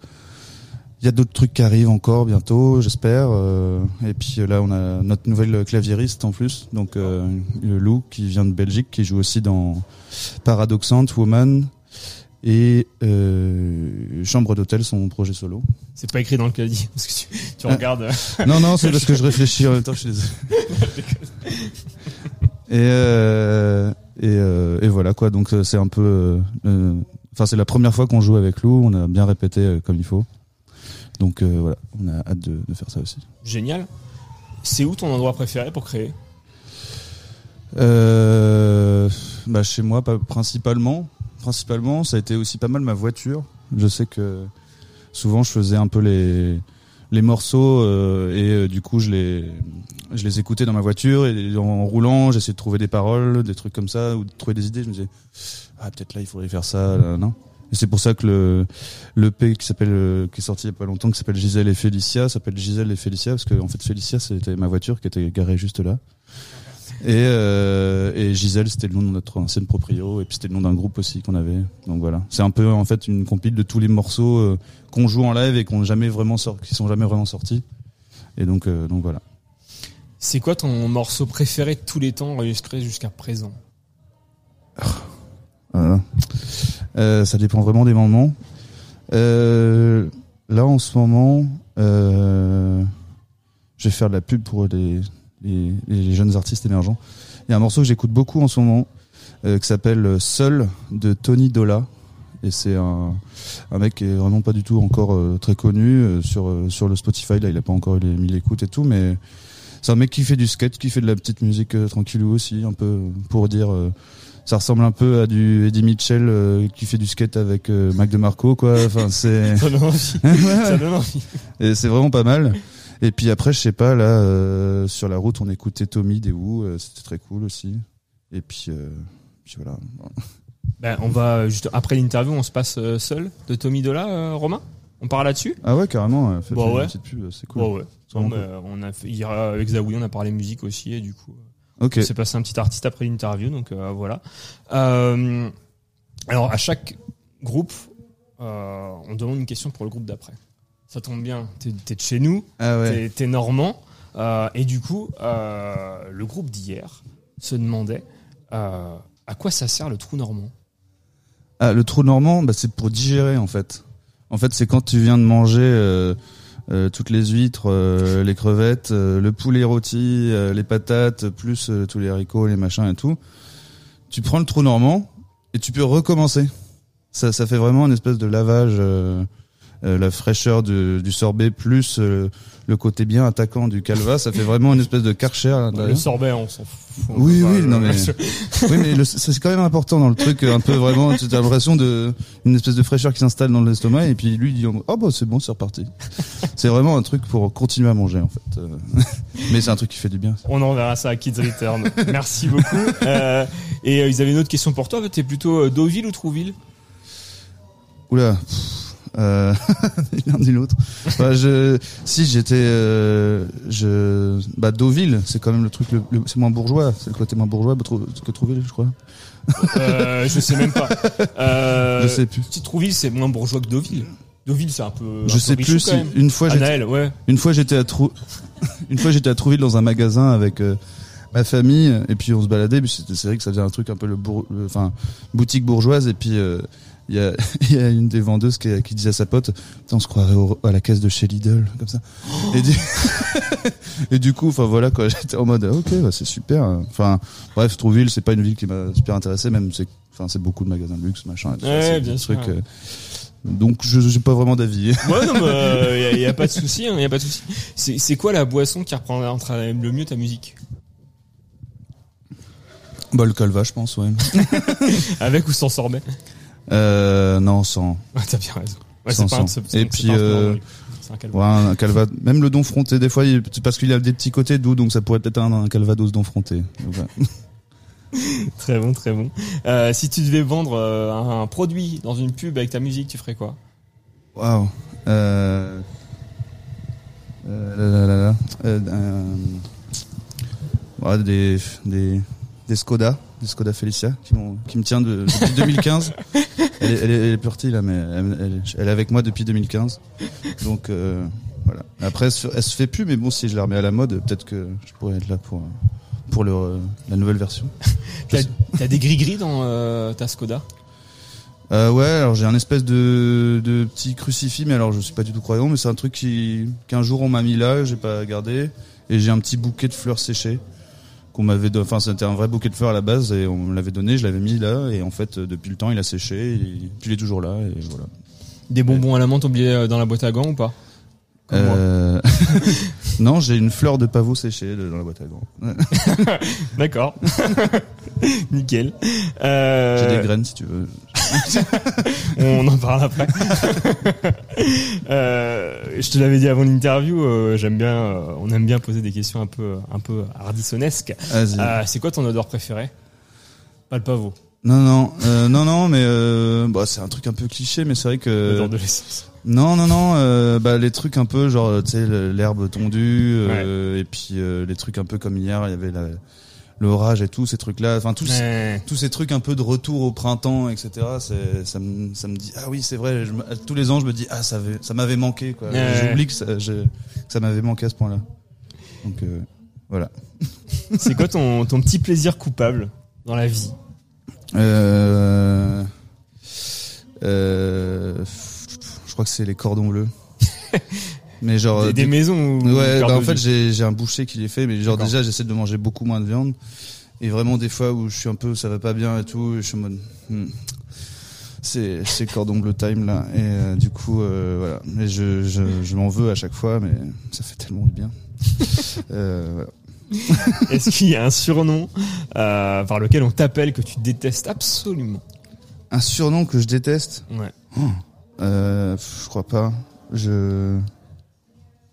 S18: il y a d'autres trucs qui arrivent encore bientôt, j'espère. euh, et puis là, on a notre nouvelle claviériste en plus, donc le Lou qui vient de Belgique, qui joue aussi dans Paradoxante, Woman et euh, Chambre d'hôtel, son projet solo.
S7: C'est pas écrit dans le caddie, parce que tu, tu
S18: Ah.
S7: regardes.
S18: Non, non, c'est parce que je réfléchis en même temps, je suis désolé. Et, euh, et, euh, et voilà quoi, donc euh, c'est un peu... euh, euh, Enfin, c'est la première fois qu'on joue avec Lou, on a bien répété comme il faut. Donc euh, voilà, on a hâte de, de faire ça aussi.
S7: Génial. C'est où ton endroit préféré pour créer?
S18: Euh, bah chez moi, pas, principalement. Principalement, ça a été aussi pas mal ma voiture. Je sais que souvent je faisais un peu les les morceaux euh, et euh, du coup je les je les écoutais dans ma voiture et en roulant j'essayais de trouver des paroles, des trucs comme ça ou de trouver des idées. Je me disais ah peut-être là il faudrait faire ça, là, non? Et c'est pour ça que le le qui s'appelle euh, qui est sorti il y a pas longtemps qui s'appelle Gisèle et Félicia s'appelle Gisèle et Félicia parce que en fait Félicia c'était ma voiture qui était garée juste là. Et, euh, et Gisèle, c'était le nom de notre ancienne proprio, et puis c'était le nom d'un groupe aussi qu'on avait. Donc voilà, c'est un peu en fait une compile de tous les morceaux euh, qu'on joue en live et qu'on jamais vraiment sort, qui sont jamais vraiment sortis. Et donc euh, donc voilà.
S7: C'est quoi ton morceau préféré de tous les temps enregistré jusqu'à présent?
S18: Voilà. Euh, ça dépend vraiment des moments. Là en ce moment, je vais faire de la pub pour les, les, les jeunes artistes émergents. Il y a un morceau que j'écoute beaucoup en ce moment euh, qui s'appelle Seul de Tony Dola. Et c'est un, un mec qui est vraiment pas du tout encore euh, très connu euh, sur euh, sur le Spotify. Là, il a pas encore les 1000 écoutes et tout, mais c'est un mec qui fait du skate, qui fait de la petite musique euh, tranquillou aussi, un peu pour dire. euh, ça ressemble un peu à du Eddie Mitchell euh, qui fait du skate avec euh, Mac DeMarco quoi. Enfin c'est.
S7: Ça donne envie.
S18: Ouais,
S7: Ça donne envie.
S18: Et c'est vraiment pas mal. Et puis après je sais pas là euh, sur la route on écoutait Tommy des Who, euh, c'était très cool aussi. Et puis euh, puis voilà.
S7: Ben, on va juste après l'interview, on se passe seul de Tommy Dola, Romain? On part là-dessus?
S18: Ah ouais, carrément. Faites
S7: Bah
S18: une
S7: ouais.
S18: petite pub, c'est cool.
S7: Bah ouais.
S18: C'est
S7: Bon, bah, on a fait, hier, avec Zawi, on a parlé musique aussi, et du coup,
S18: Ok.
S7: on s'est passé un petit artiste après l'interview, donc voilà. Alors, à chaque groupe, on demande une question pour le groupe d'après. Ça tombe bien, t'es t'es de chez nous,
S18: Ah ouais.
S7: t'es- t'es normand, euh, et du coup, euh, le groupe d'hier se demandait euh, à quoi ça sert le trou normand?
S18: Ah, le trou normand, bah, c'est pour digérer en fait. En fait, c'est quand tu viens de manger toutes les huîtres, les crevettes, le poulet rôti, les patates, plus tous les haricots, les machins et tout. Tu prends le trou normand et tu peux recommencer. Ça, ça fait vraiment une espèce de lavage, la fraîcheur du, du sorbet plus euh, le côté bien attaquant du calva. Ça fait vraiment une espèce de karcher.
S7: Le sorbet, on s'en fout.
S18: Oui, oui, non mais, oui, mais c'est quand même important dans le truc, un peu vraiment, tu as l'impression de, une espèce de fraîcheur qui s'installe dans l'estomac et puis lui il dit, oh bah c'est bon, c'est reparti. c'est vraiment un truc pour continuer à manger en fait. Euh, mais c'est un truc qui fait du bien.
S7: On enverra ça à Kids Return. Merci beaucoup. Euh, et euh, ils avaient une autre question pour toi. T'es plutôt euh, Deauville ou Trouville?
S18: Oula. pff, Euh, l'un ni l'autre. Bah, je, si j'étais, euh, je, bah Deauville, c'est quand même le truc, le, le- c'est moins bourgeois, c'est le côté moins bourgeois que Trouville, je crois.
S7: euh, Je sais même pas. Euh,
S18: Je sais plus.
S7: Si Trouville, c'est moins bourgeois que Deauville. Deauville, c'est un peu.
S18: Je sais plus si une fois j'étais
S7: ouais.
S18: une fois j'étais à Trou une fois j'étais à Trouville dans un magasin avec euh, ma famille et puis on se baladait c'est vrai que ça faisait un truc un peu le bourg le- enfin boutique bourgeoise et puis euh, il y a il y a une des vendeuses qui, qui disait à sa pote on se croirait au- à la caisse de chez Lidl comme ça. Et du, et du coup enfin voilà quoi j'étais en mode ah, ok bah, c'est super. Enfin bref Trouville c'est pas une ville qui m'a super intéressé même c'est enfin c'est beaucoup de magasins de luxe machin et tout ça,
S7: Ouais,
S18: c'est
S7: bien
S18: des
S7: sûr.
S18: trucs, euh, donc je j'ai pas vraiment d'avis.
S7: Ouais, non, il y, a pas de souci, il y a pas de souci. C'est quoi la boisson qui reprendra le mieux ta musique?
S18: Bah le calva je pense ouais.
S7: Avec ou sans sorbet?
S18: Euh, non, sans.
S7: Ouais, t'as bien raison. Ouais,
S18: Sans,
S7: c'est pas
S18: Et puis,
S7: pas un
S18: euh,
S7: ouais. C'est un calva.
S18: ouais, un calva. Même le don fronté, des fois, il- parce qu'il a des petits côtés doux, donc ça pourrait peut-être un, un calvados don fronté.
S7: Très bon, très bon. Euh, si tu devais vendre euh, un, un produit dans une pub avec ta musique, tu ferais quoi?
S18: Waouh. Euh... Euh, là, là, là, là. Euh, euh, ouais, des, des, des Skoda, des Skoda Felicia, qui, me tient de, depuis 2015. Elle est, elle, est, elle est partie là, mais elle, elle est- avec moi depuis 2015. Donc euh, voilà. Après, elle se, elle se fait plus, mais bon, si je la remets à la mode, peut-être que je pourrais être là pour pour le, euh, la nouvelle version.
S7: T'as des gris-gris dans euh, ta Skoda?
S18: Euh, ouais, alors j'ai un espèce de, de petit crucifix, mais alors je suis pas du tout croyant, mais c'est un truc qui qu'un jour on m'a mis là, j'ai pas gardé, et j'ai un petit bouquet de fleurs séchées qu'on m'avait, enfin c'était un vrai bouquet de fleurs à la base et on me l'avait donné, je l'avais mis là, et en fait euh, depuis le temps il a séché, et puis il est toujours là, et voilà.
S7: Des bonbons à la menthe oubliés euh, dans la boîte à gants ou pas?
S18: Euh, non, j'ai une fleur de pavot séchée dans la boîte à gants.
S7: D'accord. Nickel. Euh,
S18: J'ai des graines si tu veux.
S7: On en parle après. euh, je te l'avais dit avant l'interview, euh, j'aime bien, on aime bien poser des questions un peu, un peu hardissonesques. C'est quoi ton odeur préférée? Pas le pavot.
S18: Non, non, euh, non, non, mais euh, bah, c'est un truc un peu cliché, mais c'est vrai que.
S7: L'odeur de l'essence.
S18: Non, non, non, euh, bah, les trucs un peu genre, tu sais, l'herbe tondue, et puis les trucs un peu comme hier, il y avait la- l'orage et tout, ces trucs-là, enfin tous,
S7: Ouais.
S18: tous ces trucs un peu de retour au printemps, etc. C'est, ça me, ça me dit, ah oui, c'est vrai. Je tous les ans, je me dis, ah ça, avait- ça m'avait manqué, quoi.
S7: Ouais.
S18: J'oublie que ça, je- que ça m'avait manqué à ce point-là. Donc euh, voilà.
S7: C'est quoi ton, ton petit plaisir coupable dans la vie?
S18: Euh, euh, je crois que c'est les cordons bleus. mais genre
S7: Des- des maisons ou
S18: ouais bah
S7: de
S18: en fait j'ai j'ai un boucher qui les fait mais genre déjà j'essaie de manger beaucoup moins de viande et vraiment des fois où je suis un peu ça va pas bien et tout je suis en mode hmm, c'est c'est cordon bleu time là et euh, du coup euh, voilà mais je je, je m'en veux à chaque fois mais ça fait tellement du bien euh, voilà.
S7: Est-ce qu'il y a un surnom par lequel on t'appelle que tu détestes absolument?
S18: Un surnom que je déteste?
S7: Ouais.
S18: Oh. Je crois pas. Je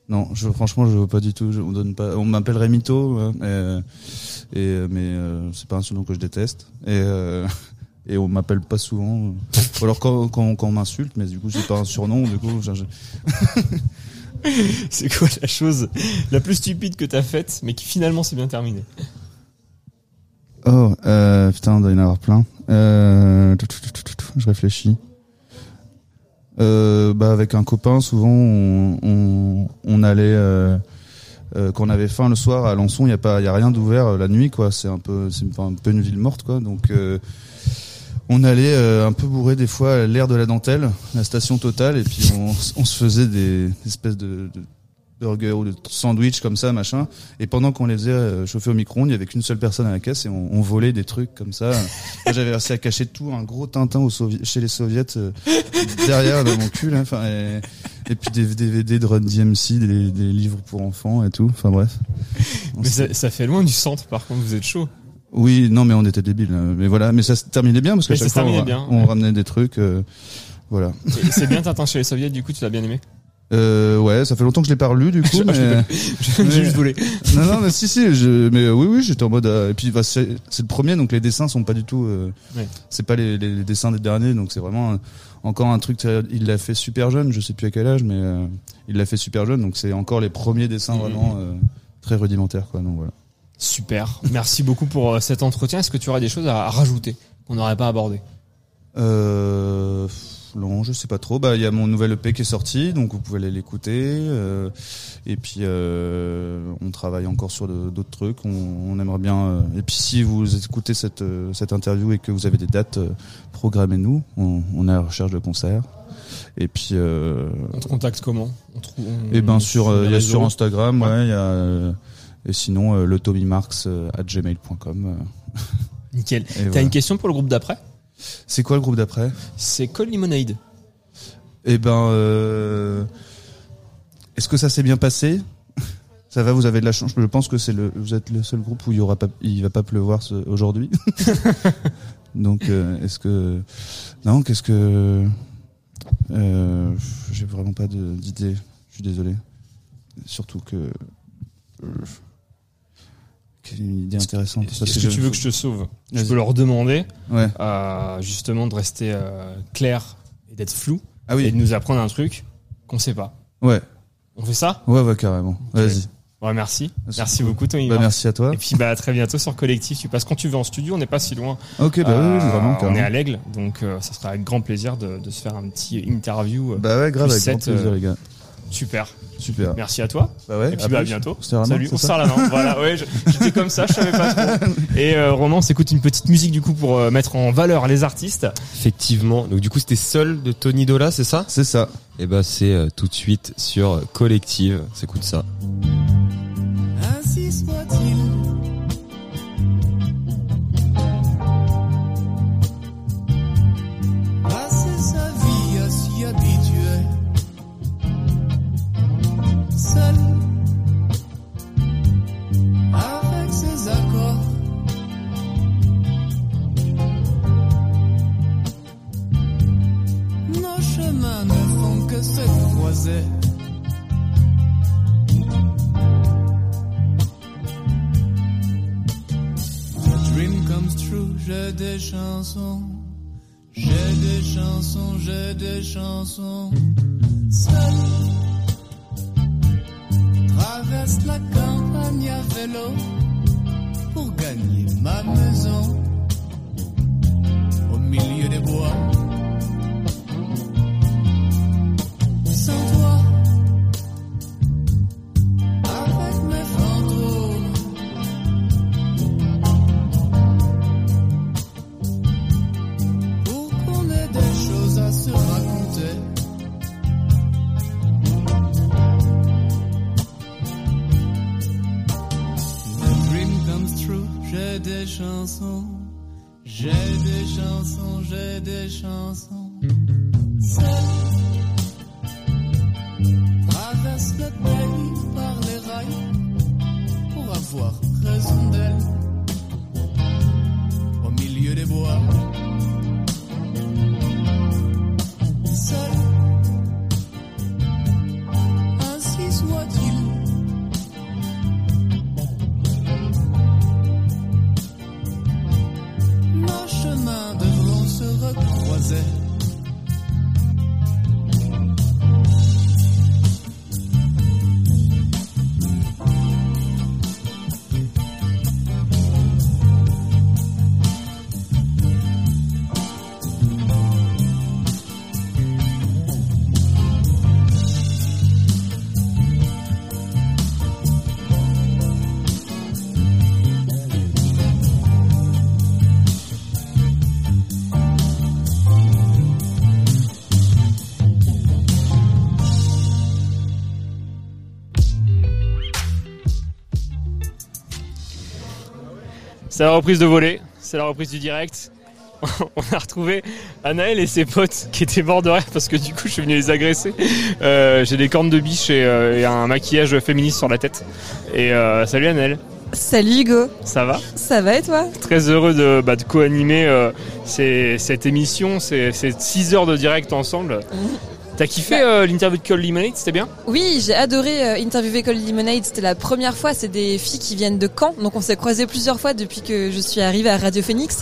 S18: non, je franchement je veux pas du tout. Je, on donne pas. On m'appellerait mytho, euh, et euh, mais euh, c'est pas un surnom que je déteste. Et euh, et on m'appelle pas souvent. Ou alors quand, quand, quand on m'insulte, mais du coup c'est pas un surnom, du coup.
S7: C'est quoi la chose la plus stupide que t'as faite, mais qui finalement s'est bien terminée?
S18: Oh, euh, putain, il doit y en avoir plein. Euh, je réfléchis. Euh, bah avec un copain, souvent on, on, on allait euh, euh, quand on avait faim le soir à Alençon, il y a pas, y a rien d'ouvert euh, la nuit quoi. C'est un peu, c'est un peu une ville morte quoi. Donc euh, on allait euh, un peu bourrer des fois l'air de la dentelle, la station totale, et puis on, on se faisait des espèces de, de burgers ou de sandwichs comme ça, machin. Et pendant qu'on les faisait euh, chauffer au micro-ondes, il y avait qu'une seule personne à la caisse et on, on volait des trucs comme ça. J'avais réussi à cacher tout, un gros Tintin au Sovi- chez les soviets euh, derrière dans mon cul. là. Enfin, et, et puis des DVD de Run DMC, des, des livres pour enfants et tout. Enfin bref.
S7: Mais ça, ça fait loin du centre, par contre, vous êtes chaud.
S18: oui, non, mais on était débiles. hein. Mais voilà, mais ça se terminait bien parce que chaque fois on,
S7: bien,
S18: on
S7: ouais.
S18: ramenait des trucs. euh, voilà.
S7: C'est bien Tintin chez les soviets, du coup, tu l'as bien aimé?
S18: Euh, ouais, ça fait longtemps que je l'ai pas relu du coup, mais
S7: je- j'ai juste volé.
S18: Non, non, mais si, si, je, mais euh, oui, oui, j'étais en mode. euh, et puis bah, c'est le premier, donc les dessins sont pas du tout. euh,
S7: Ouais.
S18: C'est pas les, les, les dessins des derniers, donc c'est vraiment euh, encore un truc. Il l'a fait super jeune, je sais plus à quel âge, mais il l'a fait super jeune, donc c'est encore les premiers dessins
S7: Mhm.
S18: vraiment euh, très rudimentaires, quoi. Donc voilà.
S7: Super. Merci beaucoup pour cet entretien. Est-ce que tu aurais des choses à, à rajouter qu'on n'aurait pas abordé?
S18: Euh, non, je sais pas trop. Bah, il y a mon nouvel EP qui est sorti, donc vous pouvez aller l'écouter. euh, et puis, euh, on travaille encore sur d'autres trucs. On, on aimerait bien. euh, et puis, si vous écoutez cette euh, cette interview et que vous avez des dates, euh, programmez-nous. On, on est à la recherche de concerts. Et puis. Euh,
S7: On te contacte comment? On trouve, on-
S18: et ben sur, il y a sur Instagram, ouais, il y a. euh, et sinon, le tommymarks euh, at gmail.com.
S7: Nickel. T'as
S18: voilà.
S7: une question pour le groupe d'après?
S18: C'est quoi le groupe d'après
S7: C'est Col Lemonade.
S18: Eh ben, euh, est-ce que ça s'est bien passé? Ça va, vous avez de la chance. Je pense que c'est le, vous êtes le seul groupe où il y aura pas, il va pas pleuvoir ce- aujourd'hui. Donc, euh, est-ce que, non, qu'est-ce que, euh, j'ai vraiment pas de- d'idée. Je suis désolé. Surtout que, une idée intéressante.
S7: Est-ce que tu veux que je te sauve? Je peux leur demander
S18: Ouais.
S7: euh, justement de rester euh, clair et d'être flou
S18: Ah oui.
S7: et de nous apprendre un truc qu'on sait pas.
S18: Ouais.
S7: On fait ça?
S18: Ouais, ouais, carrément. Vas-y.
S7: Ouais, merci.
S18: Merci
S7: Merci
S18: beaucoup.
S7: Tony.
S18: Bah, merci à toi.
S7: Et puis, bah, à très bientôt sur Collectif. Tu passes quand tu veux en studio. On n'est pas si loin.
S18: Ok, bah oui, oui, vraiment,
S7: On est à l'Aigle. Donc, euh, ça sera avec grand plaisir de, de se faire un petit interview. euh,
S18: Bah ouais, grave, avec grand
S7: set,
S18: plaisir,
S7: euh,
S18: les gars.
S7: Super.
S18: Super.
S7: Merci à toi.
S18: Bah ouais,
S7: Et puis,
S18: à
S7: bah, à
S18: plus.
S7: bientôt.
S18: On se serre la main,
S7: Salut. On se serre la main. voilà. Ouais, je- j'étais comme ça. Je savais pas trop. Et, euh, Romain, on s'écoute une petite musique, du coup, pour euh, mettre en valeur les artistes.
S5: Effectivement. Donc du coup, c'était Seul de Tony Dola, c'est ça?
S18: C'est ça.
S5: Et bah c'est euh, tout de suite sur Collective. S'écoute ça.
S19: Ainsi soit-il. Des chansons.
S7: C'est la reprise de volée, c'est la reprise du direct. On a retrouvé Anaël et ses potes qui étaient morts de rire parce que du coup je suis venu les agresser. Euh, J'ai des cornes de biche et, euh, et un maquillage féministe sur la tête. Et euh, salut Anaël,
S20: Salut Hugo,
S7: ça va?
S20: Ça va et toi?
S7: Très heureux de, bah, de co-animer cette émission, ces 6 heures de direct ensemble. T'as kiffé euh, l'interview de Cole Lemonade, c'était bien?
S20: Oui, j'ai adoré euh, interviewer Cole Lemonade, c'était la première fois, c'est des filles qui viennent de Caen, donc on s'est croisés plusieurs fois depuis que je suis arrivée à Radio Phoenix.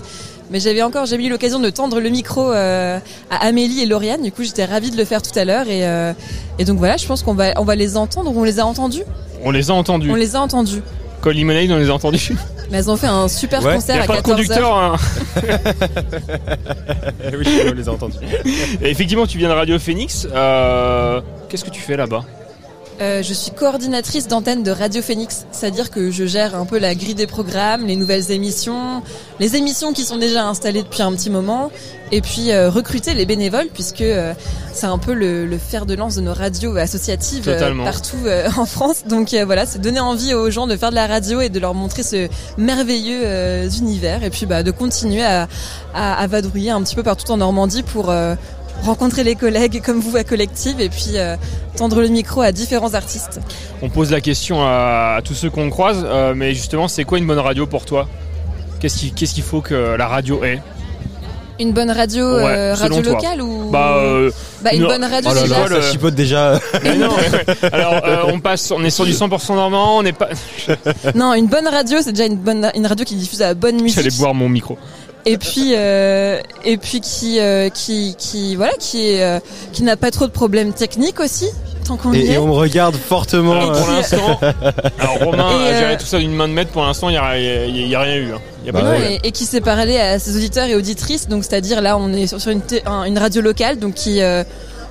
S20: Mais j'avais encore jamais eu l'occasion de tendre le micro euh, à Amélie et Lauriane, du coup j'étais ravie de le faire tout à l'heure et, euh, et donc voilà, je pense qu'on va, on va les entendre, on les a entendus?
S7: On les a entendus.
S20: On les a entendus.
S7: Lemonade, on les a entendus.
S20: Mais elles ont fait un super
S7: Ouais,
S20: concert
S7: y a
S20: à
S7: pas de
S20: 14
S7: conducteur,
S20: heures.
S7: hein.
S5: oui, on les a entendus.
S7: Et effectivement, tu viens de Radio Phoenix. Euh, Qu'est-ce que tu fais là-bas?
S20: Euh, je suis coordinatrice d'antenne de Radio Phoenix, c'est-à-dire que je gère un peu la grille des programmes, les nouvelles émissions, les émissions qui sont déjà installées depuis un petit moment, et puis euh, recruter les bénévoles puisque euh, c'est un peu le, le fer de lance de nos radios associatives euh, partout euh, en France. Donc euh, voilà, c'est donner envie aux gens de faire de la radio et de leur montrer ce merveilleux euh, univers, et puis bah, de continuer à, à, à vadrouiller un petit peu partout en Normandie pour euh, rencontrer les collègues comme vous à Collective et puis euh, tendre le micro à différents artistes.
S7: On pose la question à, à tous ceux qu'on croise, euh, mais justement, c'est quoi une bonne radio pour toi? Qu'est-ce qu'il faut que la radio ait?
S20: Une bonne radio,
S7: Ouais,
S20: euh, radio
S7: toi.
S20: locale ou
S7: Bah, euh,
S20: Bah, une
S7: non.
S20: bonne radio
S5: Oh là
S20: déjà.
S5: là, ça chipote déjà.
S7: Mais non. Alors, euh, on passe, on est sur du 100% normand, on n'est pas.
S20: Non, une bonne radio, c'est déjà une bonne une radio qui diffuse la bonne musique.
S7: J'allais boire mon micro.
S20: Et puis euh, et puis qui euh, qui qui voilà qui est euh, qui n'a pas trop de problèmes techniques aussi tant qu'on y
S5: Et,
S20: est.
S5: et on me regarde fortement.
S7: Alors, pour
S5: euh,
S7: l'instant, alors Romain
S20: Et,
S7: a
S20: euh,
S7: géré tout ça d'une main de maître. Pour l'instant, il n'y a, y a- il y a rien eu. hein. Il y a pas
S5: Bah
S7: de
S20: et, et qui s'est parlé à ses auditeurs et auditrices. Donc, c'est-à-dire là, on est sur, sur une, une radio locale, donc qui euh,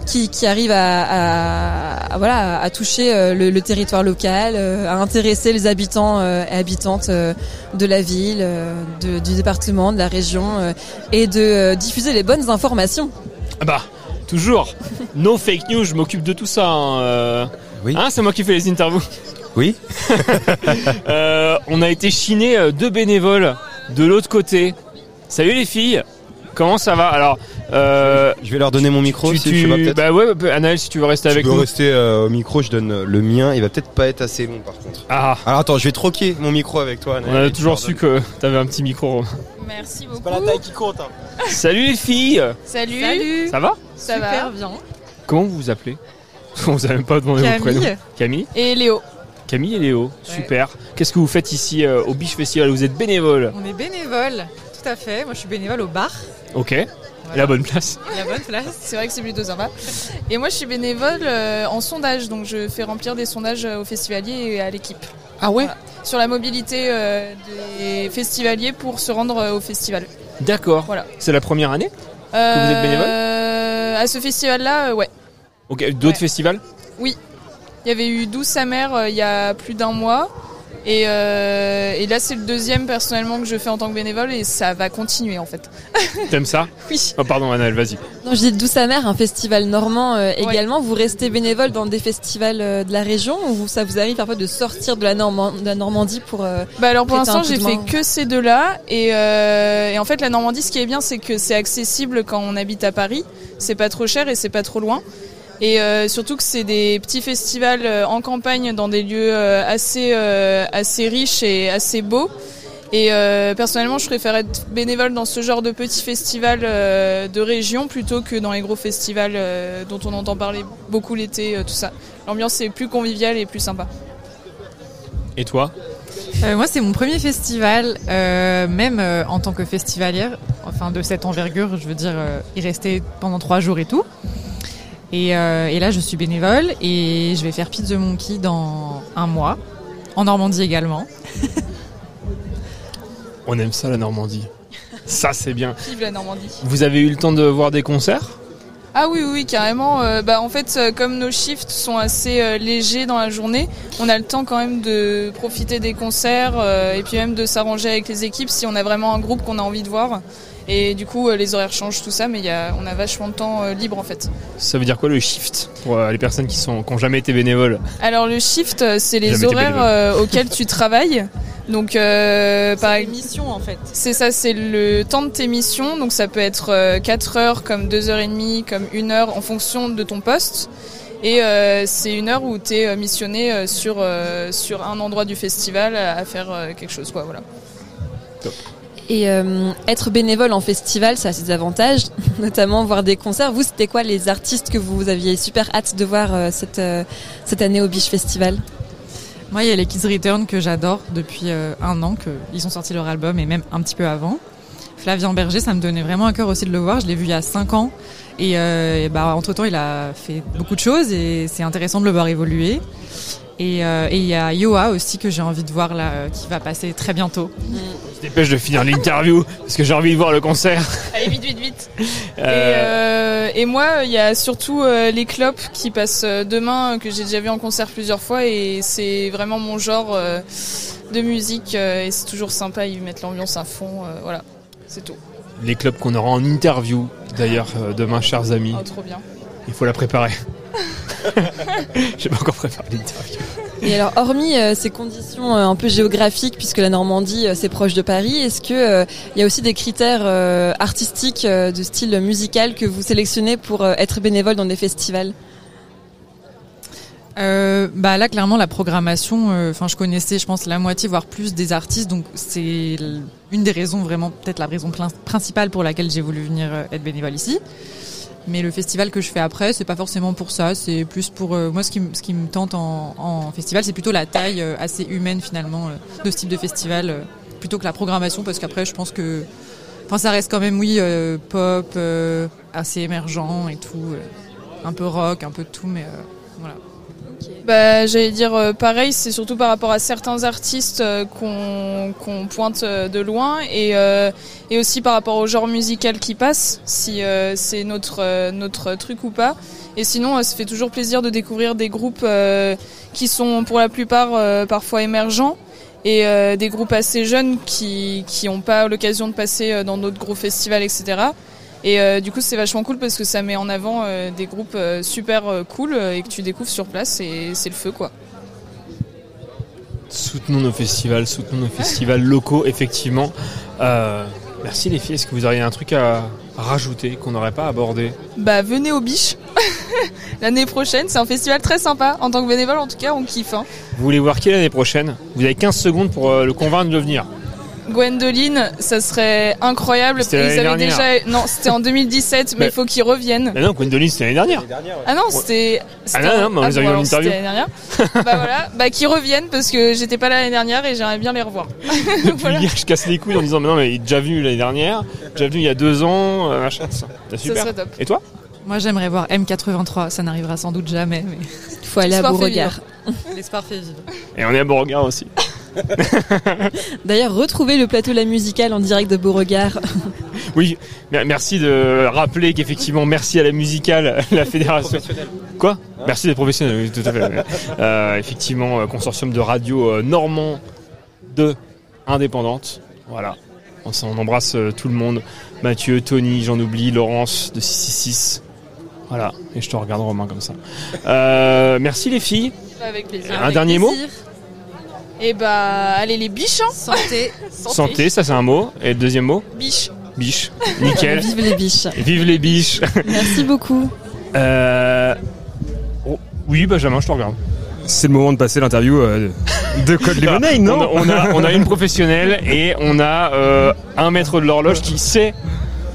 S20: qui, qui arrive à, à- à- voilà à toucher euh, le, le territoire local, euh, à intéresser les habitants euh, et habitantes de la ville, de- du département, de la région, et de diffuser les bonnes informations.
S7: Ah bah, toujours. No fake news, je m'occupe de tout ça. Hein, euh. Hein, c'est moi qui fais les interviews.
S5: Oui.
S7: Euh, on a été chiné deux bénévoles de l'autre côté. Salut les filles. Comment ça va Alors, euh,
S5: Je vais leur donner mon micro
S7: tu,
S5: si
S7: tu-
S5: tu vas peut-être.
S7: bah ouais, bah, Anaël, si tu veux rester
S5: Tu
S7: avec
S5: peux
S7: nous.
S5: rester euh, au micro, je donne le mien. Il va peut-être pas être assez long par contre.
S7: Ah.
S5: Alors attends, je vais troquer mon micro avec toi.
S7: On a toujours su que t'avais un petit micro.
S21: Merci beaucoup.
S5: pas la taille qui compte. hein.
S7: Salut les filles.
S21: Salut.
S20: Salut.
S7: Ça va
S21: Ça
S20: Super
S21: va
S20: bien.
S7: Comment vous vous appelez On vous a même pas demandé
S21: Camille.
S7: vos prénoms. Camille.
S21: Et Léo.
S7: Camille et Léo. Super. Qu'est-ce que vous faites ici euh, au Biche Festival Vous êtes bénévole.
S3: On est bénévole, tout à fait. Moi, je suis bénévole au bar.
S7: Ok. La bonne place.
S3: La bonne place.
S21: C'est vrai que c'est plutôt sympa. Et moi, je suis bénévole euh, en sondage, donc je fais remplir des sondages euh, aux festivaliers et à l'équipe.
S7: Ah ouais
S21: Sur la mobilité euh, des festivaliers pour se rendre euh, au festival.
S7: D'accord.
S21: Voilà.
S7: C'est la première année que vous êtes bénévole
S21: À ce festival-là, euh, ouais.
S7: Ok. D'autres festivals
S21: Oui. Il y avait eu 12 sa mère euh, il y a plus d'un mois. Et, euh, et là, c'est le deuxième personnellement que je fais en tant que bénévole et ça va continuer en fait.
S7: T'aimes ça
S21: Oui.
S7: Oh pardon Anaël, vas-y.
S20: Non, je dis Douce sa mère, un festival normand euh, également. Vous restez bénévole dans des festivals euh, de la région ou ça vous arrive parfois de sortir de la, Norman- de la Normandie pour euh,
S21: Bah alors pour l'instant j'ai fait que ces deux-là et, euh, et en fait la Normandie ce qui est bien c'est que c'est accessible quand on habite à Paris, c'est pas trop cher et c'est pas trop loin et euh, surtout que c'est des petits festivals euh, en campagne dans des lieux euh, assez euh, assez riches et assez beaux et euh, personnellement je préfère être bénévole dans ce genre de petits festivals euh, de région plutôt que dans les gros festivals euh, dont on entend parler beaucoup l'été euh, tout ça. L'ambiance est plus conviviale et plus sympa.
S7: Et toi
S22: Euh, moi, c'est mon premier festival, euh, même euh, en tant que festivalière, enfin de cette envergure, je veux dire, euh, y rester pendant trois jours et tout. Et, euh, et là, je suis bénévole et je vais faire Pizza Monkey dans un mois, en Normandie également.
S7: On aime ça la Normandie. Ça c'est bien.
S21: Vive la Normandie.
S7: Vous avez eu le temps de voir des concerts?
S21: Ah oui, oui, carrément. Euh, bah, en fait, euh, comme nos shifts sont assez euh, légers dans la journée, on a le temps quand même de profiter des concerts euh, et puis même de s'arranger avec les équipes si on a vraiment un groupe qu'on a envie de voir. Et du coup, euh, les horaires changent, tout ça, mais il y a, on a vachement de temps euh, libre en fait.
S7: Ça veut dire quoi le shift pour euh, les personnes qui sont qui ont jamais été bénévoles?
S21: Alors le shift, c'est les
S7: Jamais
S21: horaires euh, auxquels tu travailles. Donc euh, par
S22: mission en fait.
S21: C'est ça, c'est le temps de tes missions. Donc ça peut être euh, 4 heures, comme 2 heures et demie, comme 1 heure en fonction de ton poste. Et euh, c'est une heure où tu es missionné euh, sur, euh, sur un endroit du festival à faire euh, quelque chose. Quoi, voilà.
S23: Et euh, être bénévole en festival, ça a ses avantages, notamment voir des concerts. Vous, c'était quoi les artistes que vous aviez super hâte de voir euh, cette, euh, cette année au Biche Festival?
S22: Moi, il y a les Kids Return que j'adore depuis un an, que ils ont sorti leur album et même un petit peu avant. Flavien Berger, ça me donnait vraiment à cœur aussi de le voir. Je l'ai vu il y a cinq ans et, et bah entre temps, il a fait beaucoup de choses et c'est intéressant de le voir évoluer. Et il y a Yoa aussi que j'ai envie de voir là, qui va passer très bientôt.
S7: Je dépêche de finir l'interview parce que j'ai envie de voir le concert.
S21: Allez, vite, vite, vite.
S7: Euh,
S21: Et, euh, et moi, il y a surtout euh, les clopes qui passent demain, que j'ai déjà vu en concert plusieurs fois, et c'est vraiment mon genre de musique, et c'est toujours sympa, ils mettent l'ambiance à fond, voilà, c'est tout.
S7: Les clubs qu'on aura en interview d'ailleurs demain, chers amis.
S21: Oh, trop bien.
S7: Il faut la préparer. J'ai pas encore préparé l'interview.
S23: Et alors, hormis euh, ces conditions euh, un peu géographiques, puisque la Normandie, euh, c'est proche de Paris, est-ce que il y a aussi des critères artistiques de style musical que vous sélectionnez pour être bénévole dans des festivals?
S22: Bah là clairement la programmation enfin je connaissais je pense la moitié voire plus des artistes. Donc c'est une des raisons vraiment peut-être la raison principale pour laquelle j'ai voulu venir être bénévole ici mais le festival que je fais après c'est pas forcément pour ça c'est plus pour euh, moi ce qui, ce qui me tente en, en festival c'est plutôt la taille euh, assez humaine finalement euh, de ce type de festival euh, plutôt que la programmation parce qu'après je pense que enfin ça reste quand même oui pop assez émergent et tout un peu rock un peu tout mais
S21: Bah, j'allais dire euh, pareil, c'est surtout par rapport à certains artistes euh, qu'on pointe euh, de loin et, aussi par rapport au genre musical qui passe, si c'est notre, notre truc ou pas. Et sinon, ça fait toujours plaisir de découvrir des groupes qui sont pour la plupart parfois émergents et des groupes assez jeunes qui qui n'ont pas l'occasion de passer dans d'autres gros festivals, etc. Et euh, du coup, c'est vachement cool parce que ça met en avant euh, des groupes euh, super cool et que tu découvres sur place et c'est le feu quoi.
S7: Soutenons nos festivals, soutenons nos festivals locaux, effectivement. Merci les filles. Est-ce que vous auriez un truc à rajouter qu'on n'aurait pas abordé?
S21: Bah venez au Biche l'année prochaine, c'est un festival très sympa. En tant que bénévole, en tout cas, on kiffe. Hein.
S7: Vous voulez voir qui l'année prochaine? Vous avez 15 secondes pour le convaincre de venir.
S21: Gwendoline, ça serait incroyable. Ils avaient
S7: dernière.
S21: déjà, non, c'était en 2017, mais
S7: Mais-
S21: il faut qu'ils reviennent.
S7: Mais non, Gwendoline, c'était l'année dernière.
S21: Ah non, c'était.
S7: Ah non,
S21: en-
S7: non, mais on les a eu en
S21: alors,
S7: interview.
S21: c'était l'année dernière. bah voilà, bah qu'ils reviennent parce que j'étais pas là l'année dernière et j'aimerais bien les revoir.
S7: Depuis hier, je casse les couilles en disant, mais non, mais il est déjà venu l'année dernière, déjà venu il y a deux ans, euh, machin. ça. C'est super.
S22: serait top.
S7: Et toi?
S22: Moi, j'aimerais voir M83. Ça n'arrivera sans doute jamais, mais
S23: il faut aller à
S22: L'espoir fait
S23: Beauregard.
S22: L'espoir fait vivre.
S7: Et on est à Beauregard aussi.
S23: D'ailleurs, retrouvez le plateau La Musicale en direct de Beauregard.
S7: Oui, mer- merci de rappeler qu'effectivement, merci à la musicale, la fédération. Quoi? Merci d'être professionnel, oui, tout à fait. Euh, effectivement, euh, consortium de radio euh, normand de indépendante. Voilà. On, embrasse tout le monde. Mathieu, Tony, j'en oublie, Laurence de 666. Voilà. Et je te regarde Romain comme ça. Euh, merci les filles.
S21: Avec plaisir.
S7: Un dernier mot?
S21: Et bah, allez les biches. hein.
S22: Santé.
S7: Santé, ça c'est un mot. Et deuxième mot
S21: Biche.
S7: Biche. Nickel.
S23: Vive les biches.
S7: Vive les biches.
S23: Merci beaucoup.
S7: Euh... oh, oui, Benjamin, je te regarde.
S4: C'est le moment de passer l'interview euh, de Code Lemonade, non
S7: on a, on, a, on a une professionnelle et on a euh, un maître de l'horloge qui sait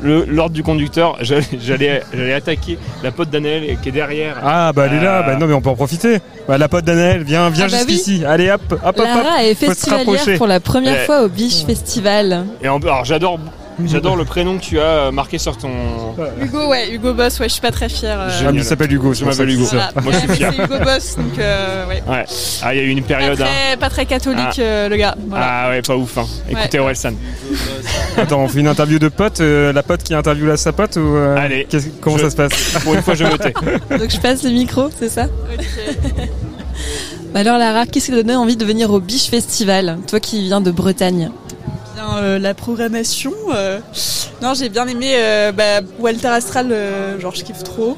S7: l'ordre du conducteur, j'allais, j'allais, j'allais attaquer la pote d'Anel qui est derrière.
S4: Ah bah elle est là,
S7: Euh,
S4: bah non mais on peut en profiter. Bah, la pote d'Anaël, viens, viens
S20: Ah bah
S4: jusqu'ici. Allez hop, hop, hop, hop.
S20: Lara est
S4: Faut se
S20: festivalière
S4: rapprocher.
S20: pour la première
S7: Ouais.
S20: fois au Biche Festival.
S7: Et en- alors j'adore, j'adore le prénom que tu as euh, marqué sur ton.
S23: Hugo, ouais, Hugo Boss, ouais, je suis pas très fière. euh.
S4: Ah, il s'appelle Hugo,
S7: Je m'appelle Hugo. Moi je suis fier.
S23: Hugo Boss, donc euh, ouais.
S7: Ouais. Ah, il y a eu une
S23: Pas
S7: période. hein.
S23: très, pas très catholique,
S7: Ah.
S23: euh, le gars. Voilà.
S7: Ah ouais, pas ouf. Hein. Écoutez
S23: Ouais.
S7: Orelsan.
S4: Attends, on fait une interview de pote, euh, la pote qui interviewe la sa pote ou euh,
S7: Allez.
S4: comment
S7: Je-
S4: ça se passe?
S7: Pour une fois, je me tais.
S20: Donc je passe le micro, c'est ça? Bah Alors Lara, qu'est-ce qui t'a donné envie de venir au Biche Festival? Toi qui viens de Bretagne.
S23: Bien, euh, la programmation. euh, Non, j'ai bien aimé euh, bah, Walter Astral, genre je kiffe trop.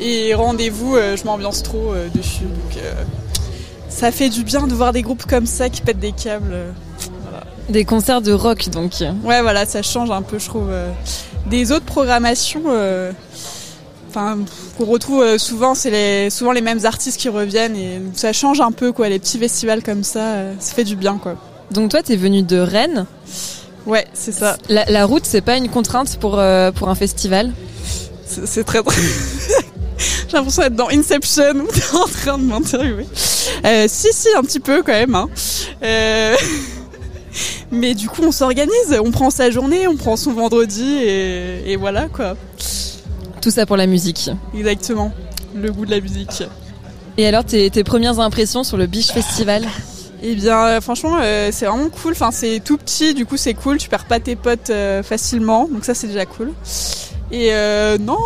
S23: Et rendez-vous, je m'ambiance trop dessus. Donc ça fait du bien de voir des groupes comme ça qui pètent des câbles. voilà.
S20: Des concerts de rock donc.
S23: Ouais, voilà, ça change un peu, je trouve. Des autres programmations, enfin, qu'on retrouve souvent, c'est les, souvent les mêmes artistes qui reviennent et ça change un peu, quoi. Les petits festivals comme ça, ça fait du bien, quoi.
S20: Donc toi t'es venu de Rennes.
S23: Ouais, c'est ça.
S20: La, la route c'est pas une contrainte pour, euh, pour un festival
S23: C'est très très. J'ai l'impression d'être dans Inception où t'es en train de m'interviewer. Euh, si, si, un petit peu quand même. Hein. Euh, Mais du coup, on s'organise, on prend sa journée, on prend son vendredi et, et voilà quoi.
S20: Tout ça pour la musique.
S23: Exactement. Le goût de la musique.
S20: Et alors tes, tes premières impressions sur le Biche Festival?
S23: Eh bien, euh, franchement, euh, c'est vraiment cool. Enfin, c'est tout petit, du coup, c'est cool. Tu perds pas tes potes euh, facilement, donc ça, c'est déjà cool. Et euh, non,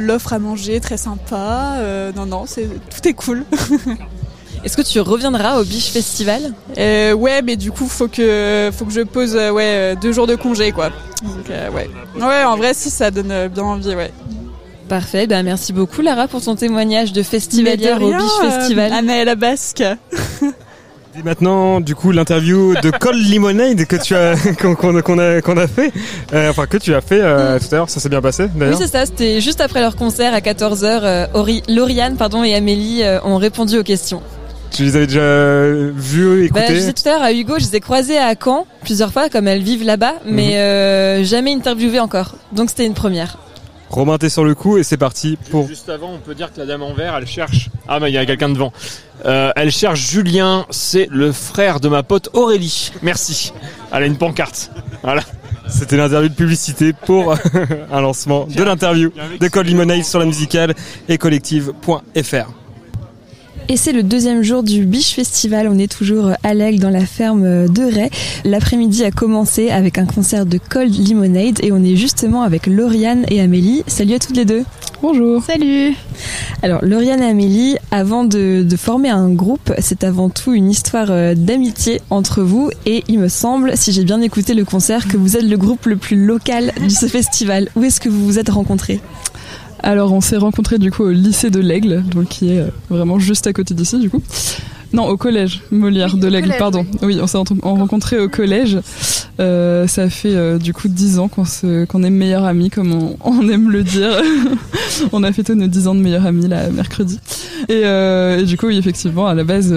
S23: l'offre à manger très sympa. Non, non, c'est tout est cool.
S20: Est-ce que tu reviendras au Biche Festival?
S23: Ouais, mais du coup, faut que faut que je pose ouais deux jours de congé, quoi. Donc ouais, ouais, en vrai, si ça donne bien envie, ouais.
S20: Parfait, bah merci beaucoup Lara pour ton témoignage de festivalière au Biche Festival.
S23: Anaëlla Basque.
S4: Et maintenant, du coup, l'interview de Col Lemonade que tu as, qu'on a, qu'on a fait, euh, enfin que tu as fait euh, tout à l'heure, ça s'est bien passé
S20: Oui,
S4: d'ailleurs.
S20: c'est ça, c'était juste après leur concert à 14h. Euh, Ori- Lauriane pardon, et Amélie euh, ont répondu aux questions.
S4: tu les avais déjà vus,
S20: Bah, je
S4: écoutés
S20: disais tout à l'heure à Hugo, je les ai croisées à Caen plusieurs fois, comme elles vivent là-bas, mais euh, jamais interviewées encore. Donc c'était une première.
S4: Romain, t'es sur le coup et c'est parti pour.
S7: Juste avant, on peut dire que la dame en vert, elle cherche. Ah, mais il y a quelqu'un devant. Euh, elle cherche Julien, c'est le frère de ma pote Aurélie. Merci. Elle a une pancarte. Voilà.
S4: C'était l'interview de publicité pour un lancement de l'interview de Col Lemonade sur la musicale et collective.fr.
S24: Et c'est le deuxième jour du Biche Festival. On est toujours à l'Aigle dans la ferme de Ray. L'après-midi a commencé avec un concert de Cold Lemonade et on est justement avec Lauriane et Amélie. Salut à toutes les deux.
S25: Bonjour. Salut.
S24: Alors Lauriane et Amélie, avant de, de former un groupe, c'est avant tout une histoire euh, d'amitié entre vous et il me semble, si j'ai bien écouté le concert, que vous êtes le groupe le plus local de ce festival. Où est-ce que vous vous êtes rencontrés?
S25: Alors on s'est rencontrés du coup au lycée de l'Aigle, donc qui est euh, vraiment juste à côté d'ici du coup. Non, au collège Molière de l'Aigle, pardon. Oui, on s'est rencontrés au collège. Euh, ça fait euh, du coup 10 ans qu'on est meilleurs amis, comme on, on aime le dire. on a fêté nos 10 ans de meilleurs amis là, mercredi. Et, euh, et du coup, oui, effectivement, à la base,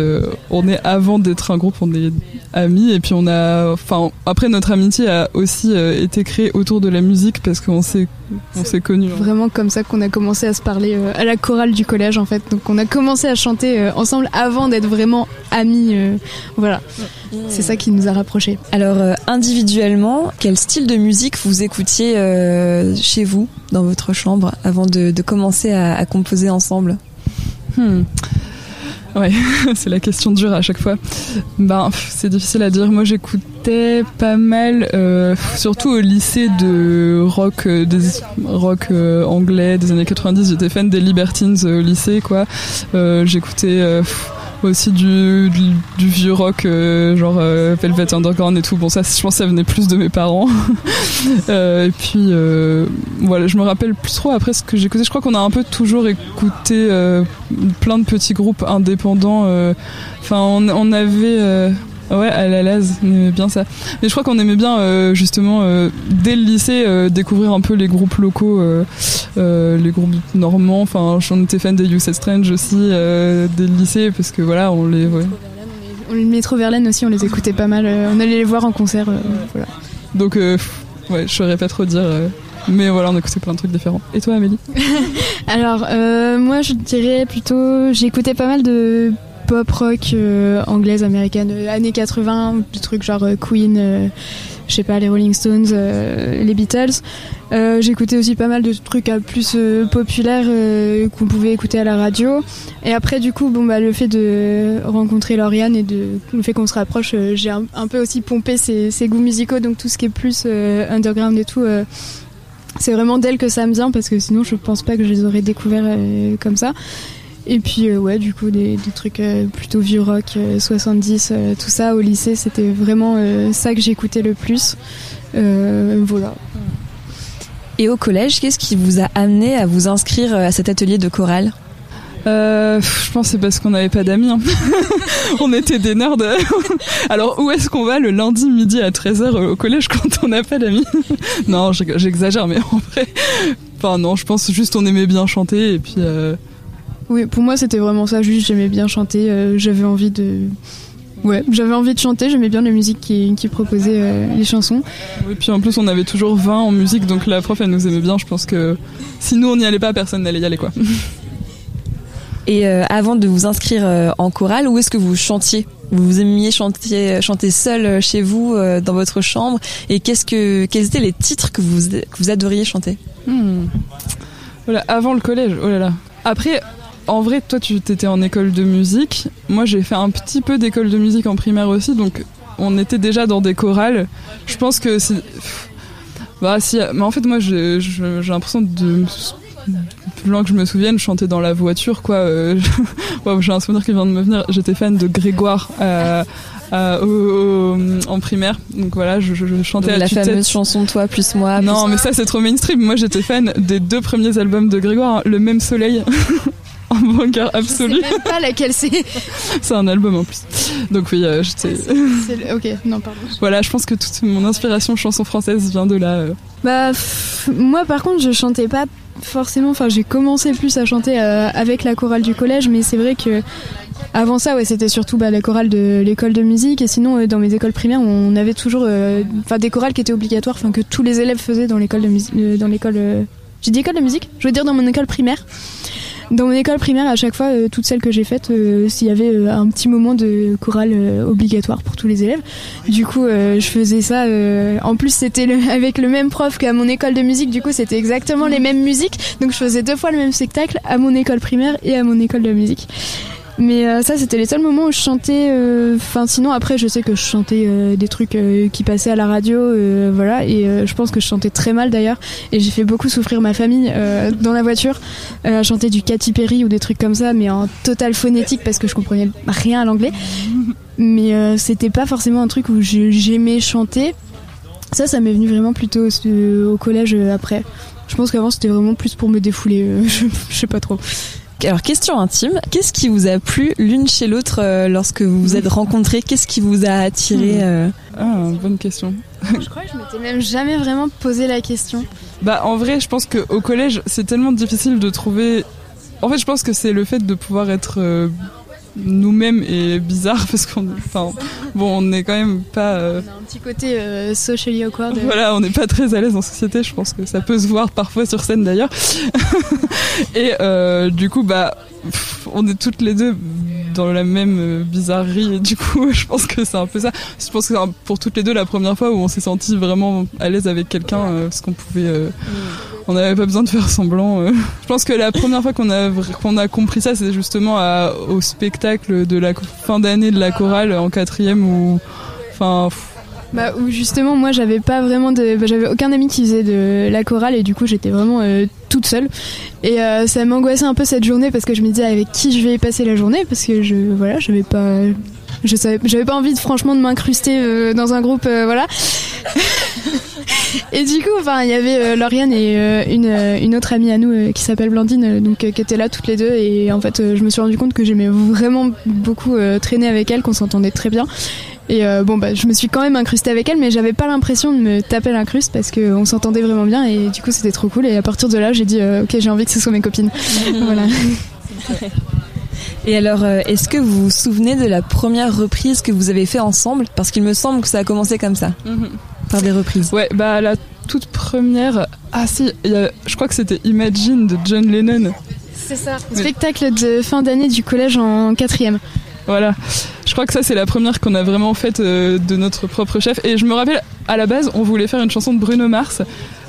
S25: on est avant d'être un groupe, on est amis. Et puis on a, enfin, après notre amitié a aussi été créée autour de la musique parce qu'on s'est, on s'est connus. hein. Vraiment comme ça qu'on a commencé à se parler à la chorale du collège en fait. Donc on a commencé à chanter ensemble avant d'être vraiment amis. euh, voilà, c'est ça qui nous a rapprochés.
S24: Alors euh, individuellement, quel style de musique vous écoutiez euh, chez vous, dans votre chambre, avant de, de commencer à, à composer ensemble?
S25: Hmm. Ouais, c'est la question dure à chaque fois. Ben, c'est difficile à dire. Moi, j'écoutais pas mal, euh, surtout au lycée de rock, euh, des rock euh, anglais des années 90. J'étais fan des Libertines au lycée, quoi. J'écoutais aussi du, du, vieux rock, euh, genre euh, Velvet Underground et tout. Bon, ça, je pense, que ça venait plus de mes parents. Euh, et puis, euh, voilà, je me rappelle plus trop après ce que j'écoutais. Je crois qu'on a un peu toujours écouté plein de petits groupes indépendants. Enfin, on avait. Ouais, à la Laz, on aimait bien ça. Mais je crois qu'on aimait bien euh, justement euh, dès le lycée euh, découvrir un peu les groupes locaux, euh, euh, les groupes normands. Enfin, j'en étais fan des You Said Strange aussi euh, dès le lycée parce que voilà, on les. Ouais. On les Métro Verlaine aussi, on les écoutait pas mal. on allait les voir en concert. euh, voilà. Donc, euh, ouais, je saurais pas trop dire. euh. Mais voilà, on écoutait plein de trucs différents. Et toi, Amélie?
S26: Alors, euh, moi, je dirais plutôt. J'écoutais pas mal de pop rock euh, anglaise, américaine, euh, années 80, des trucs genre euh, Queen, je sais pas, les Rolling Stones, les Beatles. J'écoutais aussi pas mal de trucs plus populaires qu'on pouvait écouter à la radio. Et après, du coup, bon, bah, le fait de rencontrer Lauriane et de, le fait qu'on se rapproche, j'ai un, peu aussi pompé ses, goûts musicaux, donc tout ce qui est plus underground et tout. c'est vraiment d'elle que ça me vient parce que sinon je pense pas que je les aurais découverts comme ça. Et puis euh, ouais du coup des, des trucs euh, plutôt vieux rock euh, 70 euh, tout ça au lycée c'était vraiment euh, ça que j'écoutais le plus. Euh, voilà.
S20: Et au collège, qu'est-ce qui vous a amené à vous inscrire à cet atelier de chorale?
S25: Euh, je pense que c'est parce qu'on n'avait pas d'amis. hein. on était des nerds. Alors où est-ce qu'on va le lundi midi à 13h au collège quand on n'a pas d'amis? Non, j'ex- j'exagère, mais en vrai, enfin non, je pense juste on aimait bien chanter et puis. euh,
S26: Oui pour moi c'était vraiment ça juste j'aimais bien chanter euh, j'avais envie de ouais j'avais envie de chanter j'aimais bien la musique qui, qui proposait euh, les chansons.
S25: Et puis en plus on avait toujours 20 en musique donc la prof elle nous aimait bien. Je pense que si nous on n'y allait pas personne n'allait y aller quoi.
S20: Et euh, avant de vous inscrire euh, en chorale, où est-ce que vous chantiez? Vous aimiez chanter, chanter seul chez vous, euh, dans votre chambre? Et qu'est-ce que, quels étaient les titres que vous, que vous adoriez chanter?
S25: Hmm. Voilà, avant le collège, oh là là. Après, en vrai, toi, tu étais en école de musique. Moi, j'ai fait un petit peu d'école de musique en primaire aussi, donc on était déjà dans des chorales. Je pense que pff, Bah, si, mais en fait, moi, j'ai l'impression de. Plus loin que je me souvienne, chanter dans la voiture, quoi. euh, j'ai un souvenir qui vient de me venir. J'étais fan de Grégoire. euh, euh, au- au- en primaire donc voilà je, je- je chantais
S20: Donc
S25: à
S20: la fameuse chanson Toi plus moi.
S25: Non, mais ça c'est trop mainstream. Moi j'étais fan des deux premiers albums de Grégoire, hein, Le même soleil, en banger absolu.
S26: Je sais même pas laquelle c'est.
S25: C'est un album en plus. Donc oui, euh, j'étais.
S26: C'est le- Ok non pardon.
S25: Voilà, je pense que toute mon inspiration chanson française vient de là. euh.
S26: Bah pff, moi par contre je chantais pas forcément, enfin j'ai commencé plus à chanter euh, avec la chorale du collège mais c'est vrai que avant ça ouais c'était surtout bah, la chorale de l'école de musique et sinon euh, dans mes écoles primaires on avait toujours euh, enfin des chorales qui étaient obligatoires, enfin que tous les élèves faisaient dans l'école de musique, dans l'école euh, j'ai dit école de musique, je veux dire dans mon école primaire. Dans mon école primaire, à chaque fois, euh, toutes celles que j'ai faites, euh, s'il y avait euh, un petit moment de chorale obligatoire pour tous les élèves. Du coup, je faisais ça. en plus, c'était avec le même prof qu'à mon école de musique. Du coup, c'était exactement les mêmes musiques. Donc, je faisais deux fois le même spectacle à mon école primaire et à mon école de musique. Mais euh, ça, c'était les seuls moments où je chantais. euh, Enfin, sinon, après, je sais que je chantais euh, des trucs qui passaient à la radio, voilà. Et je pense que je chantais très mal d'ailleurs. Et j'ai fait beaucoup souffrir ma famille dans la voiture à chanter du Katy Perry ou des trucs comme ça, mais en total phonétique parce que je comprenais rien à l'anglais. Mais c'était pas forcément un truc où j'aimais chanter. Ça, ça m'est venu vraiment plutôt au collège après. Je pense qu'avant c'était vraiment plus pour me défouler. je sais pas trop.
S20: Alors question intime, qu'est-ce qui vous a plu l'une chez l'autre euh, lorsque vous vous êtes rencontrés? Qu'est-ce qui vous a attiré euh?
S25: Ah, bonne question.
S26: Je crois que je m'étais même jamais vraiment posé la question.
S25: Bah en vrai, je pense qu'au collège, c'est tellement difficile de trouver. En fait, je pense que c'est le fait de pouvoir être euh, nous-mêmes et bizarre parce qu'on, enfin, bon, on n'est quand même pas. euh,
S26: Un petit côté euh, socially awkward.
S25: Voilà, on n'est pas très à l'aise en société. Je pense que ça peut se voir parfois sur scène d'ailleurs. et euh, du coup, bah, pff, on est toutes les deux dans la même euh, bizarrerie. Et du coup, je pense que c'est un peu ça. Je pense que c'est pour toutes les deux la première fois où on s'est senti vraiment à l'aise avec quelqu'un, euh, parce qu'on pouvait. euh, on n'avait pas besoin de faire semblant. euh. Je pense que la première fois qu'on a qu'on a compris ça, c'est justement à- au spectacle de la fin d'année de la chorale en quatrième où, enfin. pff,
S26: Bah où justement moi j'avais pas vraiment de bah, j'avais aucun ami qui faisait de la chorale et du coup j'étais vraiment euh, toute seule. Et euh, ça m'angoissait un peu cette journée parce que je me disais avec qui je vais passer la journée? Parce que je voilà j'avais pas je savais j'avais pas envie de, franchement de m'incruster euh, dans un groupe voilà. Et du coup enfin il y avait Lauriane et une, une autre amie à nous qui s'appelle Blandine donc qui étaient là toutes les deux. Et en fait je me suis rendu compte que j'aimais vraiment beaucoup traîner avec elle qu'on s'entendait très bien et euh, bon, bah, je me suis quand même incrustée avec elle, mais j'avais pas l'impression de me taper l'incruste parce qu'on s'entendait vraiment bien et du coup c'était trop cool. Et à partir de là, j'ai dit, euh, ok, j'ai envie que ce soit mes copines. voilà.
S20: Et alors, euh, est-ce que vous vous souvenez de la première reprise que vous avez fait ensemble? Parce qu'il me semble que ça a commencé comme ça, par des reprises.
S25: Ouais, bah la toute première, ah si, il y a- je crois que c'était Imagine de John Lennon.
S26: C'est ça. Spectacle de fin d'année du collège en quatrième.
S25: Voilà. Je crois que ça c'est la première qu'on a vraiment faite euh, de notre propre chef. Et je me rappelle, à la base, on voulait faire une chanson de Bruno Mars,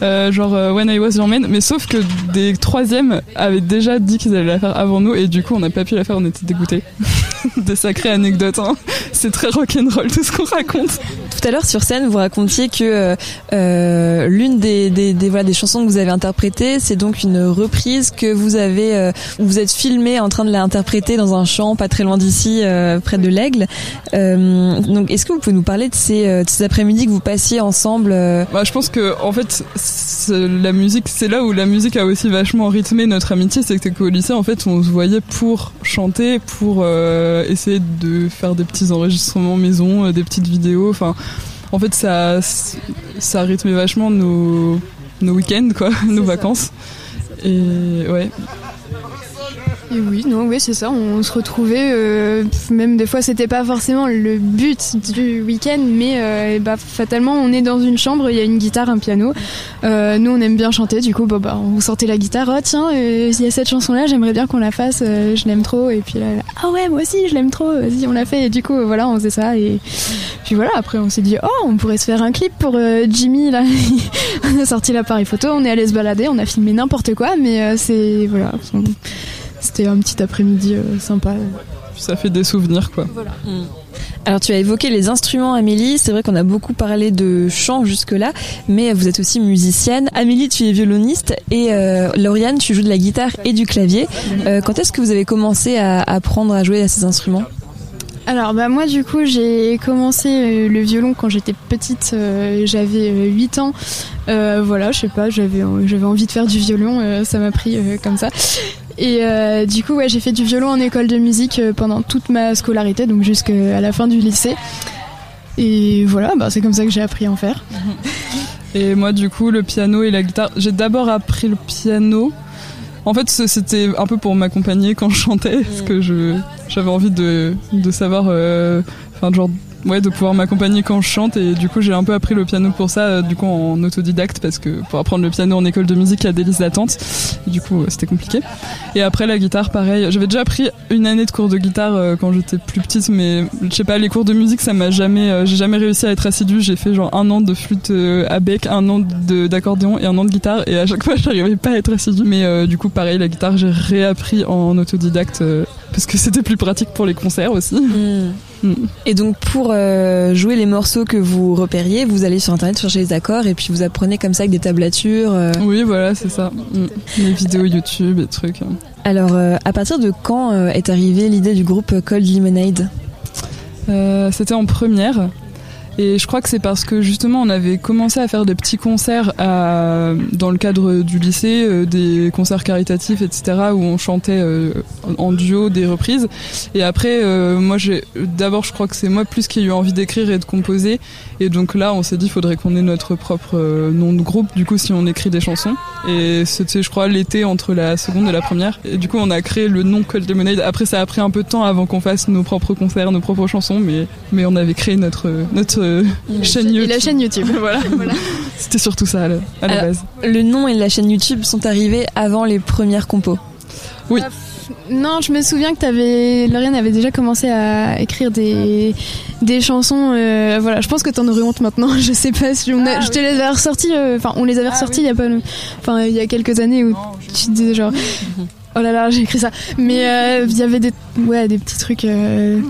S25: euh, genre euh, When I Was Your Man, mais sauf que des troisièmes avaient déjà dit qu'ils allaient la faire avant nous, et du coup on n'a pas pu la faire, on était dégoûtés. des sacrées anecdotes, hein. C'est très rock'n'roll tout ce qu'on raconte.
S20: Tout à l'heure sur scène, vous racontiez que l'une des, voilà, des chansons que vous avez interprétées, c'est donc une reprise que vous avez, vous êtes filmé en train de l'interpréter dans un champ pas très loin d'ici, près de Euh, donc, est-ce que vous pouvez nous parler de ces, euh, de ces après-midi que vous passiez ensemble euh,
S25: Bah, je pense que en fait, c'est- la musique, c'est là où la musique a aussi vachement rythmé notre amitié, c'est que qu'au lycée, en fait, on se voyait pour chanter, pour euh, essayer de faire des petits enregistrements maison, des petites vidéos. Enfin, en fait, ça, ça rythmait vachement nos nos week-ends, quoi, nos vacances. Et ouais.
S26: Oui, non, oui, c'est ça. On se retrouvait, euh, même des fois, c'était pas forcément le but du week-end, mais euh, bah, fatalement, on est dans une chambre, il y a une guitare, un piano. Euh, nous, on aime bien chanter, du coup, bah, bah, on sortait la guitare. Oh tiens, il y a cette chanson-là, j'aimerais bien qu'on la fasse. je l'aime trop. Et puis là, ah ouais, moi aussi, je l'aime trop. Vas-y, on l'a fait. Et du coup, voilà, on faisait ça. Et puis voilà. Après, on s'est dit, oh, on pourrait se faire un clip pour Jimmy. Là, on a sorti l'appareil photo, on est allé se balader, on a filmé n'importe quoi, mais c'est voilà. C'était un petit après-midi euh, sympa.
S25: Ça fait des souvenirs, quoi.
S20: Mm. Alors tu as évoqué les instruments Amélie, c'est vrai qu'on a beaucoup parlé de chant jusque-là, mais vous êtes aussi musicienne. Amélie, tu es violoniste et euh, Lauriane, tu joues de la guitare et du clavier. Euh, quand est-ce que vous avez commencé à apprendre à jouer à ces instruments?
S26: Alors bah moi du coup j'ai commencé euh, le violon quand j'étais petite, euh, j'avais euh, 8 ans. Euh, voilà, je sais pas, j'avais envie de faire du violon, ça m'a pris comme ça. Et du coup ouais, j'ai fait du violon en école de musique pendant toute ma scolarité, donc jusqu'à la fin du lycée. Et voilà, bah, c'est comme ça que j'ai appris à en faire.
S25: Et moi, du coup, le piano et la guitare. J'ai d'abord appris le piano. En fait, c'était un peu pour m'accompagner quand je chantais, parce que je j'avais envie de, de savoir, euh, enfin, genre, ouais, de pouvoir m'accompagner quand je chante. Et du coup, j'ai un peu appris le piano pour ça, euh, du coup, en autodidacte, parce que pour apprendre le piano en école de musique, il y a des listes d'attente. Du coup, euh, c'était compliqué. Et après, la guitare, pareil. J'avais déjà appris une année de cours de guitare euh, quand j'étais plus petite, mais je sais pas, les cours de musique, ça m'a jamais, j'ai jamais réussi à être assidue. J'ai fait genre un an de flûte à bec, un an d'accordéon et un an de guitare, et à chaque fois, j'arrivais pas à être assidue. Mais du coup, pareil, la guitare, j'ai réappris en autodidacte parce que c'était plus pratique pour les concerts aussi.
S20: Mm. Et donc pour euh, jouer les morceaux que vous repériez, vous allez sur internet chercher les accords et puis vous apprenez comme ça avec des tablatures. euh.
S25: Oui, voilà, c'est ça. Mm. Les vidéos YouTube et trucs.
S20: Alors euh, à partir de quand est arrivée l'idée du groupe Cold Lemonade?
S25: C'était en première. Et je crois que c'est parce que justement on avait commencé à faire des petits concerts à- dans le cadre du lycée, euh, des concerts caritatifs, etc., où on chantait euh, en duo des reprises. Et après, euh, moi, j'ai d'abord, je crois que c'est moi plus qui ai eu envie d'écrire et de composer. Et donc là, on s'est dit, faudrait qu'on ait notre propre nom de groupe. Du coup, si on écrit des chansons. Et c'était, je crois, l'été entre la seconde et la première. Et du coup, on a créé le nom Cold Lemonade. Après, ça a pris un peu de temps avant qu'on fasse nos propres concerts, nos propres chansons, mais mais on avait créé notre notre euh, chaîne YouTube.
S26: Et la chaîne YouTube.
S25: voilà. C'était surtout ça à la, à la
S20: Alors,
S25: base.
S20: Le nom et la chaîne YouTube sont arrivés avant les premières compos.
S25: Oui.
S26: Non, je me souviens que t'avais, Lauriane avait déjà commencé à écrire des, des chansons. euh, voilà, je pense que t'en aurais honte maintenant. Je sais pas si on a, je te les avais ressorties. euh, Enfin, on les avait ressorties il y a pas, enfin, il y a quelques années où tu te disais genre, oh là là, j'ai écrit ça. Mais euh, il y avait des, ouais, des petits trucs. euh,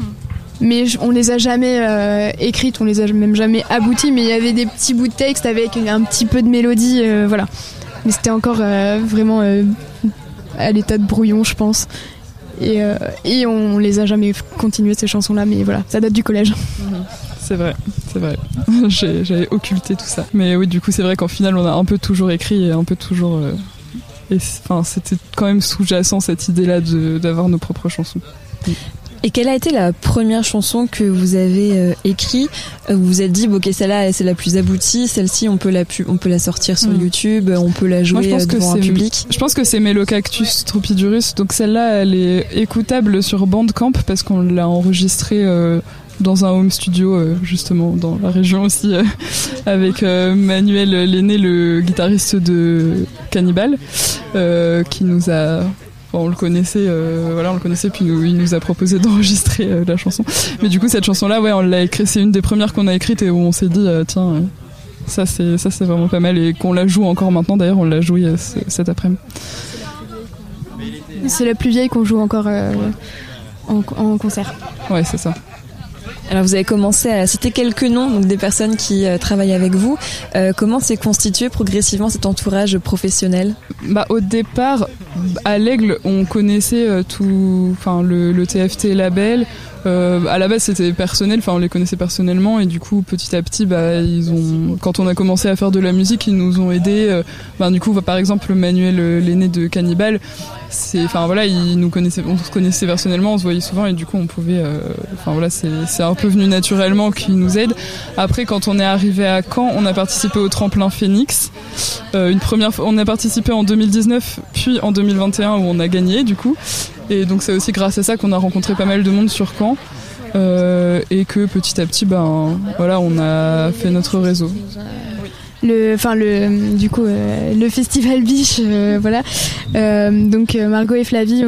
S26: mais on les a jamais euh, écrites, on les a même jamais abouties. Mais il y avait des petits bouts de texte avec un petit peu de mélodie, euh, voilà. Mais c'était encore euh, vraiment à l'état de brouillon, je pense. Et, et on les a jamais continué ces chansons-là, mais voilà, ça date du collège.
S25: C'est vrai, c'est vrai. J'avais occulté tout ça. Mais oui, du coup, c'est vrai qu'en final, on a un peu toujours écrit et un peu toujours. enfin, c'était quand même sous-jacent cette idée-là d'avoir nos propres chansons.
S20: Et quelle a été la première chanson que vous avez euh, écrite? Euh, Vous vous êtes dit, bon, ok, celle-là, c'est la plus aboutie. Celle-ci, on peut la pu- on peut la sortir sur
S25: Mm.
S20: YouTube, on peut la jouer
S25: Moi, je pense
S20: euh,
S25: que
S20: devant un public.
S25: Je pense que c'est Mélocactus Tropidurus. Donc celle-là, elle est écoutable sur Bandcamp parce qu'on l'a enregistrée euh, dans un home studio euh, justement dans la région aussi euh, avec euh, Manuel Lenné le guitariste de Cannibal euh, qui nous a on le connaissait, euh, voilà, on le connaissait, puis nous, il nous a proposé d'enregistrer euh, la chanson. Mais du coup, cette chanson-là, ouais, on l'a écrit, c'est une des premières qu'on a écrites et où on s'est dit, euh, tiens, ça c'est, ça c'est vraiment pas mal et qu'on la joue encore maintenant. D'ailleurs, on l'a joué ce- cet après-midi.
S26: C'est la plus vieille qu'on joue encore euh, en, en concert.
S25: Ouais, c'est ça.
S20: Alors vous avez commencé à citer quelques noms donc des personnes qui euh, travaillent avec vous. Euh, comment s'est constitué progressivement cet entourage professionnel?
S25: Bah, au départ, à l'Aigle, on connaissait euh, tout, enfin le, le TFT label. Euh, à la base, c'était personnel, enfin on les connaissait personnellement et du coup, petit à petit, bah ils ont, quand on a commencé à faire de la musique, ils nous ont aidés. Euh, bah, du coup, bah, par exemple, Manuel, euh, l'aîné de Cannibal, c'est, enfin voilà, il nous connaissait, on se connaissait personnellement, on se voyait souvent et du coup, on pouvait, euh, enfin voilà, c'est, un peu venu naturellement qu'il nous aide. Après, quand on est arrivé à Caen, on a participé au tremplin Phoenix. Euh, une première fois, on a participé en 2019, puis en 2021 où on a gagné du coup. Et donc c'est aussi grâce à ça qu'on a rencontré pas mal de monde sur Caen. Euh, et que petit à petit, ben voilà, on a fait notre réseau.
S26: le enfin le du coup euh, le festival biche euh, voilà donc Margot et Flavie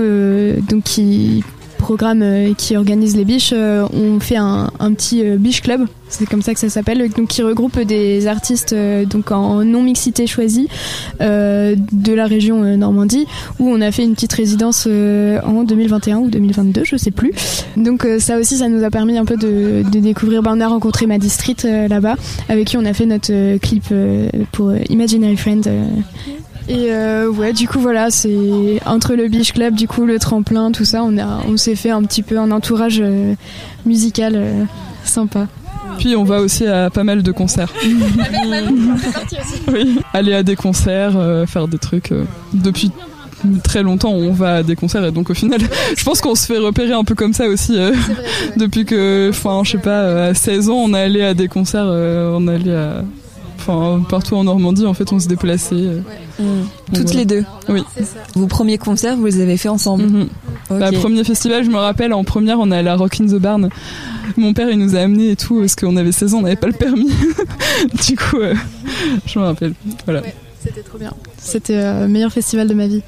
S26: donc qui programme euh, qui organise les biches euh, ont fait un, petit euh, biche club. C'est comme ça que ça s'appelle. Donc qui regroupe des artistes donc en non mixité choisie de la région Normandie où on a fait une petite résidence en 2021 ou 2022 je sais plus. Donc ça aussi ça nous a permis un peu de, découvrir. Bah, on a rencontré euh, là-bas avec qui on a fait notre clip pour Imaginary Friend et euh, ouais, du coup voilà, c'est entre le Beach Club, du coup le tremplin, tout ça, on a, on s'est fait un petit peu un entourage euh, musical euh, sympa.
S25: Puis on va aussi à pas mal de concerts. oui, aller à des concerts, euh, faire des trucs. euh, depuis très longtemps, on va à des concerts et donc au final, je pense qu'on se fait repérer un peu comme ça aussi. euh, depuis que, enfin, je sais pas, à 16 ans, on est allé à des concerts, euh, on allait à. Enfin, partout en Normandie, en fait, on se déplaçait. euh. Donc
S20: Toutes
S25: voilà.
S20: les deux
S25: Oui.
S20: Vos premiers concerts, vous les avez fait ensemble Ok.
S25: Bah, premier festival, je me rappelle, en première, on est allé à Rock in the Barn. Mon père, il nous a amenés et tout, parce qu'on avait 16 ans, on n'avait pas le permis. du coup, euh, je me rappelle. Voilà.
S26: C'était trop bien. C'était euh, le meilleur festival de ma vie.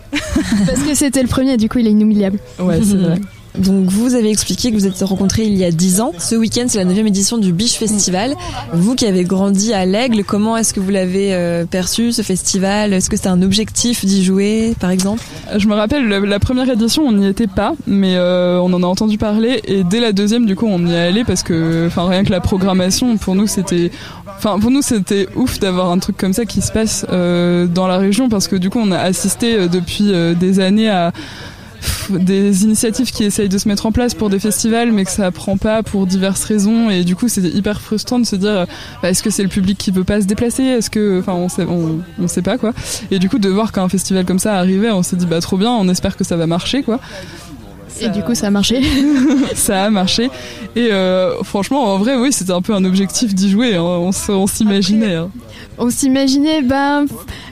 S26: Parce que c'était le premier, du coup il est inoubliable.
S25: Ouais, c'est vrai.
S20: Donc vous avez expliqué que vous êtes rencontrés il y a 10 ans. Ce week-end, c'est la 9 édition du Biche Festival. Vous qui avez grandi à l'Aigle, comment est-ce que vous l'avez euh, perçu ce festival? Est-ce que c'était un objectif d'y jouer, par exemple?
S25: Je me rappelle, la, première édition, on n'y était pas, mais euh, on en a entendu parler. Et dès la deuxième, du coup, on y est allé parce que, enfin, rien que la programmation, pour nous, c'était, enfin, pour nous, c'était ouf d'avoir un truc comme ça qui se passe euh, dans la région parce que, du coup, on a assisté depuis des années à des initiatives qui essayent de se mettre en place pour des festivals mais que ça prend pas pour diverses raisons. Et du coup c'était hyper frustrant de se dire bah, est-ce que c'est le public qui veut pas se déplacer? Est-ce que enfin on sait on, on sait pas quoi. Et du coup de voir qu'un festival comme ça arrivait on s'est dit bah trop bien on espère que ça va marcher quoi
S26: Et du coup ça a marché
S25: ça a marché et euh, franchement en vrai oui c'était un peu un objectif d'y jouer hein. on, s'imaginait hein.
S26: On s'imaginait, ben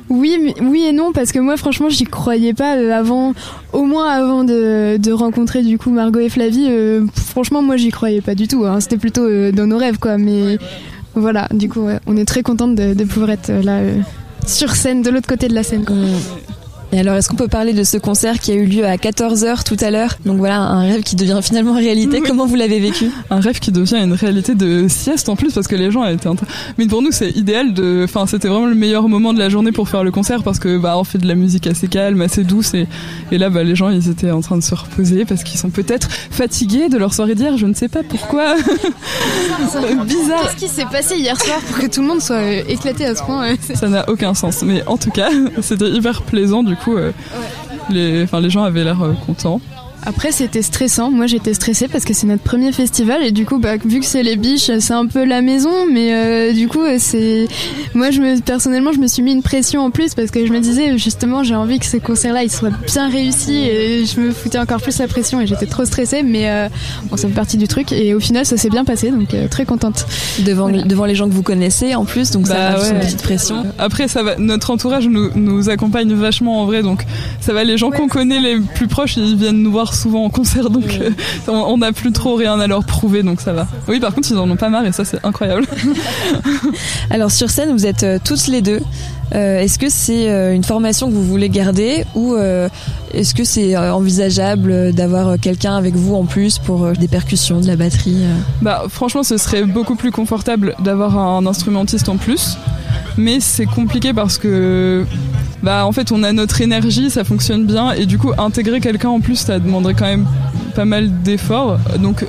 S26: oui, oui et non, parce que moi franchement j'y croyais pas euh, avant, au moins avant de, de rencontrer du coup Margot et Flavie. euh, franchement moi j'y croyais pas du tout. hein. C'était plutôt euh, dans nos rêves quoi. Mais voilà, du coup ouais, on est très contente de, de pouvoir être là sur scène, de l'autre côté de la scène. Quoi.
S20: Et alors, est-ce qu'on peut parler de ce concert qui a eu lieu à 14h tout à l'heure? Donc voilà, un rêve qui devient finalement réalité. Comment vous l'avez vécu?
S25: Un rêve qui devient une réalité de sieste en plus parce que les gens étaient en train- mais pour nous c'est idéal de enfin c'était vraiment le meilleur moment de la journée pour faire le concert parce que bah on fait de la musique assez calme assez douce et, et là bah les gens ils étaient en train de se reposer parce qu'ils sont peut-être fatigués de leur soirée d'hier. Je ne sais pas pourquoi. Bizarre.
S26: Qu'est-ce qui s'est passé hier soir pour que tout le monde soit éclaté à ce point?
S25: Ça n'a aucun sens. Mais en tout cas c'était hyper plaisant du coup euh, les les gens avaient l'air euh, contents
S26: Après, c'était stressant. Moi, j'étais stressée parce que c'est notre premier festival et du coup, bah, vu que c'est les biches, c'est un peu la maison. Mais euh, du coup, c'est moi, je me personnellement, je me suis mis une pression en plus parce que je me disais justement, j'ai envie que ce concert-là, il soit bien réussi et je me foutais encore plus la pression et j'étais trop stressée. Mais euh, bon, ça fait partie du truc et au final, ça s'est bien passé, donc euh, très contente.
S20: devant, devant les gens que vous connaissez en plus, donc ça
S25: Bah
S20: rajoute
S25: ouais.
S20: une petite pression.
S25: Après, ça va, notre entourage nous, nous accompagne vachement en vrai, donc ça va. Les gens qu'on connaît les plus proches, ils viennent nous voir souvent en concert, donc euh, on n'a plus trop rien à leur prouver, donc ça va. Oui, par contre, ils en ont pas marre et ça, c'est incroyable.
S20: Alors sur scène, vous êtes euh, toutes les deux. Euh, est-ce que c'est une formation que vous voulez garder ou euh, est-ce que c'est envisageable d'avoir quelqu'un avec vous en plus pour des percussions, de la batterie
S25: Bah, franchement, ce serait beaucoup plus confortable d'avoir un instrumentiste en plus. Mais c'est compliqué parce que, bah, en fait, on a notre énergie, ça fonctionne bien. Et du coup, intégrer quelqu'un en plus, ça demanderait quand même pas mal d'efforts. Donc,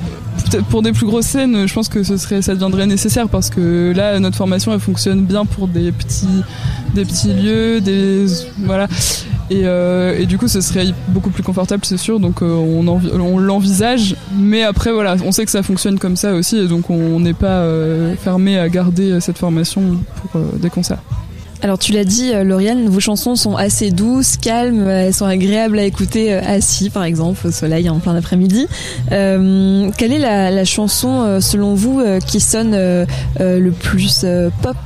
S25: pour des plus grosses scènes, je pense que ça deviendrait nécessaire parce que là, notre formation, elle fonctionne bien pour des petits, des petits lieux, des, voilà. Et, euh, du coup, ce serait beaucoup plus confortable, c'est sûr. Donc, euh, on, envi- on l'envisage. Mais après, voilà, on sait que ça fonctionne comme ça aussi. Et donc, on n'est pas euh, fermé à garder cette formation pour des concerts.
S20: Alors tu l'as dit, euh, Lauriane, vos chansons sont assez douces, calmes, euh, elles sont agréables à écouter euh, assis, par exemple, au soleil en plein après-midi. Euh, quelle est la, la chanson, selon vous, qui sonne euh, le plus euh, pop?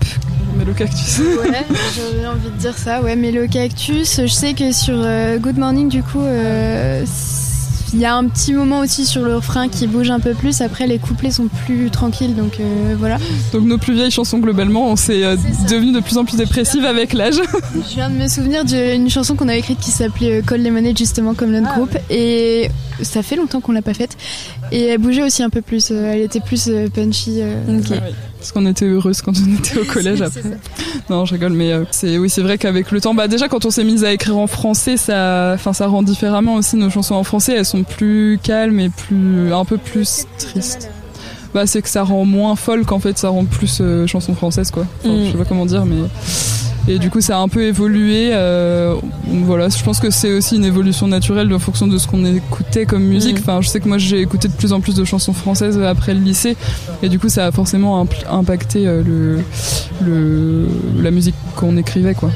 S25: Mélo Cactus.
S26: Ouais, j'aurais envie de dire ça. Ouais, mais le cactus, je sais que sur euh, Good Morning, du coup, euh, il y a un petit moment aussi sur le refrain qui bouge un peu plus. Après, les couplets sont plus tranquilles, donc euh, voilà.
S25: Donc, nos plus vieilles chansons, globalement, on s'est euh, devenu de plus en plus dépressive avec l'âge.
S26: Je viens de me souvenir d'une chanson qu'on avait écrite qui s'appelait euh, Call Lemonade, justement, comme notre groupe. Et ça fait longtemps qu'on l'a pas faite. Et elle bougeait aussi un peu plus. euh, Elle était plus euh, punchy.
S25: Parce qu'on était heureuse quand on était au collège après. Non, je rigole, mais euh, c'est oui, c'est vrai qu'avec le temps, bah déjà quand on s'est mis à écrire en français, ça, enfin ça rend différemment aussi nos chansons en français. Elles sont plus calmes et plus, un peu plus tristes. Bah c'est que ça rend moins folk en fait, ça rend plus euh, chanson française quoi. Enfin,
S20: Mm.
S25: Je sais pas comment dire, mais et du coup ça a un peu évolué. euh, voilà, je pense que c'est aussi une évolution naturelle en fonction de ce qu'on écoutait comme musique.
S20: Mm.
S25: Enfin, je sais que moi j'ai écouté de plus en plus de chansons françaises après le lycée, et du coup ça a forcément impacté euh, le, le la musique qu'on écrivait quoi.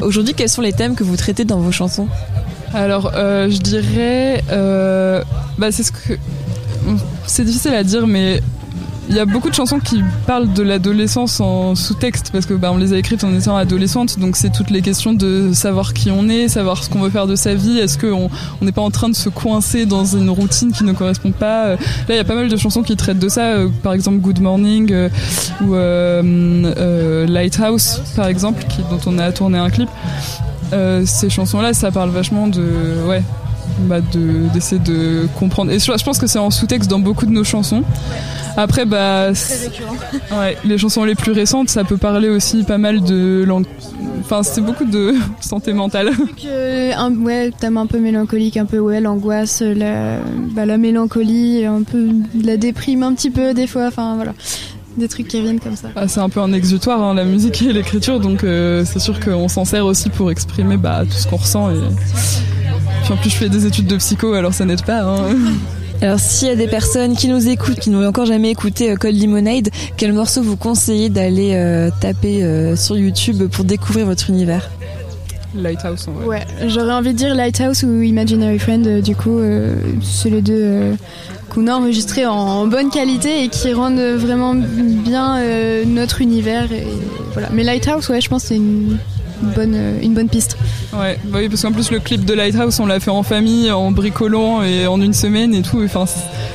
S20: Aujourd'hui, quels sont les thèmes que vous traitez dans vos chansons?
S25: Alors, euh, je dirais, euh, bah, c'est ce que c'est difficile à dire, mais il y a beaucoup de chansons qui parlent de l'adolescence en sous-texte parce que bah, on les a écrites en étant adolescente, donc c'est toutes les questions de savoir qui on est, savoir ce qu'on veut faire de sa vie. Est-ce qu'on on n'est pas en train de se coincer dans une routine qui ne correspond pas Euh, Là, il y a pas mal de chansons qui traitent de ça, euh, par exemple Good Morning euh, ou euh, euh, Lighthouse, par exemple, dont on a tourné un clip. Ces chansons-là, ça parle vachement de, ouais, bah de d'essayer de comprendre. Et je, je pense que c'est en sous-texte dans beaucoup de nos chansons. Après, bah, ouais, les chansons les plus récentes, ça peut parler aussi pas mal de, enfin, c'est beaucoup de santé mentale.
S26: que un ouais, thème un peu mélancolique, un peu ouais, l'angoisse, la, bah, la mélancolie, un peu la déprime un petit peu des fois, enfin voilà, des trucs qui reviennent comme ça.
S25: Ah, c'est un peu un exutoire, hein, la musique et l'écriture, donc euh, c'est sûr qu'on s'en sert aussi pour exprimer bah, tout ce qu'on ressent. Et... Puis en plus, je fais des études de psycho, alors ça n'aide pas. Hein.
S20: Alors s'il y a des personnes qui nous écoutent, qui n'ont encore jamais écouté euh, Cold Lemonade, quel morceau vous conseillez d'aller euh, taper euh, sur YouTube pour découvrir votre univers?
S25: Lighthouse, en vrai.
S26: Ouais, j'aurais envie de dire Lighthouse ou Imaginary Friend, euh, du coup, euh, c'est les deux euh, qu'on a enregistrés en bonne qualité et qui rendent vraiment bien euh, notre univers. Et, voilà. Mais Lighthouse, ouais, je pense que c'est une bonne, euh, une bonne piste.
S25: Ouais, bah oui, parce qu'en plus le clip de Lighthouse, on l'a fait en famille, en bricolant et en une semaine et tout. Enfin,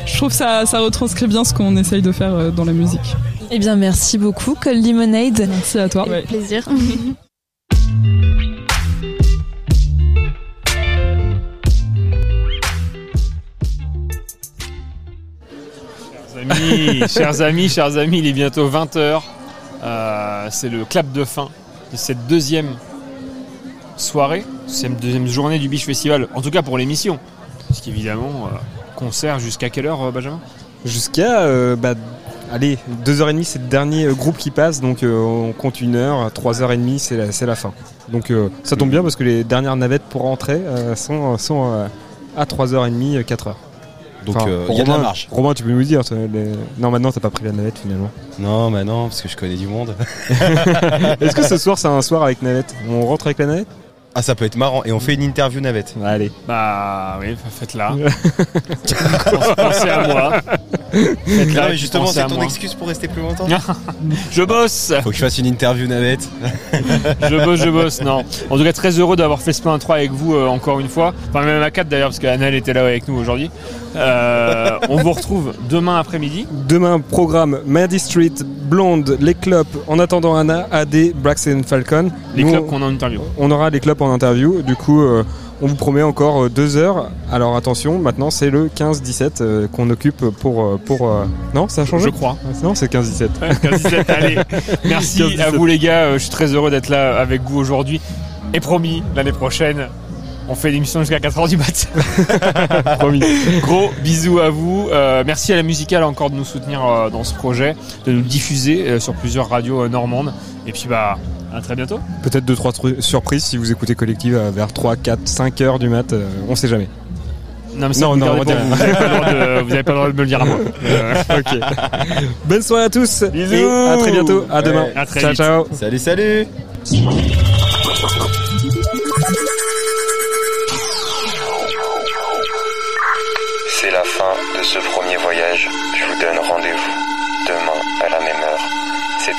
S25: je trouve que ça, ça retranscrit bien ce qu'on essaye de faire euh, dans la musique.
S20: Eh bien merci beaucoup Cold Lemonade.
S25: Merci à toi.
S26: Plaisir.
S7: amis, chers amis, chers amis, il est bientôt 20h. c'est le clap de fin cette deuxième soirée, cette deuxième journée du Beach Festival, en tout cas pour l'émission. Parce qu'évidemment, euh, concert jusqu'à quelle heure, euh, Benjamin?
S4: Jusqu'à, euh, bah, allez, 2h30 c'est le dernier groupe qui passe, donc on compte une heure, 3h30 c'est la, la fin. Donc ça tombe bien parce que les dernières navettes pour rentrer sont, sont à 3h30, 4h.
S5: Donc, euh, il y a de la marge.
S4: Romain, tu peux nous dire, les- non maintenant t'as pas pris la navette finalement.
S5: Non, bah non, parce que je connais du monde.
S4: Est-ce que ce soir c'est un soir avec navette On rentre avec la navette
S5: Ah, ça peut être marrant. Et on fait une interview navette.
S4: Allez.
S7: Bah oui, faites-la. Pensez à moi. Faites-la,
S5: Non, mais justement, c'est ton
S7: moi.
S5: excuse pour rester plus longtemps.
S7: je bosse.
S5: Faut que je fasse une interview navette.
S7: je bosse, je bosse. Non. En tout cas, très heureux d'avoir fait ce plan 3 avec vous euh, encore une fois. Enfin, même à 4 d'ailleurs, parce qu'Annelle était là avec nous aujourd'hui. Euh, on vous retrouve demain après-midi.
S4: Demain, programme Maddy Street, Blonde, les clubs, en attendant Anna, AD, Braxton Falcon.
S7: Les
S4: Nous,
S7: clubs qu'on a en interview.
S4: On aura les clubs en interview. Du coup, euh, on vous promet encore euh, deux heures. Alors attention, maintenant c'est le 15-17 euh, qu'on occupe pour. pour Non, ça a changé?
S7: Je crois.
S4: Non, c'est 15-17.
S7: 15-17, allez. Merci
S4: 15-17.
S7: à vous les gars. Je suis très heureux d'être là avec vous aujourd'hui. Et promis, l'année prochaine, on fait l'émission jusqu'à 4h du mat. promis. Gros bisous à vous. Euh, merci à la musicale encore de nous soutenir euh, dans ce projet, de nous diffuser euh, sur plusieurs radios normandes. Et puis bah, à très bientôt.
S4: Peut-être deux trois tru- surprises si vous écoutez Collective euh, vers 3, 4, 5 heures du mat. euh, on sait jamais.
S7: Non, mais ça,
S4: Non,
S7: vous,
S4: non,
S7: gardez
S4: on
S7: pour
S4: va
S7: vous.
S4: dire-
S7: Vous avez pas le droit de- vous avez pas le droit de me le dire à moi. Euh,
S4: ok. Bonne soirée à tous.
S7: Bisous.
S4: Et à très bientôt. À demain.
S7: Ouais, à très
S4: ciao,
S7: vite.
S4: ciao.
S5: Salut, salut.
S27: C'est la fin de ce premier voyage.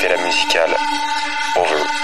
S27: La musicale. Over.